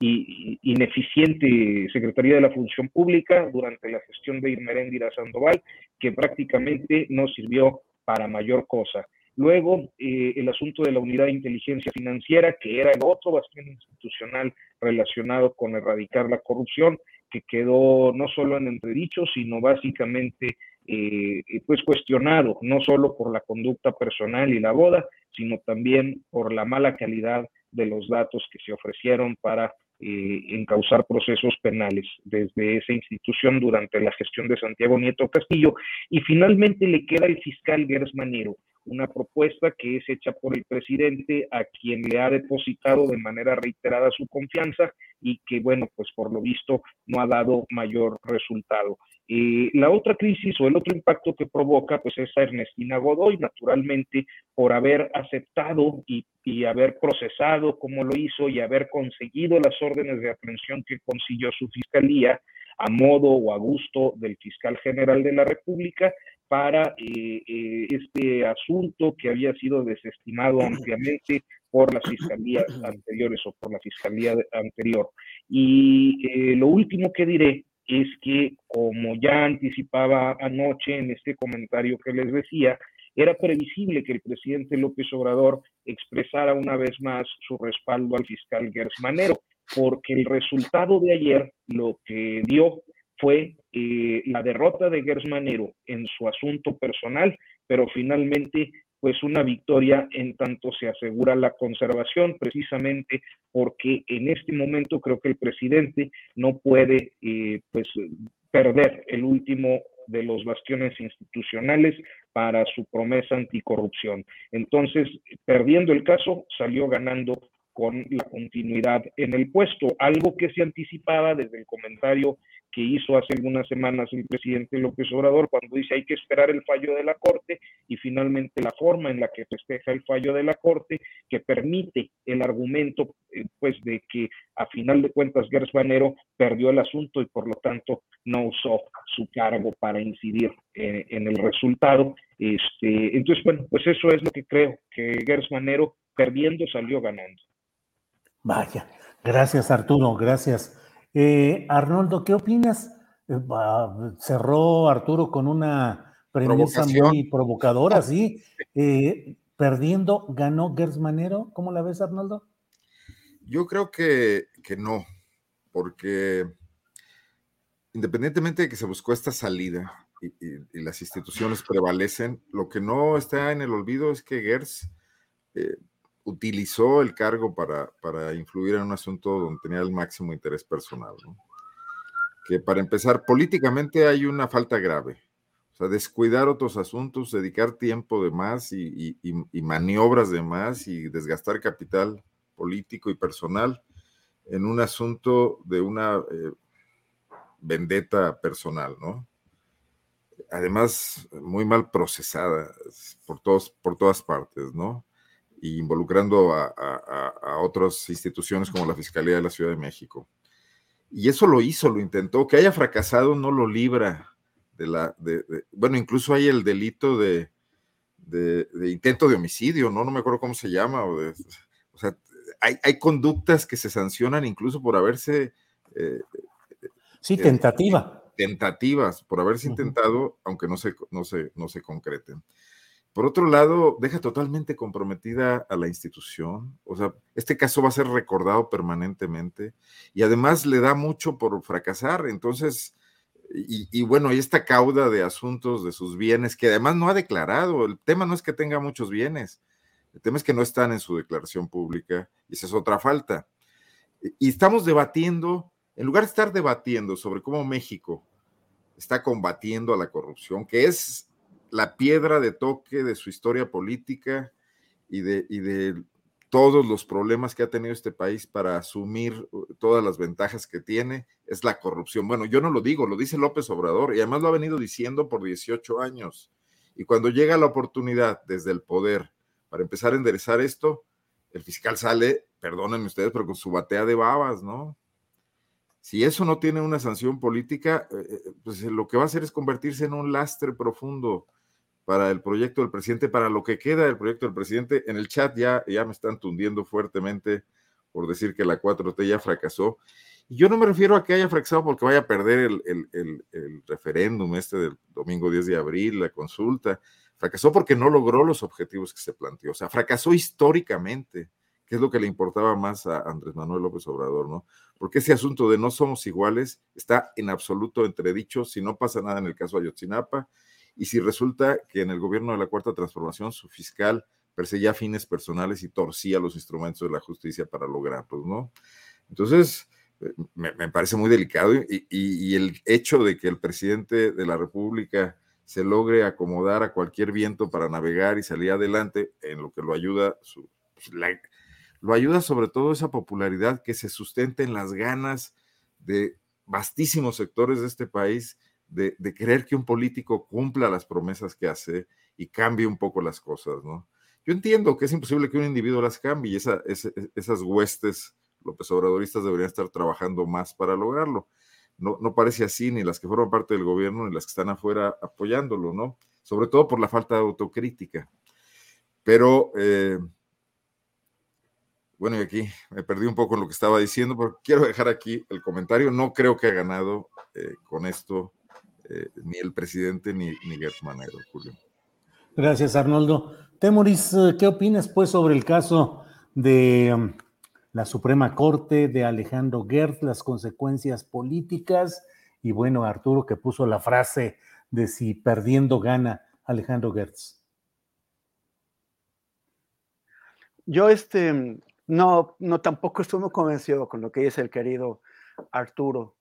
eh, pues, ineficiente Secretaría de la Función Pública durante la gestión de Irmeréndira Sandoval, que prácticamente no sirvió para mayor cosa. Luego, el asunto de la unidad de inteligencia financiera, que era el otro bastión institucional relacionado con erradicar la corrupción, que quedó no solo en entredicho, sino básicamente eh, pues cuestionado, no solo por la conducta personal y la boda, sino también por la mala calidad de los datos que se ofrecieron para eh, encauzar procesos penales desde esa institución durante la gestión de Santiago Nieto Castillo. Y finalmente le queda el fiscal Gers Manero, una propuesta que es hecha por el presidente a quien le ha depositado de manera reiterada su confianza y que, bueno, pues por lo visto no ha dado mayor resultado. Eh, la otra crisis o el otro impacto que provoca, pues es a Ernestina Godoy, naturalmente, por haber aceptado y, y, haber procesado como lo hizo y haber conseguido las órdenes de aprehensión que consiguió su fiscalía a modo o a gusto del fiscal general de la República, para eh, eh, este asunto que había sido desestimado ampliamente por las fiscalías anteriores o por la fiscalía anterior. Y eh, lo último que diré es que, como ya anticipaba anoche en este comentario que les decía, era previsible que el presidente López Obrador expresara una vez más su respaldo al fiscal Gers Manero, porque el resultado de ayer lo que dio fue eh, la derrota de Gersmanero en su asunto personal, pero finalmente pues una victoria en tanto se asegura la conservación, precisamente porque en este momento creo que el presidente no puede eh, pues perder el último de los bastiones institucionales para su promesa anticorrupción. Entonces, perdiendo el caso, salió ganando con la continuidad en el puesto, algo que se anticipaba desde el comentario que hizo hace algunas semanas el presidente López Obrador cuando dice hay que esperar el fallo de la Corte y finalmente la forma en la que festeja el fallo de la Corte que permite el argumento eh, pues de que a final de cuentas Gers Banero perdió el asunto y por lo tanto no usó su cargo para incidir eh, en el resultado. Este, entonces, bueno, pues eso es lo que creo, que Gers Manero perdiendo salió ganando. Vaya, gracias Arturo, gracias. Eh, Arnoldo, ¿qué opinas? Eh, cerró Arturo con una premisa muy provocadora, sí. Eh, perdiendo, ganó Gersmanero. ¿Cómo la ves, Arnoldo? Yo creo que, no, porque independientemente de que se buscó esta salida y, las instituciones prevalecen, lo que no está en el olvido es que Gers utilizó el cargo para, para, influir en un asunto donde tenía el máximo interés personal. Que para empezar, políticamente hay una falta grave. O sea, descuidar otros asuntos, dedicar tiempo de más y, maniobras de más y desgastar capital político y personal en un asunto de una eh, vendetta personal, ¿no? Además, muy mal procesada por, todos, por todas partes, ¿no? Involucrando a, otras instituciones como la Fiscalía de la Ciudad de México. Y eso lo hizo, lo intentó. Que haya fracasado no lo libra de la... bueno, incluso hay el delito de, intento de homicidio, ¿no? No me acuerdo cómo se llama. O, sea, hay, conductas que se sancionan incluso por haberse... Eh, sí, eh, tentativa. tentativas, por haberse intentado, aunque no se, no, se, no se concreten. Por otro lado, deja totalmente comprometida a la institución. O sea, este caso va a ser recordado permanentemente y además le da mucho por fracasar. Entonces, y, bueno, y esta cauda de asuntos de sus bienes que además no ha declarado. El tema no es que tenga muchos bienes, el tema es que no están en su declaración pública y esa es otra falta. Y estamos debatiendo, en lugar de estar debatiendo sobre cómo México está combatiendo a la corrupción, que es la piedra de toque de su historia política y de, de todos los problemas que ha tenido este país para asumir uh, todas las ventajas que tiene, es la corrupción. Bueno, yo no lo digo, lo dice López Obrador y además lo ha venido diciendo por 18 años. Y cuando llega la oportunidad desde el poder para empezar a enderezar esto, el fiscal sale, perdónenme ustedes, pero con su batea de babas, ¿no? Si eso no tiene una sanción política, eh, eh, pues lo que va a hacer es convertirse en un lastre profundo para el proyecto del presidente, para lo que queda del proyecto del presidente. En el chat ya, ya me están tundiendo fuertemente por decir que la 4T ya fracasó. Y yo no me refiero a que haya fracasado porque vaya a perder el, el, el, referéndum este del domingo 10 de abril, la consulta. Fracasó porque no logró los objetivos que se planteó. O sea, fracasó históricamente, que es lo que le importaba más a Andrés Manuel López Obrador, ¿no? Porque ese asunto de no somos iguales está en absoluto entredicho si no pasa nada en el caso de Ayotzinapa y si resulta que en el gobierno de la Cuarta Transformación su fiscal perseguía fines personales y torcía los instrumentos de la justicia para lograrlos, ¿no? Entonces, eh, me, parece muy delicado y, el hecho de que el presidente de la República se logre acomodar a cualquier viento para navegar y salir adelante, en lo que lo ayuda, pues, lo ayuda sobre todo esa popularidad que se sustenta en las ganas de vastísimos sectores de este país de, de querer que un político cumpla las promesas que hace y cambie un poco las cosas, ¿no? Yo entiendo que es imposible que un individuo las cambie y esa, esas huestes López Obradoristas deberían estar trabajando más para lograrlo. No, no parece así, ni las que forman parte del gobierno, ni las que están afuera apoyándolo, ¿no? Sobre todo por la falta de autocrítica. Pero, eh, bueno, y aquí me perdí un poco en lo que estaba diciendo, pero quiero dejar aquí el comentario. No creo que ha ganado eh, con esto eh, ni el presidente ni, ni Gert Manero, Julio. Gracias, Arnoldo. Temoris, ¿qué opinas pues sobre el caso de um, la Suprema Corte de Alejandro Gertz, las consecuencias políticas? Y bueno, Arturo que puso la frase de si perdiendo gana Alejandro Gertz. Yo este no, no tampoco estoy muy convencido con lo que dice el querido Arturo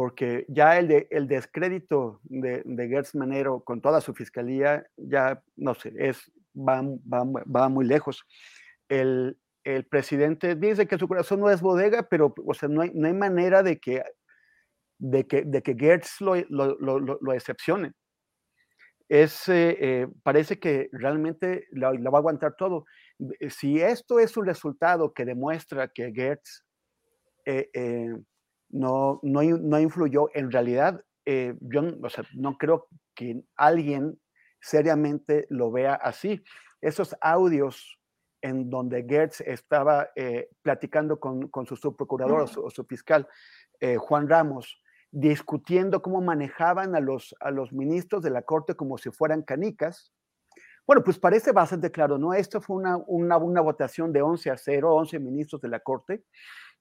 porque ya el, de, el descrédito de, de, Gertz Manero con toda su fiscalía, ya no sé, es, va, va, va muy lejos. El, el, presidente dice que su corazón no es bodega, pero o sea, no, hay, no hay manera de que, de que, de que Gertz lo, lo, lo, lo excepcione. Es, eh, eh, parece que realmente lo, va a aguantar todo. Si esto es un resultado que demuestra que Gertz eh, no, no, no influyó. En realidad, eh, yo no creo que alguien seriamente lo vea así. Esos audios en donde Gertz estaba eh, platicando con, con, su subprocurador o su, fiscal, eh, Juan Ramos, discutiendo cómo manejaban a los, a los ministros de la Corte como si fueran canicas. Bueno, pues parece bastante claro, ¿no? Esto fue una, una, una votación de 11 a 0, 11 ministros de la Corte,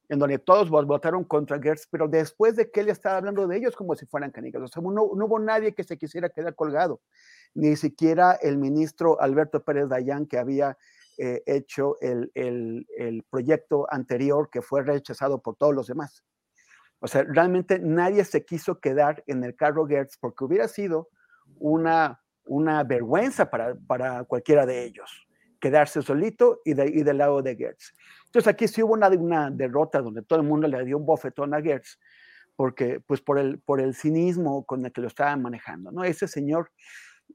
en donde todos votaron contra Gertz, pero después de que él estaba hablando de ellos como si fueran canicas. O sea, no, hubo nadie que se quisiera quedar colgado, ni siquiera el ministro Alberto Pérez Dayán, que había eh, hecho el, el, el, proyecto anterior que fue rechazado por todos los demás. O sea, realmente nadie se quiso quedar en el carro Gertz porque hubiera sido una, una vergüenza para, para cualquiera de ellos quedarse solito y, de, y del lado de Gertz. Entonces aquí sí hubo una, una derrota donde todo el mundo le dio un bofetón a Gertz, porque, pues por el, por el cinismo con el que lo estaban manejando, ¿no? Ese señor,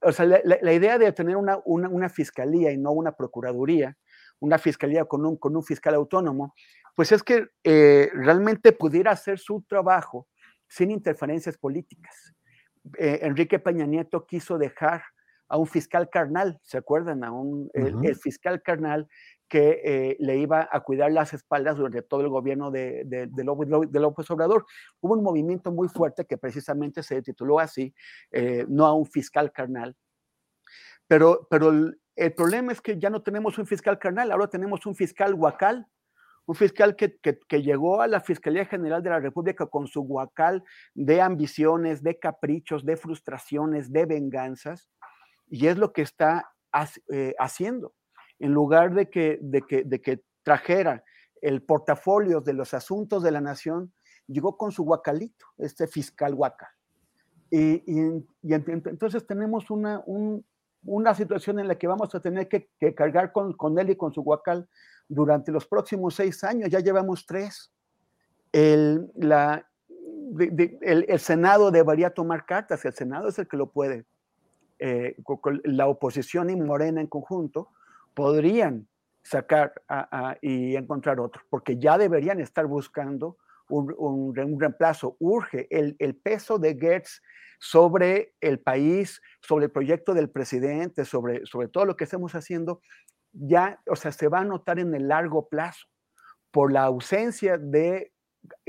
o sea, la, la idea de tener una, una, una, fiscalía y no una procuraduría, una fiscalía con un, con un fiscal autónomo, pues es que eh, realmente pudiera hacer su trabajo sin interferencias políticas. Eh, Enrique Peña Nieto quiso dejar a un fiscal carnal, ¿se acuerdan? A un, el, fiscal carnal que eh, le iba a cuidar las espaldas durante todo el gobierno de, de, de, López, Obrador. Hubo un movimiento muy fuerte que precisamente se tituló así, eh, no a un fiscal carnal. Pero, pero el, el, problema es que ya no tenemos un fiscal carnal, ahora tenemos un fiscal huacal, un fiscal que, que, que, llegó a la Fiscalía General de la República con su huacal de ambiciones, de caprichos, de frustraciones, de venganzas, y es lo que está eh, haciendo. En lugar de que, de, que, de que trajera el portafolio de los asuntos de la nación, llegó con su guacalito, este fiscal guacal. Y, y, entonces tenemos una, un, una situación en la que vamos a tener que, cargar con, con, él y con su guacal durante los próximos seis años. Ya llevamos tres. El, la, el, el Senado debería tomar cartas, el Senado es el que lo puede eh, la oposición y Morena en conjunto podrían sacar y encontrar otro, porque ya deberían estar buscando un, reemplazo, urge el, el, peso de Gertz sobre el país, sobre el proyecto del presidente, sobre, sobre todo lo que estamos haciendo, ya, o sea, se va a notar en el largo plazo por la ausencia de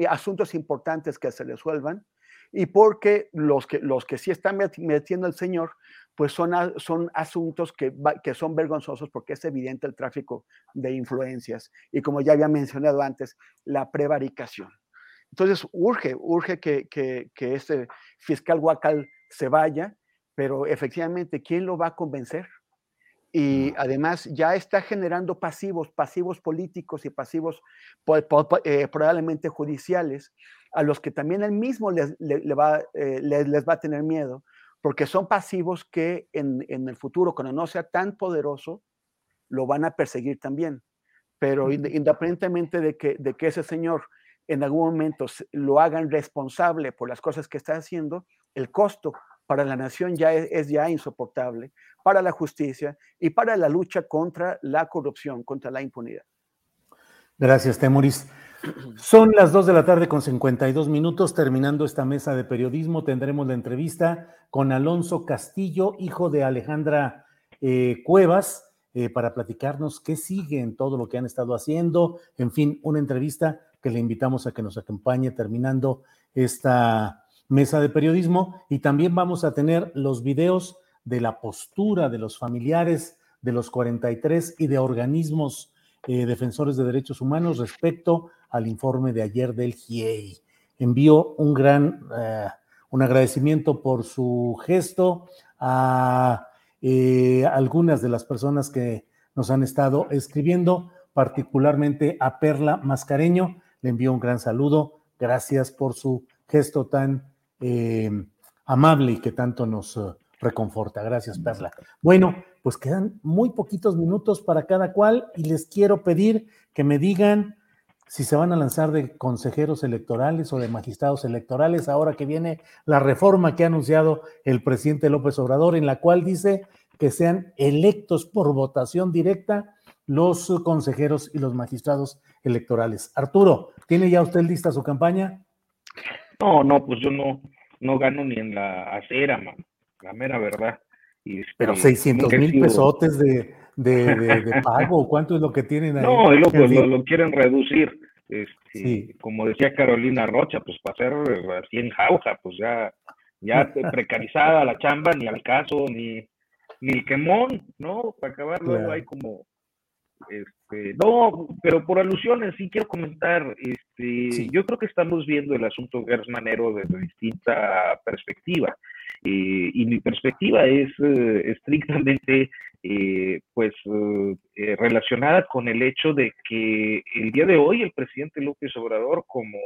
asuntos importantes que se resuelvan y porque los que, los que sí están metiendo el señor, pues son, son asuntos que, que son vergonzosos porque es evidente el tráfico de influencias y como ya había mencionado antes, la prevaricación. Entonces, urge, urge que, que, que este fiscal Huacal se vaya, pero efectivamente, ¿quién lo va a convencer? y además ya está generando pasivos, pasivos políticos y pasivos eh, probablemente judiciales, a los que también él mismo les, va, eh, les, va a tener miedo, porque son pasivos que en, en, el futuro, cuando no sea tan poderoso, lo van a perseguir también. Pero independientemente de que, de que ese señor en algún momento lo hagan responsable por las cosas que está haciendo, el costo para la nación ya es, ya insoportable, para la justicia y para la lucha contra la corrupción, contra la impunidad. Gracias, Temoris. Son las 2 de la tarde con 52 minutos. Terminando esta mesa de periodismo, tendremos la entrevista con Alonso Castillo, hijo de Alejandra eh, Cuevas, eh, para platicarnos qué sigue en todo lo que han estado haciendo. En fin, una entrevista que le invitamos a que nos acompañe terminando esta mesa de periodismo y también vamos a tener los videos de la postura de los familiares de los 43 y de organismos eh, defensores de derechos humanos respecto al informe de ayer del GIEI. Envío un gran eh, un agradecimiento por su gesto a eh, algunas de las personas que nos han estado escribiendo, particularmente a Perla Mascareño. Le envío un gran saludo. Gracias por su gesto tan eh, amable y que tanto nos reconforta. Gracias, Perla. Bueno, pues quedan muy poquitos minutos para cada cual y les quiero pedir que me digan si se van a lanzar de consejeros electorales o de magistrados electorales ahora que viene la reforma que ha anunciado el presidente López Obrador, en la cual dice que sean electos por votación directa los consejeros y los magistrados electorales. Arturo, ¿tiene ya usted lista su campaña? No, no, pues yo no, no gano ni en la acera, man, la mera verdad. Pero 600 este, mil pesotes de, de, pago, ¿cuánto es lo que tienen ahí? No, lo, pues, lo, quieren reducir. Este, Como decía Carolina Rocha, pues para ser así en jauja, pues ya, ya precarizada la chamba, ni al caso, ni, ni el quemón, ¿no? Para acabar luego hay como este, no, pero por alusiones sí quiero comentar, este, yo creo que estamos viendo el asunto Gers Manero desde distinta perspectiva. Eh, y mi perspectiva es eh, estrictamente eh, pues relacionada con el hecho de que el día de hoy el presidente López Obrador, como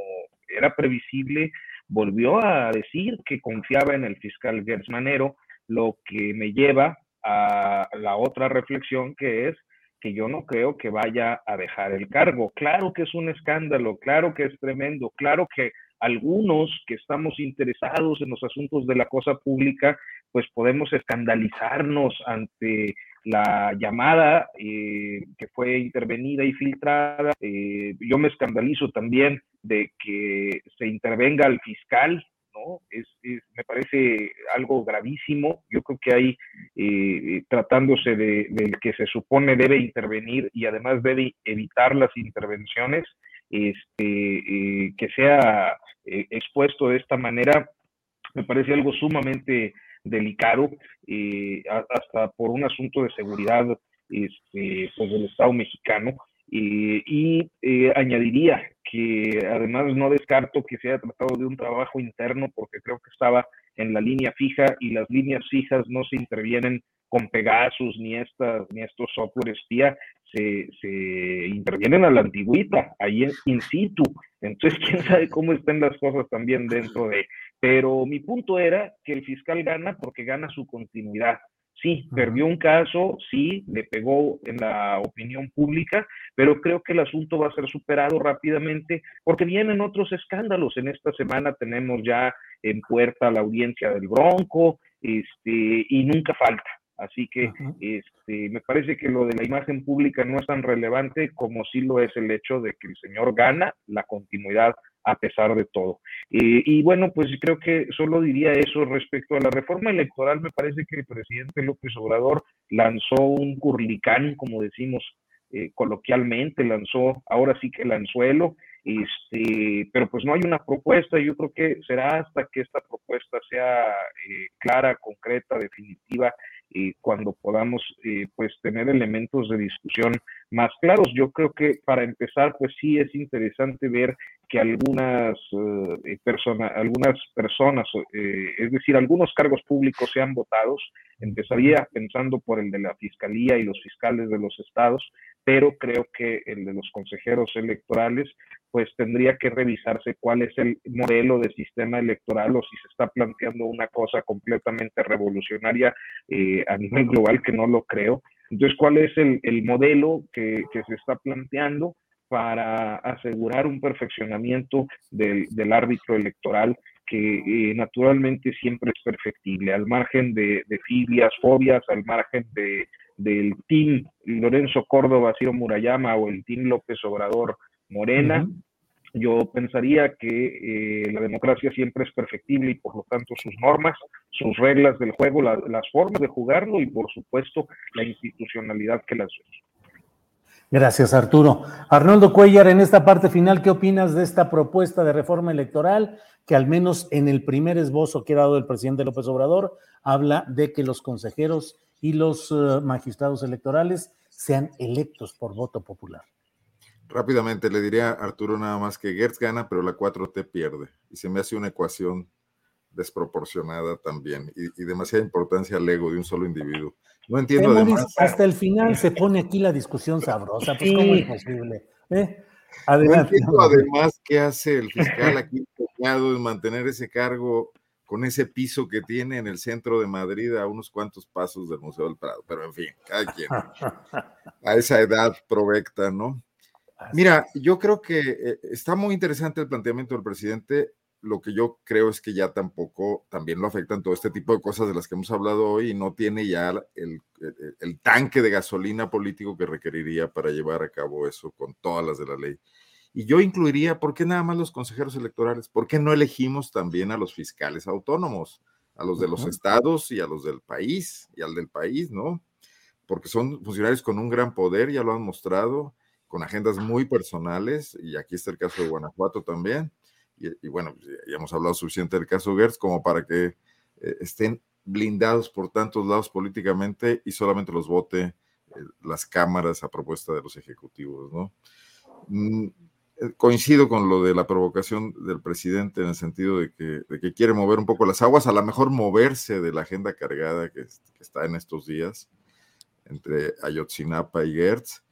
era previsible, volvió a decir que confiaba en el fiscal Gers Manero, lo que me lleva a la otra reflexión que es que yo no creo que vaya a dejar el cargo. Claro que es un escándalo, claro que es tremendo, claro que algunos que estamos interesados en los asuntos de la cosa pública, pues podemos escandalizarnos ante la llamada eh, que fue intervenida y filtrada. Eh, yo me escandalizo también de que se intervenga al fiscal es, me parece algo gravísimo. Yo creo que hay, eh, tratándose del que se supone debe intervenir y además debe evitar las intervenciones, este, eh, que sea eh, expuesto de esta manera, me parece algo sumamente delicado, hasta por un asunto de seguridad este, pues del Estado mexicano. Y añadiría que además no descarto que se haya tratado de un trabajo interno porque creo que estaba en la línea fija y las líneas fijas no se intervienen con Pegasus ni estas ni estos software espía se, se intervienen a la antigüita ahí in situ. Entonces quién sabe cómo estén las cosas también dentro de pero mi punto era que el fiscal gana porque gana su continuidad Sí, perdió un caso, sí, le pegó en la opinión pública, pero creo que el asunto va a ser superado rápidamente porque vienen otros escándalos. En esta semana tenemos ya en puerta la audiencia del Bronco, este, y nunca falta. Así que este, me parece que lo de la imagen pública no es tan relevante como sí lo es el hecho de que el señor gana la continuidad a pesar de todo. Eh, y bueno, pues creo que solo diría eso respecto a la reforma electoral. Me parece que el presidente López Obrador lanzó un curlicán, como decimos eh, coloquialmente, lanzó ahora sí que el anzuelo, este, pero pues no hay una propuesta. Yo creo que será hasta que esta propuesta sea eh, clara, concreta, definitiva cuando podamos eh, pues tener elementos de discusión más claros. Yo creo que para empezar pues sí es interesante ver que algunas eh, algunas personas, eh, es decir, algunos cargos públicos sean votados. Empezaría pensando por el de la fiscalía y los fiscales de los estados, pero creo que el de los consejeros electorales pues tendría que revisarse cuál es el modelo de sistema electoral o si se está planteando una cosa completamente revolucionaria eh, a nivel global, que no lo creo. Entonces, ¿cuál es el, modelo que, se está planteando para asegurar un perfeccionamiento del, árbitro electoral que eh, naturalmente siempre es perfectible, al margen de, de filias, fobias, al margen de, del team Lorenzo Córdoba, Ciro Murayama o el team López Obrador Morena. Yo pensaría que eh, la democracia siempre es perfectible y por lo tanto sus normas, sus reglas del juego, las formas de jugarlo y por supuesto la institucionalidad que las Gracias, Arturo. Arnoldo Cuellar, en esta parte final, ¿qué opinas de esta propuesta de reforma electoral que al menos en el primer esbozo que ha dado el presidente López Obrador habla de que los consejeros y los eh, magistrados electorales sean electos por voto popular? Rápidamente le diría a Arturo nada más que Gertz gana, pero la 4T pierde. Y se me hace una ecuación desproporcionada también y, demasiada importancia al ego de un solo individuo. No entiendo además. Hasta el final se pone aquí la discusión sabrosa, pues cómo es posible. ¿Eh? Adelante. No entiendo además qué hace el fiscal aquí empeñado en mantener ese cargo con ese piso que tiene en el centro de Madrid a unos cuantos pasos del Museo del Prado. Pero en fin, cada quien. A esa edad provecta, ¿no? Mira, yo creo que eh, está muy interesante el planteamiento del presidente. Lo que yo creo es que ya tampoco también lo afectan todo este tipo de cosas de las que hemos hablado hoy y no tiene ya el, el tanque de gasolina político que requeriría para llevar a cabo eso con todas las de la ley. Y yo incluiría, ¿por qué nada más los consejeros electorales? ¿Por qué no elegimos también a los fiscales autónomos, a los de los estados y a los del país y al del país, ¿no? Porque son funcionarios con un gran poder, ya lo han mostrado, con agendas muy personales, y aquí está el caso de Guanajuato también, y, bueno, pues, ya hemos hablado suficiente del caso Gertz como para que eh, estén blindados por tantos lados políticamente y solamente los vote eh, las cámaras a propuesta de los ejecutivos, ¿no? Mm, eh, coincido con lo de la provocación del presidente en el sentido de que, de que, quiere mover un poco las aguas, a lo mejor moverse de la agenda cargada que, que está en estos días entre Ayotzinapa y Gertz,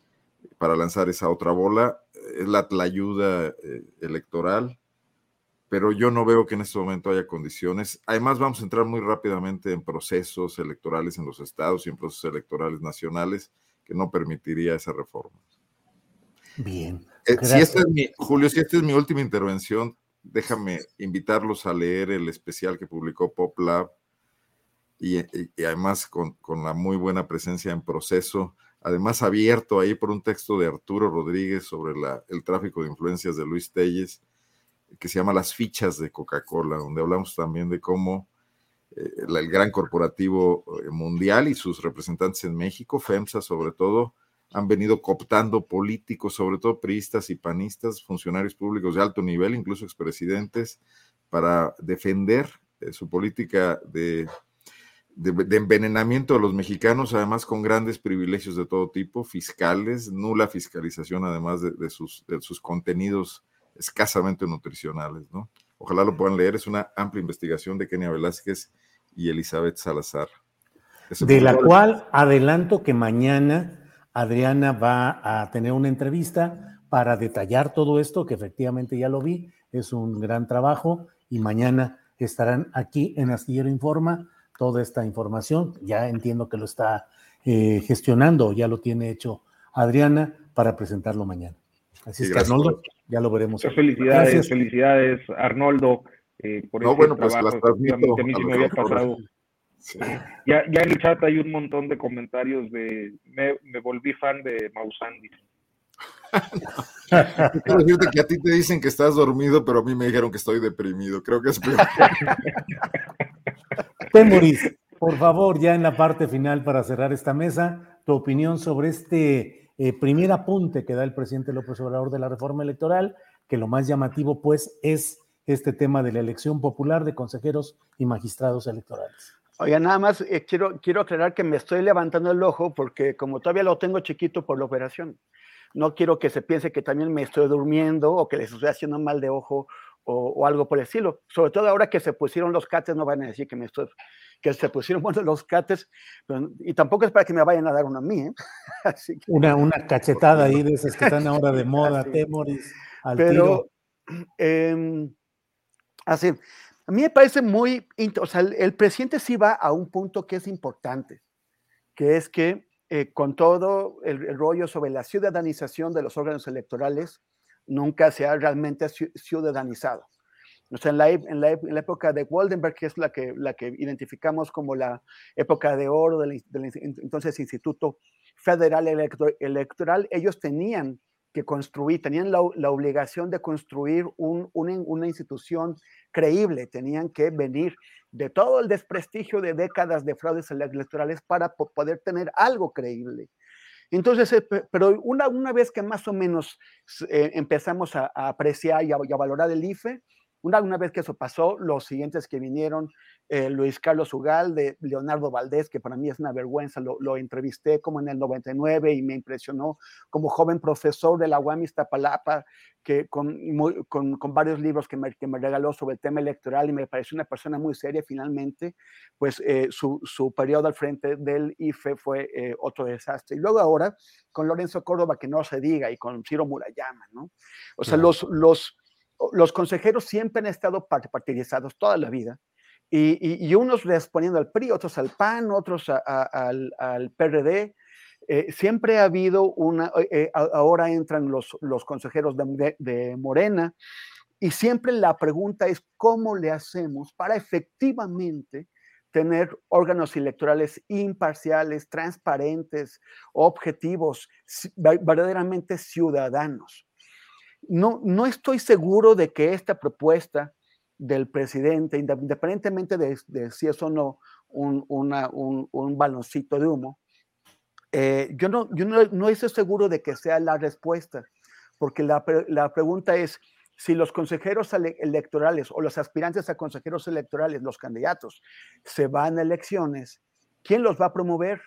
para lanzar esa otra bola. Es la ayuda electoral, pero yo no veo que en este momento haya condiciones. Además, vamos a entrar muy rápidamente en procesos electorales en los estados y en procesos electorales nacionales que no permitiría esa reforma. Bien. Eh, si es mi, Julio, si esta es mi última intervención, déjame invitarlos a leer el especial que publicó PopLab y, y, además con, con, la muy buena presencia en proceso además abierto ahí por un texto de Arturo Rodríguez sobre el tráfico de influencias de Luis Telles, que se llama Las fichas de Coca-Cola, donde hablamos también de cómo eh, el gran corporativo eh, mundial y sus representantes en México, FEMSA sobre todo, han venido cooptando políticos, sobre todo priistas y panistas, funcionarios públicos de alto nivel, incluso expresidentes, para defender eh, su política de envenenamiento de los mexicanos, además con grandes privilegios de todo tipo, fiscales, nula fiscalización además de, sus contenidos escasamente nutricionales, ¿no? Ojalá lo puedan leer, es una amplia investigación de Kenia Velázquez y Elizabeth Salazar. de la cual adelanto que mañana Adriana va a tener una entrevista para detallar todo esto, que efectivamente ya lo vi, es un gran trabajo y mañana estarán aquí en Astillero Informa toda esta información. Ya entiendo que lo está eh, gestionando, ya lo tiene hecho Adriana para presentarlo mañana. Así es que Arnoldo, ya lo veremos. Muchas felicidades, felicidades Arnoldo. Eh, por no, bueno, pues las transmito. A, Ya, ya en el chat hay un montón de comentarios de me, me volví fan de Maussan. Quiero decirte que a ti te dicen que estás dormido, pero a mí me dijeron que estoy deprimido. Creo que es peor. Temoris, por favor, ya en la parte final para cerrar esta mesa, tu opinión sobre este eh, primer apunte que da el presidente López Obrador de la reforma electoral, que lo más llamativo pues es este tema de la elección popular de consejeros y magistrados electorales. Oiga, nada más eh, quiero, quiero aclarar que me estoy levantando el ojo porque como todavía lo tengo chiquito por la operación, no quiero que se piense que también me estoy durmiendo o que les estoy haciendo mal de ojo o, algo por el estilo. Sobre todo ahora que se pusieron los cates, no van a decir que me estoy, que se pusieron bueno, los cates, y tampoco es para que me vayan a dar uno a mí. ¿eh? una, una cachetada ahí de esas que están ahora de moda, Temoris, al Pero, em, así, a mí me parece muy, o sea, el, presidente sí va a un punto que es importante, que es que eh, con todo el, rollo sobre la ciudadanización de los órganos electorales, nunca se ha realmente ciudadanizado. O sea, en la, en la, época de Waldenberg, que es la que, la que identificamos como la época de oro del, entonces Instituto Federal Electoral, ellos tenían que construir, tenían la, obligación de construir un, una institución creíble, tenían que venir de todo el desprestigio de décadas de fraudes electorales para poder tener algo creíble. Entonces, eh, pero una, una vez que más o menos eh, empezamos a, apreciar y a, valorar el IFE, una, una, vez que eso pasó, los siguientes que vinieron, eh, Luis Carlos Ugal, de Leonardo Valdés, que para mí es una vergüenza, lo, lo, entrevisté como en el 99 y me impresionó como joven profesor de la UAM Iztapalapa, que con, con, con, varios libros que me, que me, regaló sobre el tema electoral y me pareció una persona muy seria finalmente, pues eh, su, su, periodo al frente del IFE fue eh, otro desastre. Y luego ahora con Lorenzo Córdoba, que no se diga, y con Ciro Murayama, ¿no? O sea, los, los, los consejeros siempre han estado partidizados toda la vida. Y, y, unos respondiendo al PRI, otros al PAN, otros al, al PRD, eh, siempre ha habido una, eh, eh, ahora entran los consejeros de, Morena, y siempre la pregunta es cómo le hacemos para efectivamente tener órganos electorales imparciales, transparentes, objetivos, verdaderamente ciudadanos. No, no estoy seguro de que esta propuesta del presidente, independientemente de, si es o no un, baloncito de humo, eh, yo no, yo no, estoy seguro de que sea la respuesta, porque la pregunta es, si los consejeros electorales o los aspirantes a consejeros electorales, los candidatos, se van a elecciones, ¿quién los va a promover?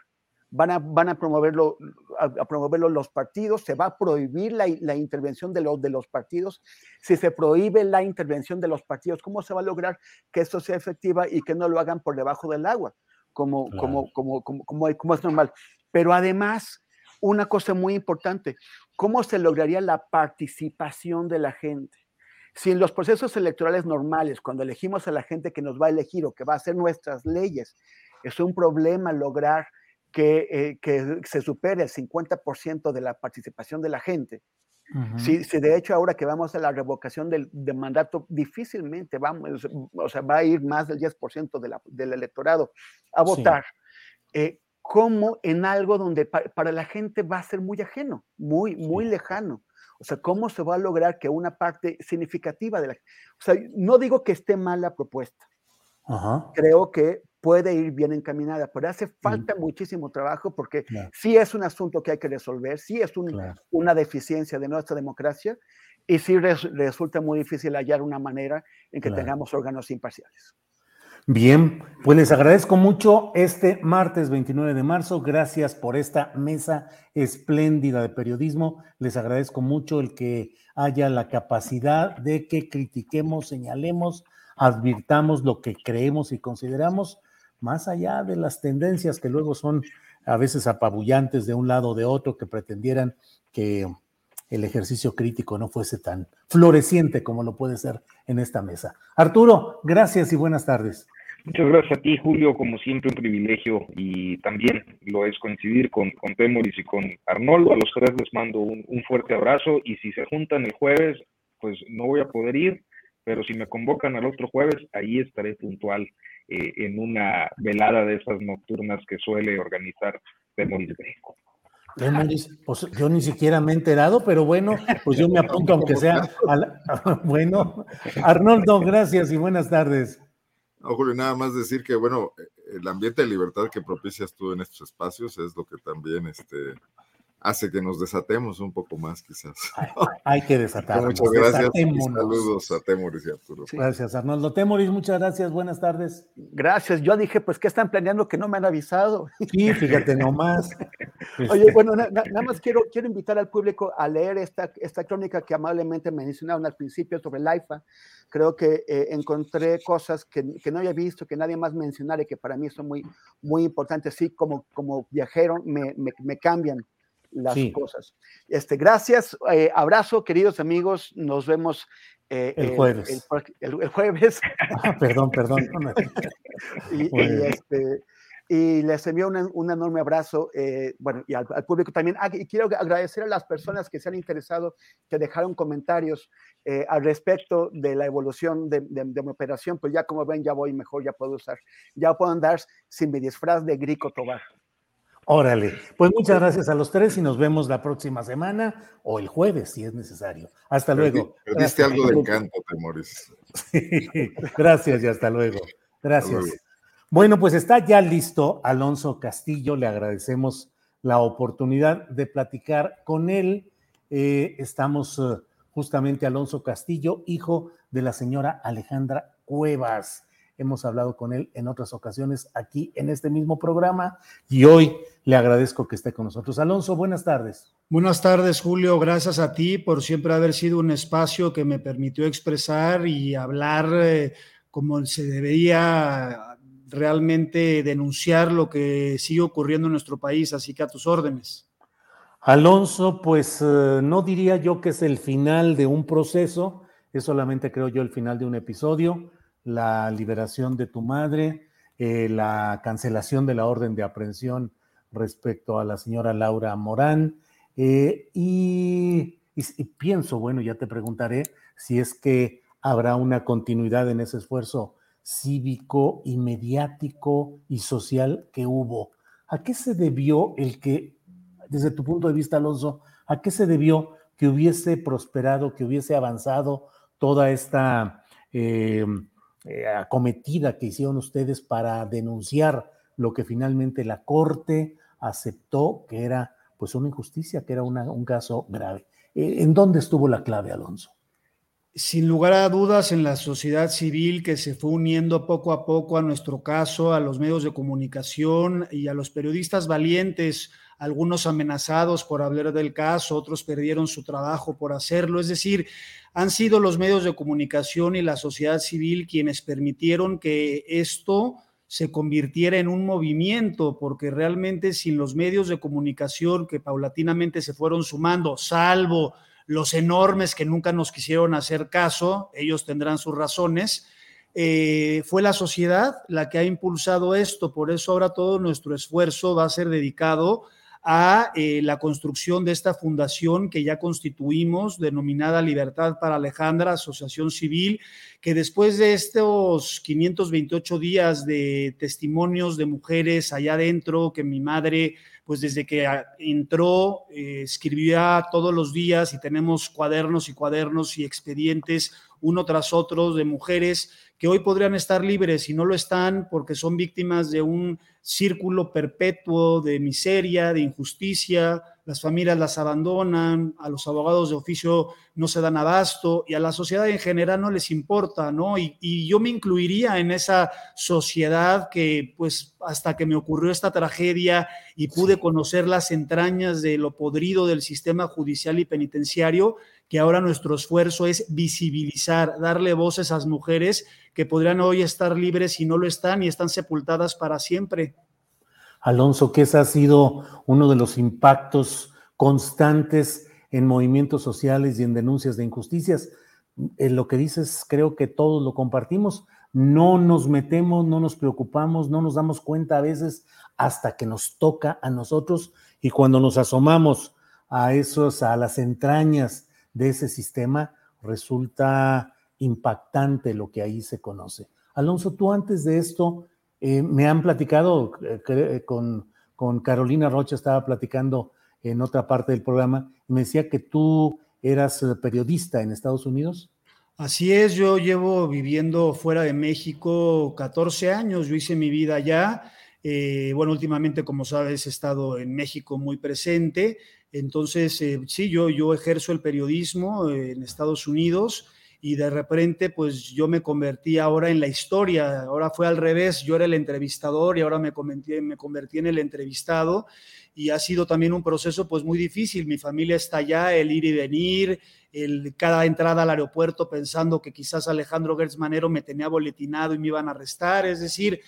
Van a, van a, promoverlo, a, promoverlo los partidos, se va a prohibir la, la, intervención de los, de los partidos. Si se prohíbe la intervención de los partidos, ¿cómo se va a lograr que esto sea efectiva y que no lo hagan por debajo del agua, como, como, como, como, como es normal? Pero además, una cosa muy importante, ¿cómo se lograría la participación de la gente? Si en los procesos electorales normales, cuando elegimos a la gente que nos va a elegir o que va a hacer nuestras leyes, es un problema lograr que, eh, se supere el 50% de la participación de la gente. si, de hecho ahora que vamos a la revocación del, mandato, difícilmente vamos, o sea, va a ir más del 10% del electorado a votar. Eh, como en algo donde para la gente va a ser muy ajeno, muy, muy lejano. O sea, ¿cómo se va a lograr que una parte significativa de la... O sea, no digo que esté mal la propuesta. Creo que puede ir bien encaminada, pero hace falta muchísimo trabajo porque sí es un asunto que hay que resolver, sí es una deficiencia de nuestra democracia y sí resulta muy difícil hallar una manera en que tengamos órganos imparciales. Bien, pues les agradezco mucho este martes 29 de marzo. Gracias por esta mesa espléndida de periodismo. Les agradezco mucho el que haya la capacidad de que critiquemos, señalemos, advirtamos lo que creemos y consideramos, más allá de las tendencias que luego son a veces apabullantes de un lado o de otro, que pretendieran que el ejercicio crítico no fuese tan floreciente como lo puede ser en esta mesa. Arturo, gracias y buenas tardes. Muchas gracias a ti, Julio, como siempre un privilegio y también lo es coincidir con, con Temoris y con Arnoldo. A los tres les mando un, un fuerte abrazo y si se juntan el jueves, pues no voy a poder ir, pero si me convocan al otro jueves, ahí estaré puntual eh, en una velada de esas nocturnas que suele organizar Temoris Greco. pues yo ni siquiera me he enterado, pero bueno, pues yo me apunto aunque sea. bueno, Arnoldo, gracias y buenas tardes. No, Julio, nada más decir que, bueno, el ambiente de libertad que propicias tú en estos espacios es lo que también este, hace que nos desatemos un poco más, quizás. Hay, que desatarnos. Muchas gracias. saludos a Temoris y Arturo. Gracias, Arnoldo. Temoris, muchas gracias. Buenas tardes. Gracias. Yo dije, pues, ¿qué están planeando que no me han avisado? Sí, fíjate nomás. Oye, este bueno, nada más quiero, quiero invitar al público a leer esta, esta crónica que amablemente me mencionaron al principio sobre el AIFA. Creo que eh, encontré cosas que, que, no había visto, que nadie más mencionara y que para mí son muy, muy importantes. Sí, como, como viajero me, me, me cambian las cosas. Este, gracias, eh, abrazo, queridos amigos, nos vemos eh, el, jueves. El, jueves. Ah, perdón, perdón. Este, y, les envío un enorme abrazo, eh, bueno, y al, público también. Ah, y quiero agradecer a las personas que se han interesado, que dejaron comentarios al respecto de la evolución de, mi operación, pues ya como ven, ya voy mejor, ya puedo usar, ya puedo andar sin mi disfraz de Grico Tobar. Órale, pues muchas gracias a los tres y nos vemos la próxima semana o el jueves si es necesario. Hasta luego. Perdiste algo de encanto, Temoris. gracias y hasta luego. Gracias. Bueno, pues está ya listo Alonso Castillo, le agradecemos la oportunidad de platicar con él. Eh, estamos eh, justamente Alonso Castillo, hijo de la señora Alejandra Cuevas. Hemos hablado con él en otras ocasiones aquí en este mismo programa y hoy le agradezco que esté con nosotros. Alonso, buenas tardes. Buenas tardes, Julio. Gracias a ti por siempre haber sido un espacio que me permitió expresar y hablar eh, como se debería realmente denunciar lo que sigue ocurriendo en nuestro país. Así que a tus órdenes. Alonso, pues eh, no diría yo que es el final de un proceso, es solamente creo yo el final de un episodio la liberación de tu madre, eh, la cancelación de la orden de aprehensión respecto a la señora Laura Morán. Eh, y, pienso, bueno, ya te preguntaré si es que habrá una continuidad en ese esfuerzo cívico y mediático y social que hubo. ¿A qué se debió el que, desde tu punto de vista, Alonso, a qué se debió que hubiese prosperado, que hubiese avanzado toda esta eh, eh, acometida que hicieron ustedes para denunciar lo que finalmente la Corte aceptó que era pues una injusticia, que era un caso grave. Eh, ¿En dónde estuvo la clave, Alonso? Sin lugar a dudas, en la sociedad civil que se fue uniendo poco a poco a nuestro caso, a los medios de comunicación y a los periodistas valientes, algunos amenazados por hablar del caso, otros perdieron su trabajo por hacerlo. Es decir, han sido los medios de comunicación y la sociedad civil quienes permitieron que esto se convirtiera en un movimiento, porque realmente sin los medios de comunicación que paulatinamente se fueron sumando, salvo los enormes que nunca nos quisieron hacer caso, ellos tendrán sus razones, eh, fue la sociedad la que ha impulsado esto, por eso ahora todo nuestro esfuerzo va a ser dedicado a eh, la construcción de esta fundación que ya constituimos, denominada Libertad para Alejandra, Asociación Civil, que después de estos 528 días de testimonios de mujeres allá adentro, que mi madre, pues desde que entró, eh, escribía todos los días y tenemos cuadernos y cuadernos y expedientes uno tras otro de mujeres que hoy podrían estar libres y no lo están porque son víctimas de un círculo perpetuo de miseria, de injusticia, las familias las abandonan, a los abogados de oficio no se dan abasto y a la sociedad en general no les importa, ¿no? Y, y, yo me incluiría en esa sociedad que, pues, hasta que me ocurrió esta tragedia y pude conocer las entrañas de lo podrido del sistema judicial y penitenciario, que ahora nuestro esfuerzo es visibilizar, darle voz a esas mujeres que podrían hoy estar libres y no lo están y están sepultadas para siempre. Alonso, que ese ha sido uno de los impactos constantes en movimientos sociales y en denuncias de injusticias. En lo que dices, creo que todos lo compartimos. No nos metemos, no nos preocupamos, no nos damos cuenta a veces hasta que nos toca a nosotros y cuando nos asomamos a esos, a las entrañas de ese sistema, resulta impactante lo que ahí se conoce. Alonso, tú antes de esto eh, me han platicado eh, con, con Carolina Rocha, estaba platicando en otra parte del programa, y me decía que tú eras periodista en Estados Unidos. Así es, yo llevo viviendo fuera de México 14 años, yo hice mi vida allá. Eh, bueno, últimamente, como sabes, he estado en México muy presente. Entonces, eh, sí, yo, yo ejerzo el periodismo en Estados Unidos y de repente, pues yo me convertí ahora en la historia. Ahora fue al revés, yo era el entrevistador y ahora me convertí, en el entrevistado y ha sido también un proceso pues muy difícil. Mi familia está allá, el ir y venir, el, cada entrada al aeropuerto pensando que quizás Alejandro Gertz Manero me tenía boletinado y me iban a arrestar. Es decir,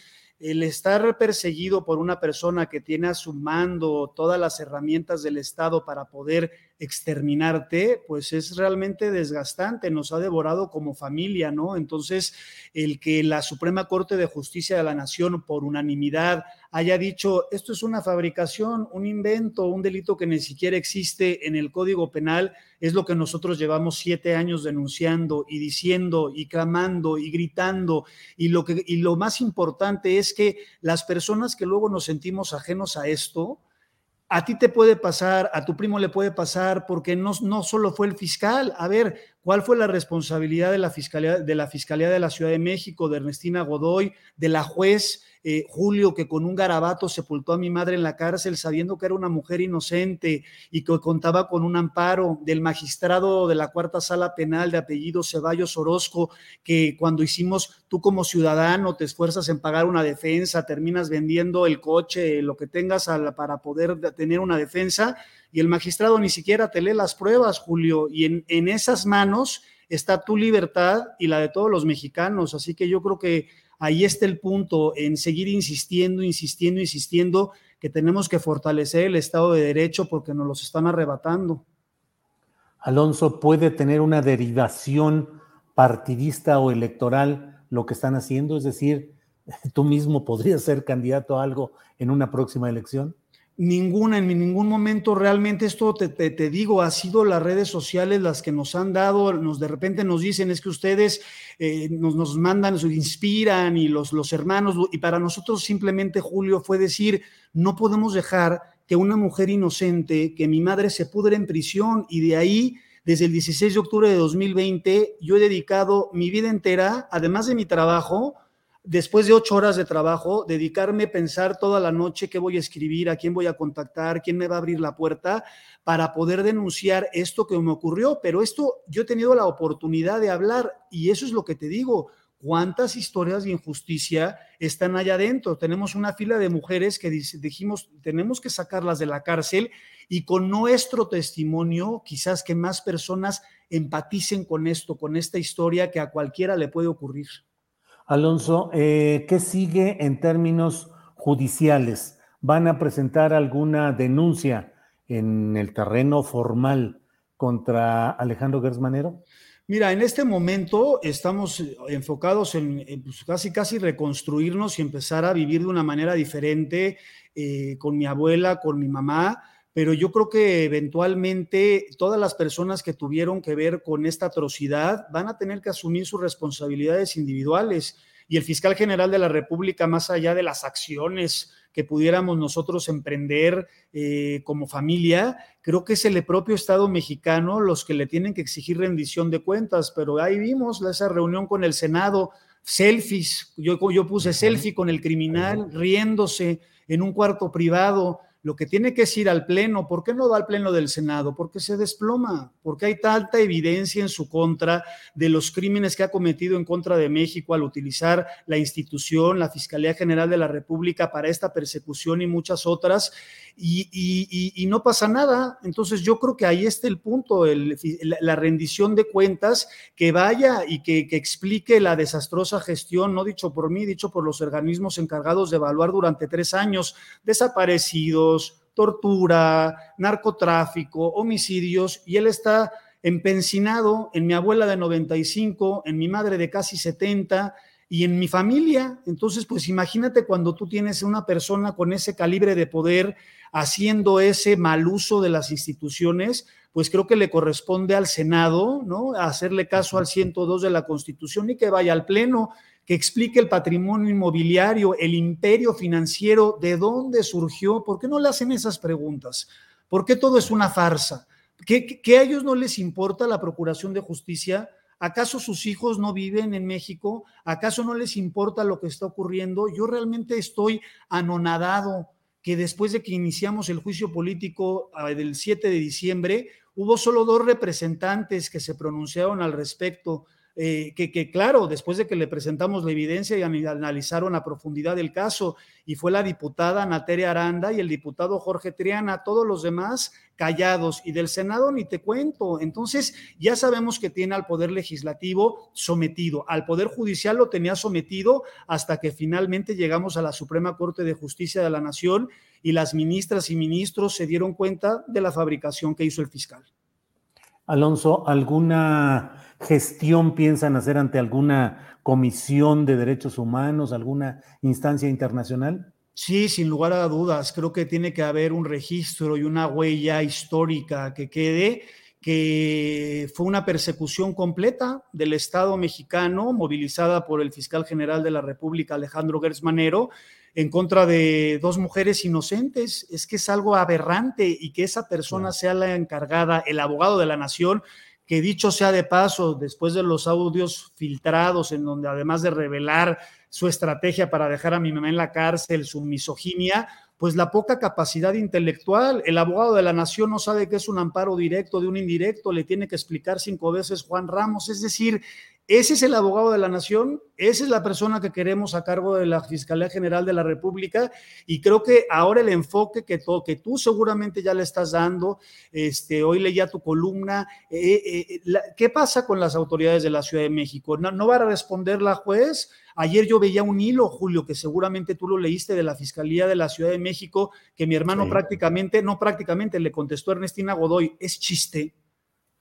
el estar perseguido por una persona que tiene a su mando todas las herramientas del Estado para poder exterminarte, pues es realmente desgastante, nos ha devorado como familia, ¿no? Entonces, el que la Suprema Corte de Justicia de la Nación, por unanimidad, haya dicho, esto es una fabricación, un invento, un delito que ni siquiera existe en el Código Penal, es lo que nosotros llevamos siete años denunciando y diciendo y clamando y gritando. Y lo, que, y lo más importante es que las personas que luego nos sentimos ajenos a esto, a ti te puede pasar, a tu primo le puede pasar, porque no, no solo fue el fiscal. A ver, ¿cuál fue la responsabilidad de la Fiscalía de la, Fiscalía de la Ciudad de México, de Ernestina Godoy, de la juez? Eh, Julio, que con un garabato sepultó a mi madre en la cárcel sabiendo que era una mujer inocente y que contaba con un amparo del magistrado de la cuarta sala penal de apellido Ceballos Orozco, que cuando hicimos, tú como ciudadano te esfuerzas en pagar una defensa, terminas vendiendo el coche, lo que tengas para poder tener una defensa, y el magistrado ni siquiera te lee las pruebas, Julio, y en, en esas manos está tu libertad y la de todos los mexicanos. Así que yo creo que ahí está el punto, en seguir insistiendo, insistiendo, insistiendo, que tenemos que fortalecer el Estado de Derecho porque nos los están arrebatando. Alonso, ¿puede tener una derivación partidista o electoral lo que están haciendo? Es decir, ¿tú mismo podrías ser candidato a algo en una próxima elección? Ninguna, en ningún momento realmente esto te, te, digo, ha sido las redes sociales las que nos han dado, nos de repente nos dicen es que ustedes eh, nos, nos, mandan, nos inspiran y los, los hermanos, y para nosotros simplemente Julio fue decir, no podemos dejar que una mujer inocente, que mi madre se pudre en prisión y de ahí desde el 16 de octubre de 2020 yo he dedicado mi vida entera, además de mi trabajo, después de ocho horas de trabajo, dedicarme a pensar toda la noche qué voy a escribir, a quién voy a contactar, quién me va a abrir la puerta para poder denunciar esto que me ocurrió. Pero esto yo he tenido la oportunidad de hablar y eso es lo que te digo. ¿Cuántas historias de injusticia están allá adentro? Tenemos una fila de mujeres que dijimos, tenemos que sacarlas de la cárcel y con nuestro testimonio, quizás que más personas empaticen con esto, con esta historia que a cualquiera le puede ocurrir. Alonso, eh, ¿qué sigue en términos judiciales? ¿Van a presentar alguna denuncia en el terreno formal contra Alejandro Gersmanero? Mira, en este momento estamos enfocados en, pues, casi casi reconstruirnos y empezar a vivir de una manera diferente eh, con mi abuela, con mi mamá, pero yo creo que eventualmente todas las personas que tuvieron que ver con esta atrocidad van a tener que asumir sus responsabilidades individuales. Y el fiscal general de la República, más allá de las acciones que pudiéramos nosotros emprender eh, como familia, creo que es el propio Estado mexicano los que le tienen que exigir rendición de cuentas, pero ahí vimos esa reunión con el Senado, selfies, yo, yo puse selfie con el criminal riéndose en un cuarto privado, lo que tiene que ir al Pleno, ¿por qué no va al Pleno del Senado? Porque se desploma, porque hay tanta evidencia en su contra de los crímenes que ha cometido en contra de México al utilizar la institución, la Fiscalía General de la República para esta persecución y muchas otras, y, no pasa nada. Entonces yo creo que ahí está el punto, la rendición de cuentas, que vaya y que, que explique la desastrosa gestión, no dicho por mí, dicho por los organismos encargados de evaluar durante tres años, desaparecidos tortura, narcotráfico, homicidios, y él está empencinado en mi abuela de 95, en mi madre de casi 70, y en mi familia. Entonces, pues imagínate cuando tú tienes una persona con ese calibre de poder haciendo ese mal uso de las instituciones, pues creo que le corresponde al Senado, ¿no? Hacerle caso al 102 de la Constitución y que vaya al Pleno, que explique el patrimonio inmobiliario, el imperio financiero, de dónde surgió, ¿por qué no le hacen esas preguntas? ¿Por qué todo es una farsa? ¿Qué, a ellos no les importa la Procuración de Justicia? ¿Acaso sus hijos no viven en México? ¿Acaso no les importa lo que está ocurriendo? Yo realmente estoy anonadado que después de que iniciamos el juicio político ah, del 7 de diciembre, hubo solo dos representantes que se pronunciaron al respecto. Eh, que, claro, después de que le presentamos la evidencia y analizaron a profundidad el caso, y fue la diputada Nateria Aranda y el diputado Jorge Triana, todos los demás callados, y del Senado ni te cuento. Entonces, ya sabemos que tiene al Poder Legislativo sometido, al Poder Judicial lo tenía sometido hasta que finalmente llegamos a la Suprema Corte de Justicia de la Nación y las ministras y ministros se dieron cuenta de la fabricación que hizo el fiscal. Alonso, ¿alguna gestión piensan hacer ante alguna comisión de derechos humanos, alguna instancia internacional? Sí, sin lugar a dudas. Creo que tiene que haber un registro y una huella histórica que quede que fue una persecución completa del Estado mexicano, movilizada por el fiscal general de la República, Alejandro Gersmanero, en contra de dos mujeres inocentes. Es que es algo aberrante y que esa persona sea la encargada, el abogado de la nación, que dicho sea de paso, después de los audios filtrados, en donde además de revelar su estrategia para dejar a mi mamá en la cárcel, su misoginia, pues la poca capacidad intelectual. El abogado de la nación no sabe qué es un amparo directo de un indirecto, le tiene que explicar cinco veces Juan Ramos. Es decir, ese es el abogado de la nación, esa es la persona que queremos a cargo de la Fiscalía General de la República y creo que ahora el enfoque que, que tú seguramente ya le estás dando, este, hoy leía tu columna, eh, eh, ¿qué pasa con las autoridades de la Ciudad de México? ¿No, ¿No va a responder la juez? Ayer yo veía un hilo, Julio, que seguramente tú lo leíste de la Fiscalía de la Ciudad de México, que mi hermano prácticamente, no prácticamente, le contestó Ernestina Godoy, es chiste,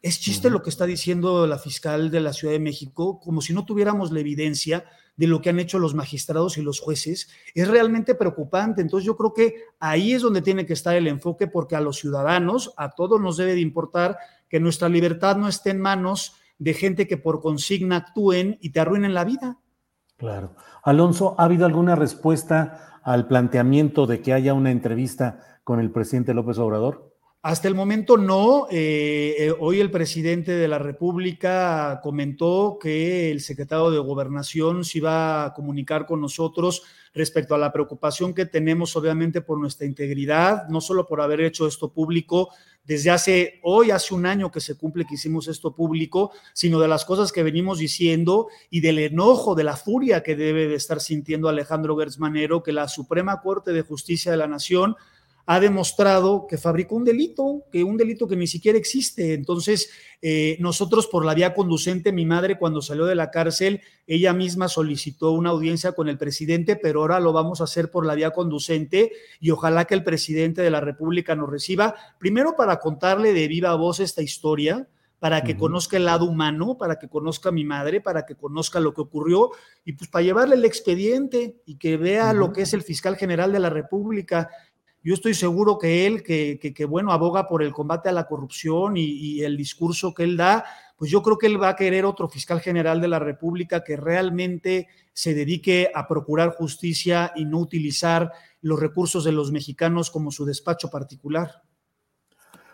es chiste lo que está diciendo la fiscal de la Ciudad de México, como si no tuviéramos la evidencia de lo que han hecho los magistrados y los jueces. Es realmente preocupante. Entonces yo creo que ahí es donde tiene que estar el enfoque porque a los ciudadanos, a todos nos debe de importar que nuestra libertad no esté en manos de gente que por consigna actúen y te arruinen la vida. Claro. Alonso, ¿ha habido alguna respuesta al planteamiento de que haya una entrevista con el presidente López Obrador? Hasta el momento no. Eh, eh, hoy el presidente de la República comentó que el secretario de Gobernación se iba a comunicar con nosotros respecto a la preocupación que tenemos, obviamente, por nuestra integridad, no solo por haber hecho esto público desde hace, hoy hace un año que se cumple que hicimos esto público, sino de las cosas que venimos diciendo y del enojo, de la furia que debe de estar sintiendo Alejandro Gertzmanero, que la Suprema Corte de Justicia de la Nación ha demostrado que fabricó un delito, que un delito que ni siquiera existe. Entonces, eh, nosotros por la vía conducente, mi madre cuando salió de la cárcel, ella misma solicitó una audiencia con el presidente, pero ahora lo vamos a hacer por la vía conducente y ojalá que el presidente de la República nos reciba, primero para contarle de viva voz esta historia, para que conozca el lado humano, para que conozca a mi madre, para que conozca lo que ocurrió y pues para llevarle el expediente y que vea lo que es el fiscal general de la República yo estoy seguro que él, que, que, bueno, aboga por el combate a la corrupción y, el discurso que él da, pues yo creo que él va a querer otro fiscal general de la República que realmente se dedique a procurar justicia y no utilizar los recursos de los mexicanos como su despacho particular.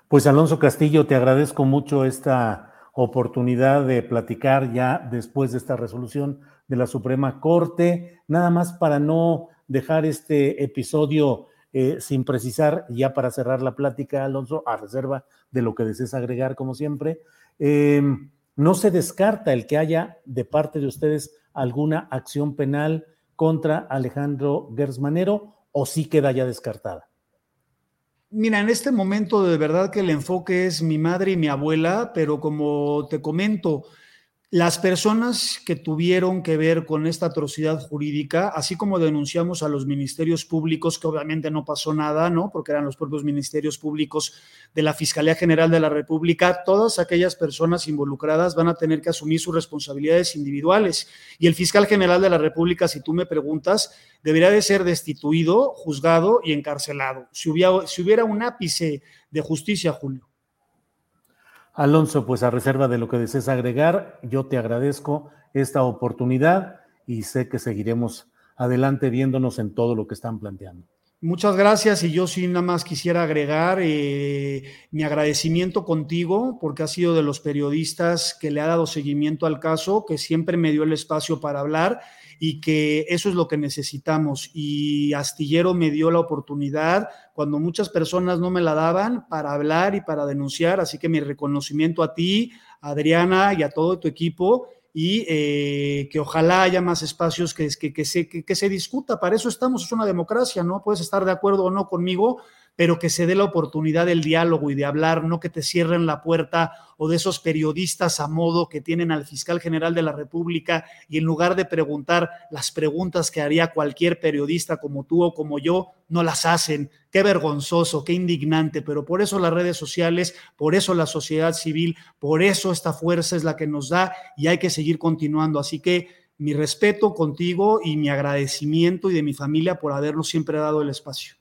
Pues Alonso Castillo, te agradezco mucho esta oportunidad de platicar ya después de esta resolución de la Suprema Corte, nada más para no dejar este episodio eh, sin precisar, ya para cerrar la plática, Alonso, a reserva de lo que desees agregar, como siempre, em, no se descarta el que haya de parte de ustedes alguna acción penal contra Alejandro Gersmanero o sí queda ya descartada. Mira, en este momento de verdad que el enfoque es mi madre y mi abuela, pero como te comento, las personas que tuvieron que ver con esta atrocidad jurídica, así como denunciamos a los ministerios públicos, que obviamente no pasó nada, ¿no? Porque eran los propios ministerios públicos de la Fiscalía General de la República, todas aquellas personas involucradas van a tener que asumir sus responsabilidades individuales. Y el fiscal general de la República, si tú me preguntas, debería de ser destituido, juzgado y encarcelado. Si hubiera, si hubiera un ápice de justicia, Julio. Alonso, pues a reserva de lo que desees agregar, yo te agradezco esta oportunidad y sé que seguiremos adelante viéndonos en todo lo que están planteando. Muchas gracias y yo sí nada más quisiera agregar eh, mi agradecimiento contigo porque has sido de los periodistas que le ha dado seguimiento al caso, que siempre me dio el espacio para hablar y que eso es lo que necesitamos. Y Astillero me dio la oportunidad cuando muchas personas no me la daban para hablar y para denunciar. Así que mi reconocimiento a ti, Adriana y a todo tu equipo y eh, que ojalá haya más espacios que, que, que, se, que, se discuta. Para eso estamos, es una democracia, ¿no? Puedes estar de acuerdo o no conmigo, pero que se dé la oportunidad del diálogo y de hablar, no que te cierren la puerta o de esos periodistas a modo que tienen al fiscal general de la República y en lugar de preguntar las preguntas que haría cualquier periodista como tú o como yo, no las hacen. Qué vergonzoso, qué indignante, pero por eso las redes sociales, por eso la sociedad civil, por eso esta fuerza es la que nos da y hay que seguir continuando. Así que mi respeto contigo y mi agradecimiento y de mi familia por habernos siempre dado el espacio.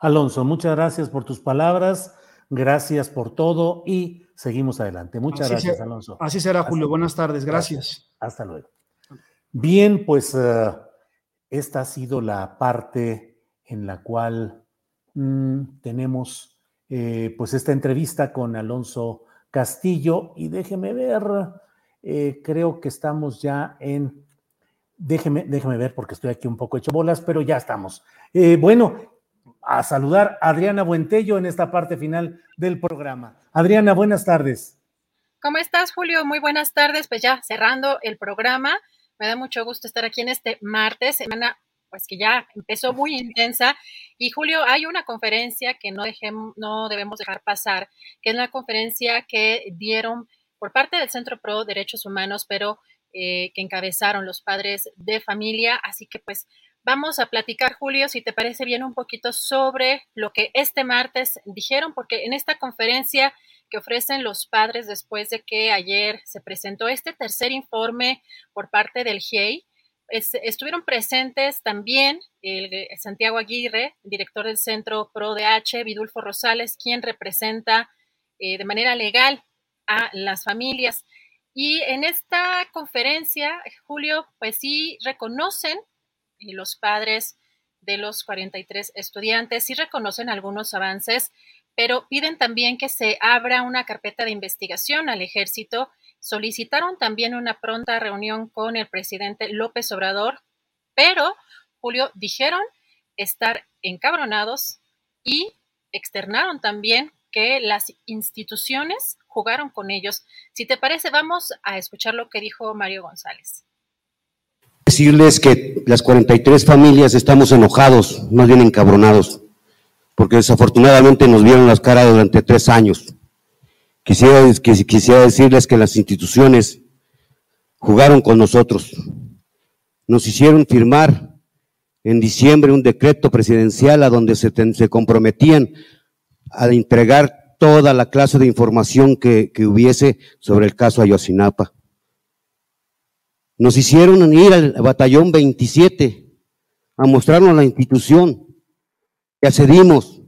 Alonso, muchas gracias por tus palabras, gracias por todo y seguimos adelante. Muchas gracias, Alonso. Así será, Julio. Buenas tardes, gracias. Hasta luego. Bien, pues eh, esta ha sido la parte en la cual mm, tenemos eh, pues esta entrevista con Alonso Castillo y déjeme ver, eh, creo que estamos ya en... Déjeme, déjeme ver porque estoy aquí un poco hecho bolas, pero ya estamos. bueno, a saludar a Adriana Buentello en esta parte final del programa. Adriana, buenas tardes. ¿Cómo estás, Julio? Muy buenas tardes. Pues ya cerrando el programa, me da mucho gusto estar aquí en este martes, semana pues que ya empezó muy intensa. Y Julio, hay una conferencia que no, dejemos, no debemos dejar pasar, que es la conferencia que dieron por parte del Centro Pro Derechos Humanos, pero eh, que encabezaron los padres de familia. Así que pues Vamos a platicar, Julio, si te parece bien, un poquito sobre lo que este martes dijeron, porque en esta conferencia que ofrecen los padres después de que ayer se presentó este tercer informe por parte del GIEI, estuvieron presentes también el, Santiago Aguirre, director del Centro ProDH, Vidulfo Rosales, quien representa eh, de manera legal a las familias. Y en esta conferencia, Julio, pues sí reconocen y los padres de los 43 estudiantes sí reconocen algunos avances, pero piden también que se abra una carpeta de investigación al ejército. Solicitaron también una pronta reunión con el presidente López Obrador, pero, Julio, dijeron estar encabronados y externaron también que las instituciones jugaron con ellos. Si te parece, vamos a escuchar lo que dijo Mario González decirles que las 43 familias estamos enojados, más bien encabronados, porque desafortunadamente nos vieron las caras durante tres años. Quisiera, decirles que las instituciones jugaron con nosotros. Nos hicieron firmar en diciembre un decreto presidencial a donde se, comprometían a entregar toda la clase de información que, que hubiese sobre el caso Ayotzinapa. Nos hicieron ir al batallón 27 a mostrarnos la institución y accedimos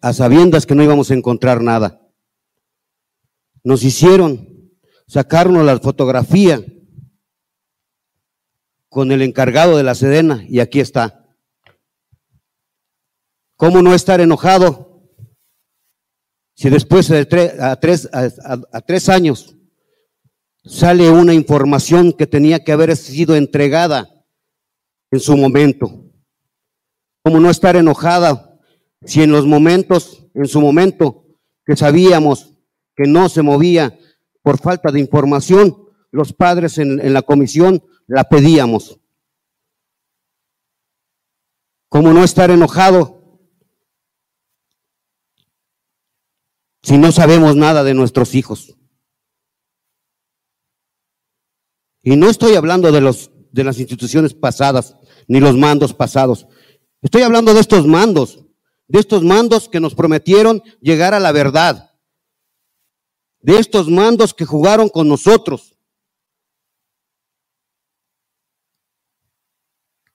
a sabiendas que no íbamos a encontrar nada. Nos hicieron sacarnos la fotografía con el encargado de la Sedena y aquí está. ¿Cómo no estar enojado si después de tres, a, tres, a tres años sale una información que tenía que haber sido entregada en su momento. ¿Cómo no estar enojada si en los momentos, en su momento, que sabíamos que no se movía por falta de información, los padres en, en la comisión la pedíamos? ¿Cómo no estar enojado si no sabemos nada de nuestros hijos? Y no estoy hablando de, los, de las instituciones pasadas, ni los mandos pasados. Estoy hablando de estos mandos, de estos mandos que nos prometieron llegar a la verdad, de estos mandos que jugaron con nosotros,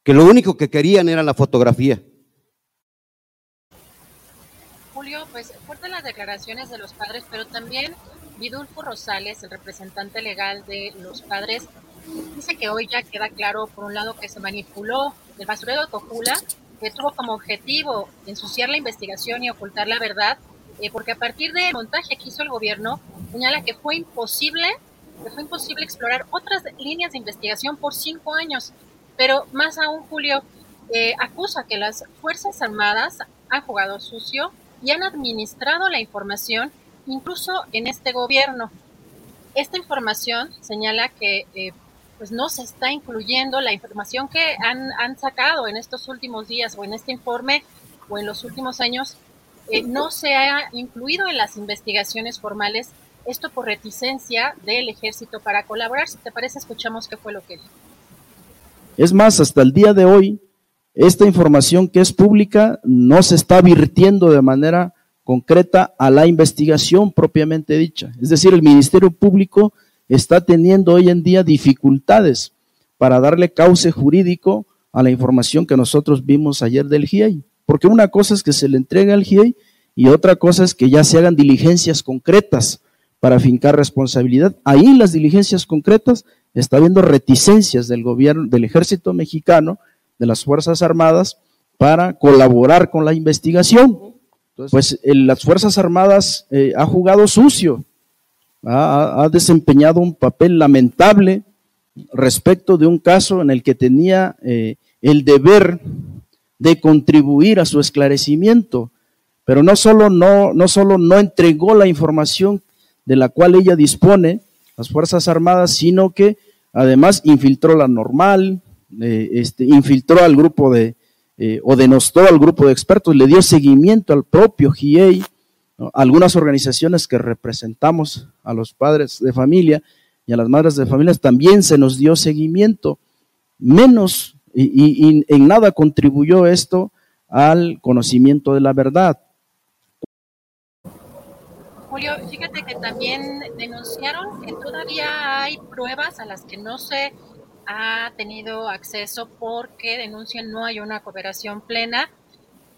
que lo único que querían era la fotografía. Julio, pues fuerte las declaraciones de los padres, pero también Vidulfo Rosales, el representante legal de los padres, dice que hoy ya queda claro, por un lado, que se manipuló el basurero de Cojula, que tuvo como objetivo ensuciar la investigación y ocultar la verdad, eh, porque a partir del montaje que hizo el gobierno, señala que fue imposible, que fue imposible explorar otras líneas de investigación por cinco años. Pero más aún, Julio, eh, acusa que las Fuerzas Armadas han jugado sucio y han administrado la información incluso en este gobierno. Esta información señala que eh, pues no se está incluyendo la información que han, han, sacado en estos últimos días o en este informe o en los últimos años, eh, no se ha incluido en las investigaciones formales, esto por reticencia del ejército para colaborar. Si te parece, escuchamos qué fue lo que dijo. Es más, hasta el día de hoy, esta información que es pública no se está virtiendo de manera concreta a la investigación propiamente dicha. Es decir, el Ministerio Público está teniendo hoy en día dificultades para darle cauce jurídico a la información que nosotros vimos ayer del GIEI. Porque una cosa es que se le entregue al GIEI y otra cosa es que ya se hagan diligencias concretas para fincar responsabilidad. Ahí las diligencias concretas está habiendo reticencias del gobierno, del ejército mexicano, de las Fuerzas Armadas, para colaborar con la investigación. Pues las Fuerzas Armadas eh, ha jugado sucio, ha, desempeñado un papel lamentable respecto de un caso en el que tenía eh, el deber de contribuir a su esclarecimiento, pero no solo no, no solo no entregó la información de la cual ella dispone, las Fuerzas Armadas, sino que Además, infiltró la normal, eh, este, infiltró al grupo de, eh, o denostó al grupo de expertos, le dio seguimiento al propio GIEI, algunas organizaciones que representamos a los padres de familia y a las madres de familia también se nos dio seguimiento, menos y en nada contribuyó esto al conocimiento de la verdad. Julio, fíjate que también denunciaron que todavía hay pruebas a las que no se ha tenido acceso porque denuncian no hay una cooperación plena.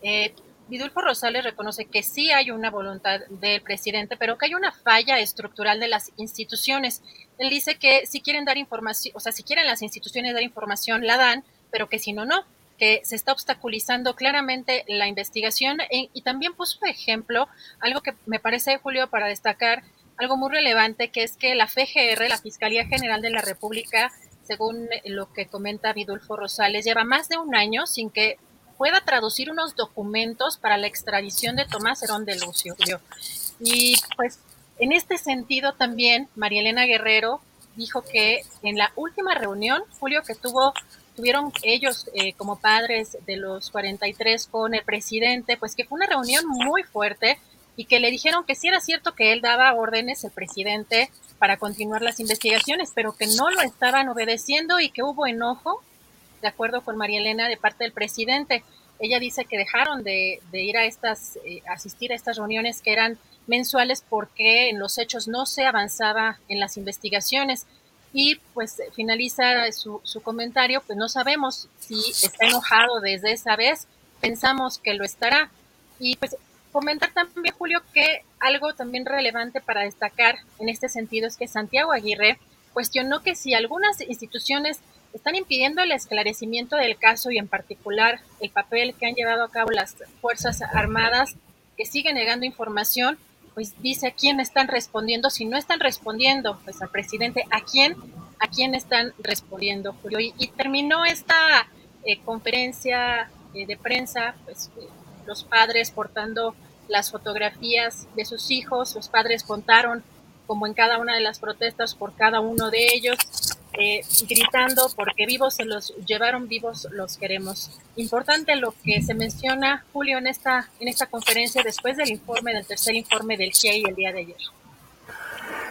Eh, Vidulfo Rosales reconoce que sí hay una voluntad del presidente, pero que hay una falla estructural de las instituciones. Él dice que si quieren dar información, o sea, si quieren las instituciones dar información, la dan, pero que si no, no que se está obstaculizando claramente la investigación e, y también puso ejemplo algo que me parece, Julio, para destacar, algo muy relevante, que es que la FGR, la Fiscalía General de la República, según lo que comenta Vidulfo Rosales, lleva más de un año sin que pueda traducir unos documentos para la extradición de Tomás Herón de Lucio. Y pues en este sentido también María Elena Guerrero dijo que en la última reunión, Julio, que tuvo tuvieron ellos eh, como padres de los 43 con el presidente, pues que fue una reunión muy fuerte y que le dijeron que sí era cierto que él daba órdenes, el presidente, para continuar las investigaciones, pero que no lo estaban obedeciendo y que hubo enojo, de acuerdo con María Elena, de parte del presidente. Ella dice que dejaron de, ir a estas, eh, asistir a estas reuniones que eran mensuales porque en los hechos no se avanzaba en las investigaciones y pues finaliza su, su, comentario, pues no sabemos si está enojado desde esa vez, pensamos que lo estará. Y pues comentar también, Julio, que algo también relevante para destacar en este sentido es que Santiago Aguirre cuestionó que si algunas instituciones están impidiendo el esclarecimiento del caso y en particular el papel que han llevado a cabo las Fuerzas Armadas, que siguen negando información, pues dice a quién están respondiendo, si no están respondiendo, pues al presidente, a quién, a quién están respondiendo, Julio. Y, terminó esta eh, conferencia eh, de prensa, pues eh, los padres portando las fotografías de sus hijos, los padres contaron como en cada una de las protestas por cada uno de ellos, eh, gritando porque vivos se los llevaron, vivos los queremos. Importante lo que se menciona, Julio, en esta, en esta conferencia después del informe, del tercer informe del GIEI el día de ayer.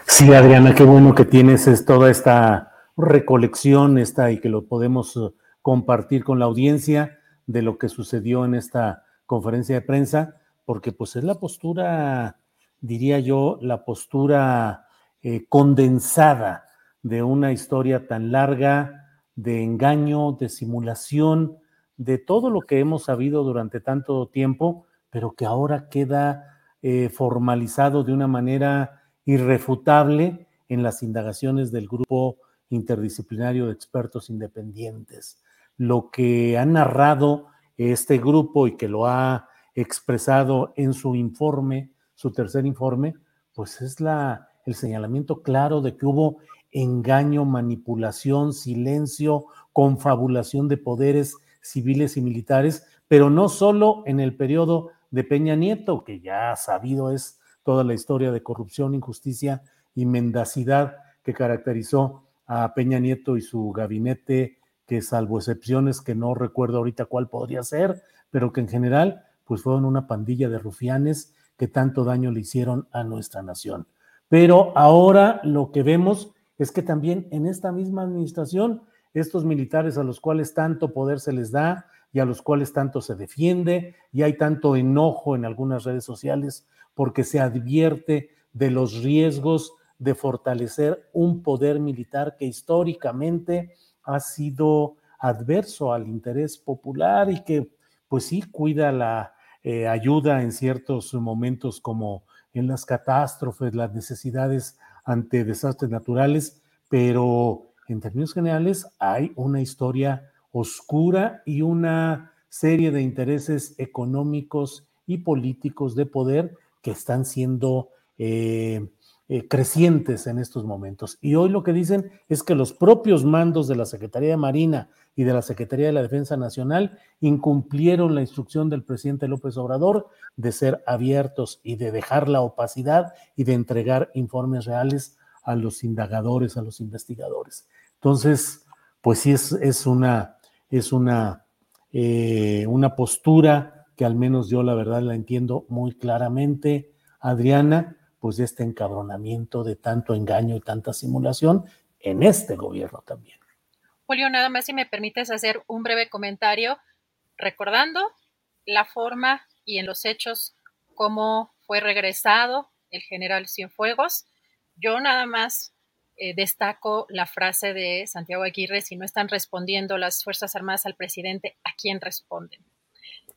Sí, Adriana, qué bueno que tienes es toda esta recolección esta y que lo podemos eh, compartir con la audiencia de lo que sucedió en esta conferencia de prensa, porque pues es la postura, diría yo, la postura eh, condensada de una historia tan larga de engaño, de simulación, de todo lo que hemos sabido durante tanto tiempo, pero que ahora queda eh, formalizado de una manera irrefutable en las indagaciones del grupo interdisciplinario de expertos independientes. Lo que ha narrado este grupo y que lo ha expresado en su informe, su tercer informe, pues es la, el señalamiento claro de que hubo engaño, manipulación, silencio, confabulación de poderes civiles y militares, pero no solo en el periodo de Peña Nieto, que ya sabido es toda la historia de corrupción, injusticia y mendacidad que caracterizó a Peña Nieto y su gabinete, que salvo excepciones que no recuerdo ahorita cuál podría ser, pero que en general pues fueron una pandilla de rufianes que tanto daño le hicieron a nuestra nación. Pero ahora lo que vemos es que también en esta misma administración, estos militares a los cuales tanto poder se les da y a los cuales tanto se defiende, y hay tanto enojo en algunas redes sociales porque se advierte de los riesgos de fortalecer un poder militar que históricamente ha sido adverso al interés popular y que pues sí cuida la eh, ayuda en ciertos momentos como en las catástrofes, las necesidades ante desastres naturales, pero en términos generales hay una historia oscura y una serie de intereses económicos y políticos de poder que están siendo eh, eh, crecientes en estos momentos. Y hoy lo que dicen es que los propios mandos de la Secretaría de Marina y de la Secretaría de la Defensa Nacional incumplieron la instrucción del presidente López Obrador de ser abiertos y de dejar la opacidad y de entregar informes reales a los indagadores, a los investigadores. Entonces, pues sí es, es una, es una, eh, una postura que al menos yo la verdad la entiendo muy claramente, Adriana, pues de este encabronamiento de tanto engaño y tanta simulación en este gobierno también. Julio, nada más si me permites hacer un breve comentario recordando la forma y en los hechos cómo fue regresado el general Cienfuegos. Yo nada más eh, destaco la frase de Santiago Aguirre, si no están respondiendo las Fuerzas Armadas al presidente, ¿a quién responden?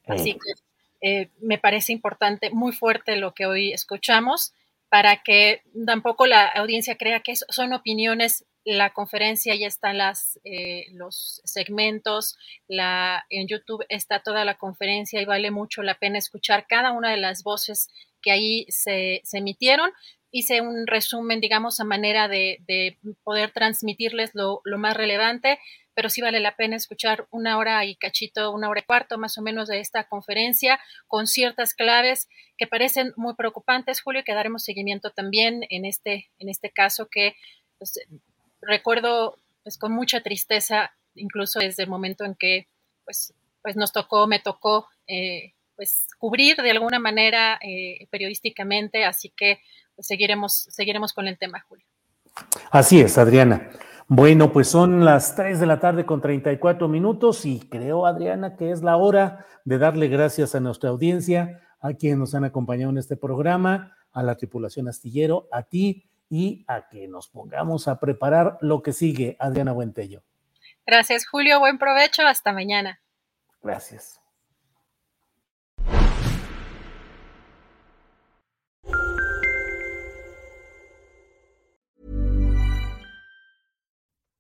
Así que eh, me parece importante, muy fuerte lo que hoy escuchamos, para que tampoco la audiencia crea que son opiniones la conferencia ya están las, eh, los segmentos, la, en YouTube está toda la conferencia y vale mucho la pena escuchar cada una de las voces que ahí se, emitieron. Hice un resumen, digamos, a manera de, poder transmitirles lo, lo, más relevante, pero sí vale la pena escuchar una hora y cachito, una hora y cuarto más o menos de esta conferencia con ciertas claves que parecen muy preocupantes, Julio, que daremos seguimiento también en este, en este caso que pues, recuerdo pues con mucha tristeza, incluso desde el momento en que pues, pues nos tocó, me tocó eh, pues cubrir de alguna manera eh, periodísticamente, así que pues, seguiremos, seguiremos con el tema, Julio. Así es, Adriana. Bueno, pues son las 3 de la tarde con 34 minutos y creo, Adriana, que es la hora de darle gracias a nuestra audiencia, a quienes nos han acompañado en este programa, a la tripulación astillero, a ti, y a que nos pongamos a preparar lo que sigue, Adriana Buentello. Gracias, Julio. Buen provecho. Hasta mañana. Gracias.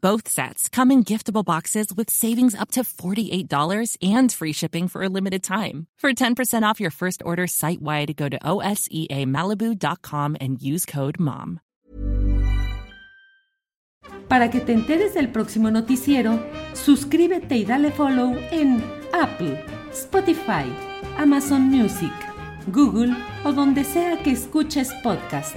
Both sets come in giftable boxes with savings up to $48 and free shipping for a limited time. For 10% off your first order site wide, go to OSEAMalibu.com and use code MOM. Para que te enteres del próximo noticiero, suscríbete y dale follow en Apple, Spotify, Amazon Music, Google o donde sea que escuches podcast.